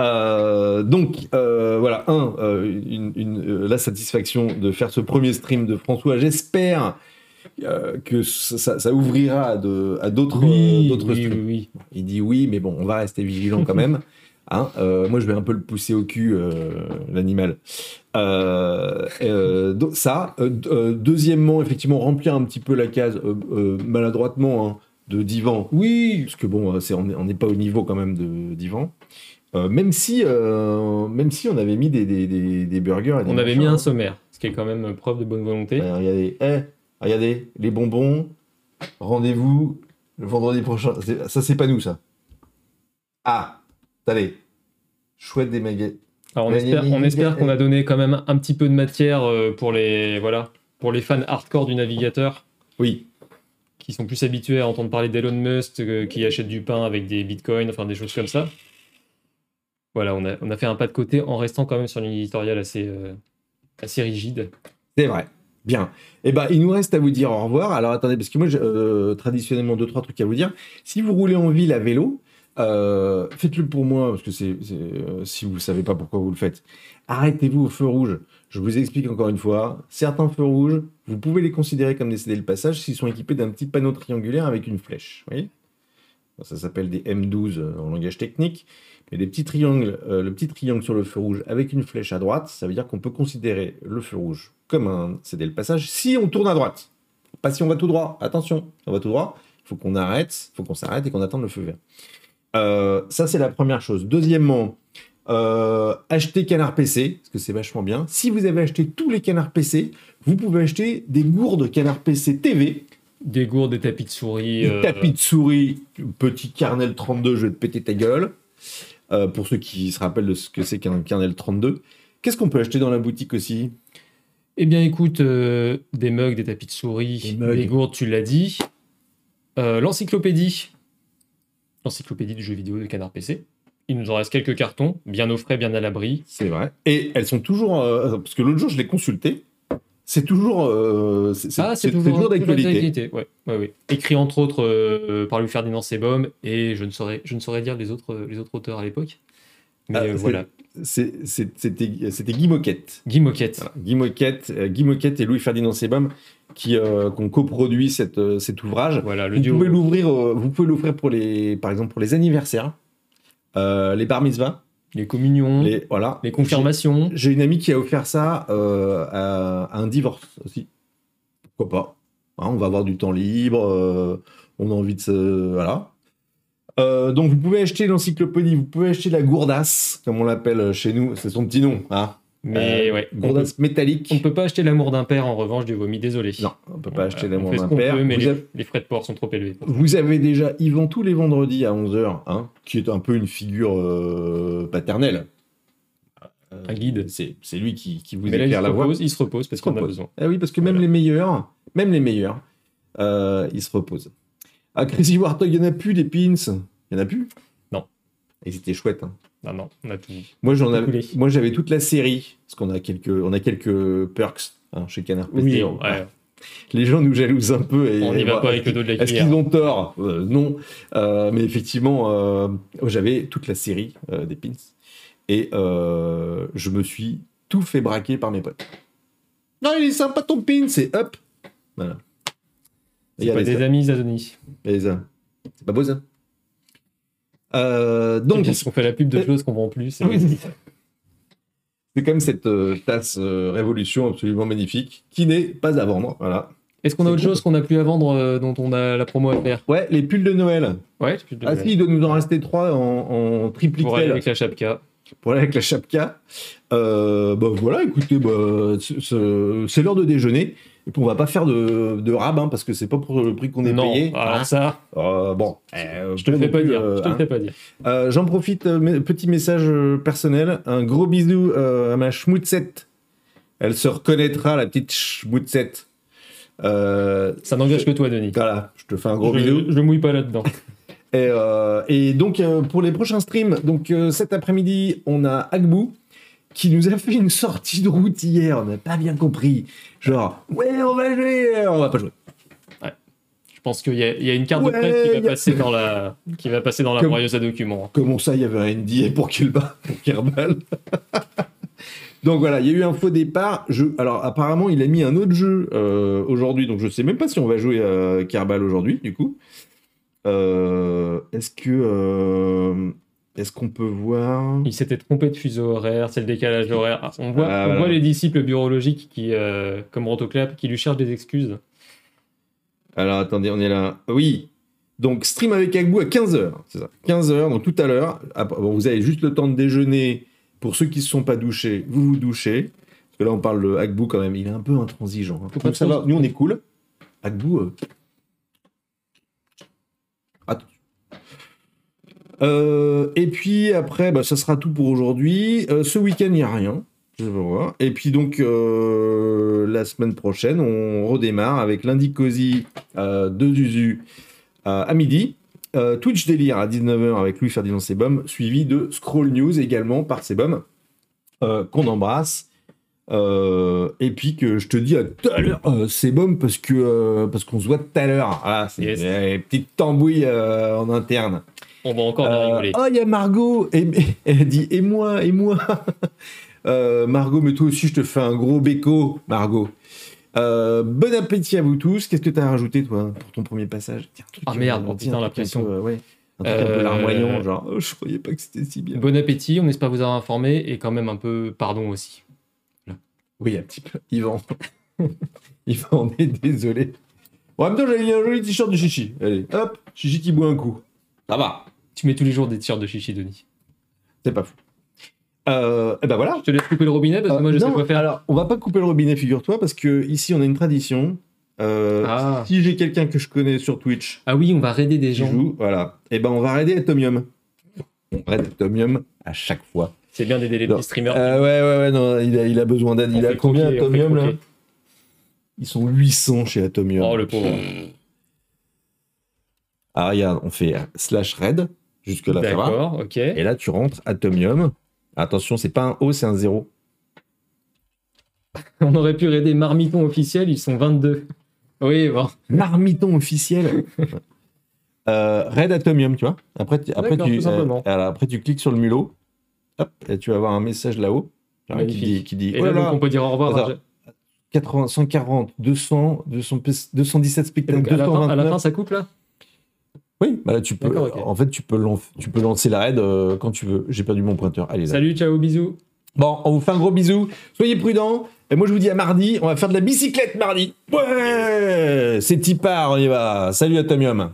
Euh, donc, euh, voilà, un, une, une- la satisfaction de faire ce premier stream de François. J'espère que ça, ouvrira à d'autres oui, streams. oui, oui. Il dit oui, mais bon, on va rester vigilant quand même. Hein, euh, moi, je vais un peu le pousser au cul, euh, l'animal. Euh, donc ça. Deuxièmement, effectivement, remplir un petit peu la case maladroitement hein, de divan. Oui, Parce que bon, c'est, on n'est pas au niveau quand même de divan. Même si, même si on avait mis des, des, des, des burgers. et on avait mis un hein. sommaire, ce qui est quand même preuve de bonne volonté. Ouais, regardez, eh, regardez, les bonbons. Rendez-vous le vendredi prochain. Ça, c'est pas nous, ça. Ah, allez. Chouette des. Alors, on espère, on qu'on a donné quand même un petit peu de matière euh, pour les, voilà, pour les fans hardcore du navigateur Oui. qui sont plus habitués à entendre parler d'Elon Musk euh, qui achète du pain avec des bitcoins, enfin des choses comme ça. Voilà, on a, on a fait un pas de côté en restant quand même sur une éditoriale assez, euh, assez rigide. C'est vrai. Bien. Eh ben, il nous reste à vous dire au revoir. Alors attendez, parce que moi, j'ai, euh, traditionnellement, deux, trois trucs à vous dire. Si vous roulez en ville à vélo, euh, faites-le pour moi, parce que euh, si vous ne savez pas pourquoi vous le faites. Arrêtez-vous au feu rouge. Je vous explique encore une fois. Certains feux rouges, vous pouvez les considérer comme des cédés le passage s'ils sont équipés d'un petit panneau triangulaire avec une flèche. Ça s'appelle des M12 euh, en langage technique. Mais le petit triangle sur le feu rouge avec une flèche à droite, ça veut dire qu'on peut considérer le feu rouge comme un cédé le passage si on tourne à droite. Pas si on va tout droit. Attention, on va tout droit. Il faut qu'on arrête, il faut qu'on s'arrête et qu'on attende le feu vert. Euh, ça, c'est la première chose. Deuxièmement, euh, acheter canard PC, parce que c'est vachement bien. Si vous avez acheté tous les canards PC, vous pouvez acheter des gourdes canard PC TV, Des gourdes, des tapis de souris. des euh, tapis de souris, petit kernel 32, je vais te péter ta gueule. Euh, pour ceux qui se rappellent de ce que c'est qu'un kernel 32. Qu'est-ce qu'on peut acheter dans la boutique aussi? Eh bien, écoute, des mugs, des tapis de souris, Des gourdes, tu l'as dit. L'encyclopédie. L'encyclopédie du jeu vidéo de Canard PC. Il nous en reste quelques cartons, bien au frais, bien à l'abri. C'est vrai. Et elles sont toujours. euh, parce que l'autre jour, je l'ai consulté. C'est toujours. euh, c'est Ah, c'est toujours, toujours d'actualité. Ouais, ouais, ouais. Écrit entre autres euh, par Louis-Ferdinand Sebom, et je ne saurais, je ne saurais dire les autres, les autres auteurs à l'époque. Mais Ah, euh, voilà. C'était c'était Guy Moquette. Guy Moquette. Voilà. Guy, Moquette Guy Moquette et Louis-Ferdinand Sebum qui, euh, qui ont coproduit cette, euh, cet ouvrage. Voilà, le Vous duo. pouvez l'ouvrir, euh, vous pouvez l'offrir pour les, par exemple pour les anniversaires, euh, les bar mitzvahs, Les communions, les, les voilà. confirmations. J'ai une amie qui a offert ça à, à un divorce aussi. Pourquoi pas Hein, On va avoir du temps libre, on a envie de se. Voilà. Euh, donc vous pouvez acheter l'encyclopédie, vous pouvez acheter la gourdasse, comme on l'appelle chez nous, c'est son petit nom. Hein. Mais Euh, ouais, métallique. on ne peut pas acheter l'amour d'un père en revanche du vomi, désolé. Non, on peut pas acheter l'amour d'un père. peut, mais les, avez, les frais de port sont trop élevés. vous avez déjà Yvan tous les vendredis à 11h, hein, qui est un peu une figure euh, paternelle. Euh, Un guide. C'est c'est lui qui, qui vous Mais là, éclaire la voie. repose, il se repose parce se qu'on a repose. besoin. Ah oui, parce que même Voilà. les meilleurs, même les meilleurs, euh, ils se reposent. À Crazy Warthog, il n'y en a plus des pins. Il n'y en a plus? Non. Ils étaient chouettes. hein. Non, non, on a tout. Moi, j'en moi, j'avais toute la série, parce qu'on a quelques, on a quelques perks hein, chez Canard PC. Oui, On- ouais. Les gens nous jalousent un peu. Et, on n'y va pas avec le dos de la Est-ce qu'ils ont tort? Euh, Non. Euh, mais effectivement, euh, j'avais toute la série des pins. Et je me suis tout fait braquer par mes potes. Non, il est sympa ton pin, c'est up. Voilà. C'est pas des ça. amis, Zadoni. C'est pas beau ça Euh, Donc, Donc, on fait la pub de Euh, choses qu'on vend plus. c'est- comme cette euh, tasse euh, Révolution absolument magnifique qui n'est pas à vendre. Voilà. Est-ce qu'on a autre cool. chose qu'on a plus à vendre dont on a la promo à faire? Ouais, les pulls de Noël. Ouais, je peux te Ah si, il doit nous en rester trois en, en triple Pour aller avec la chapka. pour aller avec la chapka. Bah voilà, écoutez, bah, c'est l'heure de déjeuner. Et puis on va pas faire de, de rab, hein, parce que c'est pas pour le prix qu'on est non, payé. alors Hein. ça, Euh, bon, euh, je te le non fais pas dire. euh, je te le hein. fais pas dire. Euh, J'en profite, euh, mes- petit message euh, personnel. Un gros bisou euh, à ma schmoutzette. Elle se reconnaîtra, la petite schmoutzette. Euh, Ça n'engage que toi, Denis. voilà, je te fais un gros je, bisou. je me mouille pas là-dedans. Et, euh, et donc, euh, pour les prochains streams, donc euh, cet après-midi, on a Agbou qui nous a fait une sortie de route hier. On n'a pas bien compris. Genre, ouais, on va jouer, on va pas jouer. Je pense qu'il y, a- il y a une carte Ouais, de presse qui va a- passer dans la, qui va passer dans la Comme- broyeuse à documents. Comment ça, il y avait un NDA pour Kilba, pour Kerbal Donc voilà, il y a eu un faux départ. Je... Alors apparemment, il a mis un autre jeu euh, aujourd'hui, donc je sais même pas si on va jouer à Kerbal aujourd'hui, du coup. Euh, Est-ce que... euh, Est-ce qu'on peut voir... Il s'était trompé de fuseau horaire, c'est le décalage horaire. Ah, On voit, Ah, on voilà. voit les disciples biologiques qui, euh, comme Rotoclap, qui lui cherchent des excuses. Alors attendez, on est là. Oui. Donc stream avec Agbou à 15h, c'est ça. 15h, donc tout à l'heure. Bon, vous avez juste le temps de déjeuner. Pour ceux qui ne se sont pas douchés, vous vous douchez. Parce que là, on parle de Agbou quand même. Il est un peu intransigeant. hein. Donc, ça va. Nous, on est cool. Agbou. euh, Attention. Euh, et puis après, bah, ça sera tout pour aujourd'hui. Euh, ce week-end, il n'y a rien. Je vais voir. Et puis donc, euh, la semaine prochaine, on redémarre avec lundi Cozy euh, de Zuzu à midi. Twitch Délire à 19h avec Louis Ferdinand Sebum, suivi de Scroll News également par Sebum, qu'on embrasse. Et puis que je te dis à tout à l'heure, Sebum, parce que parce qu'on se voit tout à l'heure. Voilà, c'est Yes. petite tambouille en interne. On va encore bien Euh, rigoler. oh, il y a Margot. Et, elle dit Et moi, et moi. Euh, Margot, mais toi aussi, je te fais un gros béco, Margot. Euh, bon appétit à vous tous. Qu'est-ce que tu as rajouté, toi, pour ton premier passage? Tiens, Ah, merde, euh, oh, putain, un la truc un pression. euh, ouais, un truc un peu larmoyant, genre, Oh, je croyais pas que c'était si bien. Bon appétit, on espère vous avoir informé et quand même un peu pardon aussi. Oui, un petit peu. Yvan. Yvan, on est désolé. En même temps, j'avais un joli t-shirt de Chichi. Allez, hop, Chichi qui boit un coup. Ça va, Tu mets tous les jours des t-shirts de chichi, Denis. c'est pas fou. Euh, et ben voilà. Je te laisse couper le robinet parce que Euh, moi je sais non, quoi faire. Alors, on va pas couper le robinet, figure-toi, parce que ici on a une tradition. Euh, Ah. Si j'ai quelqu'un que je connais sur Twitch Ah oui, on va raider des gens. joue, voilà, et ben on va raider Atomium. On raid Atomium à chaque fois. C'est bien d'aider les Non. petits streamers. Euh, ouais, ouais, ouais, non, il a, il a besoin d'aide. Il a combien croquer, Atomium là. Ils sont 800 chez Atomium. Oh le pauvre. Ah, regarde, on fait slash raid, jusque là ça va. D'accord, ok. Et là tu rentres Atomium. Attention, c'est pas un O, c'est un 0. On aurait pu raider Marmiton officiel, ils sont 22. Oui, bon. Marmiton officiel. euh, Red Atomium, tu vois. Après, tu, après, tu, tout simplement. euh, alors, après, tu cliques sur le mulot. Hop, et tu vas avoir un message là-haut qui dit, qui dit Et oh là, là donc, on peut dire au revoir. Attends. à- 80, 140, 200, 200, 217 Et spectateurs, à à la 229. fin, ça coupe là? Oui, bah là, tu peux, en fait, tu peux, lan- tu peux lancer la raid euh, quand tu veux. J'ai perdu mon pointeur. Allez, là. Salut, ciao, bisous. Bon, on vous fait un gros bisou. Soyez prudents. Et moi, je vous dis à mardi. On va faire de la bicyclette mardi. Ouais C'est Tipar, on y va. Salut Atomium.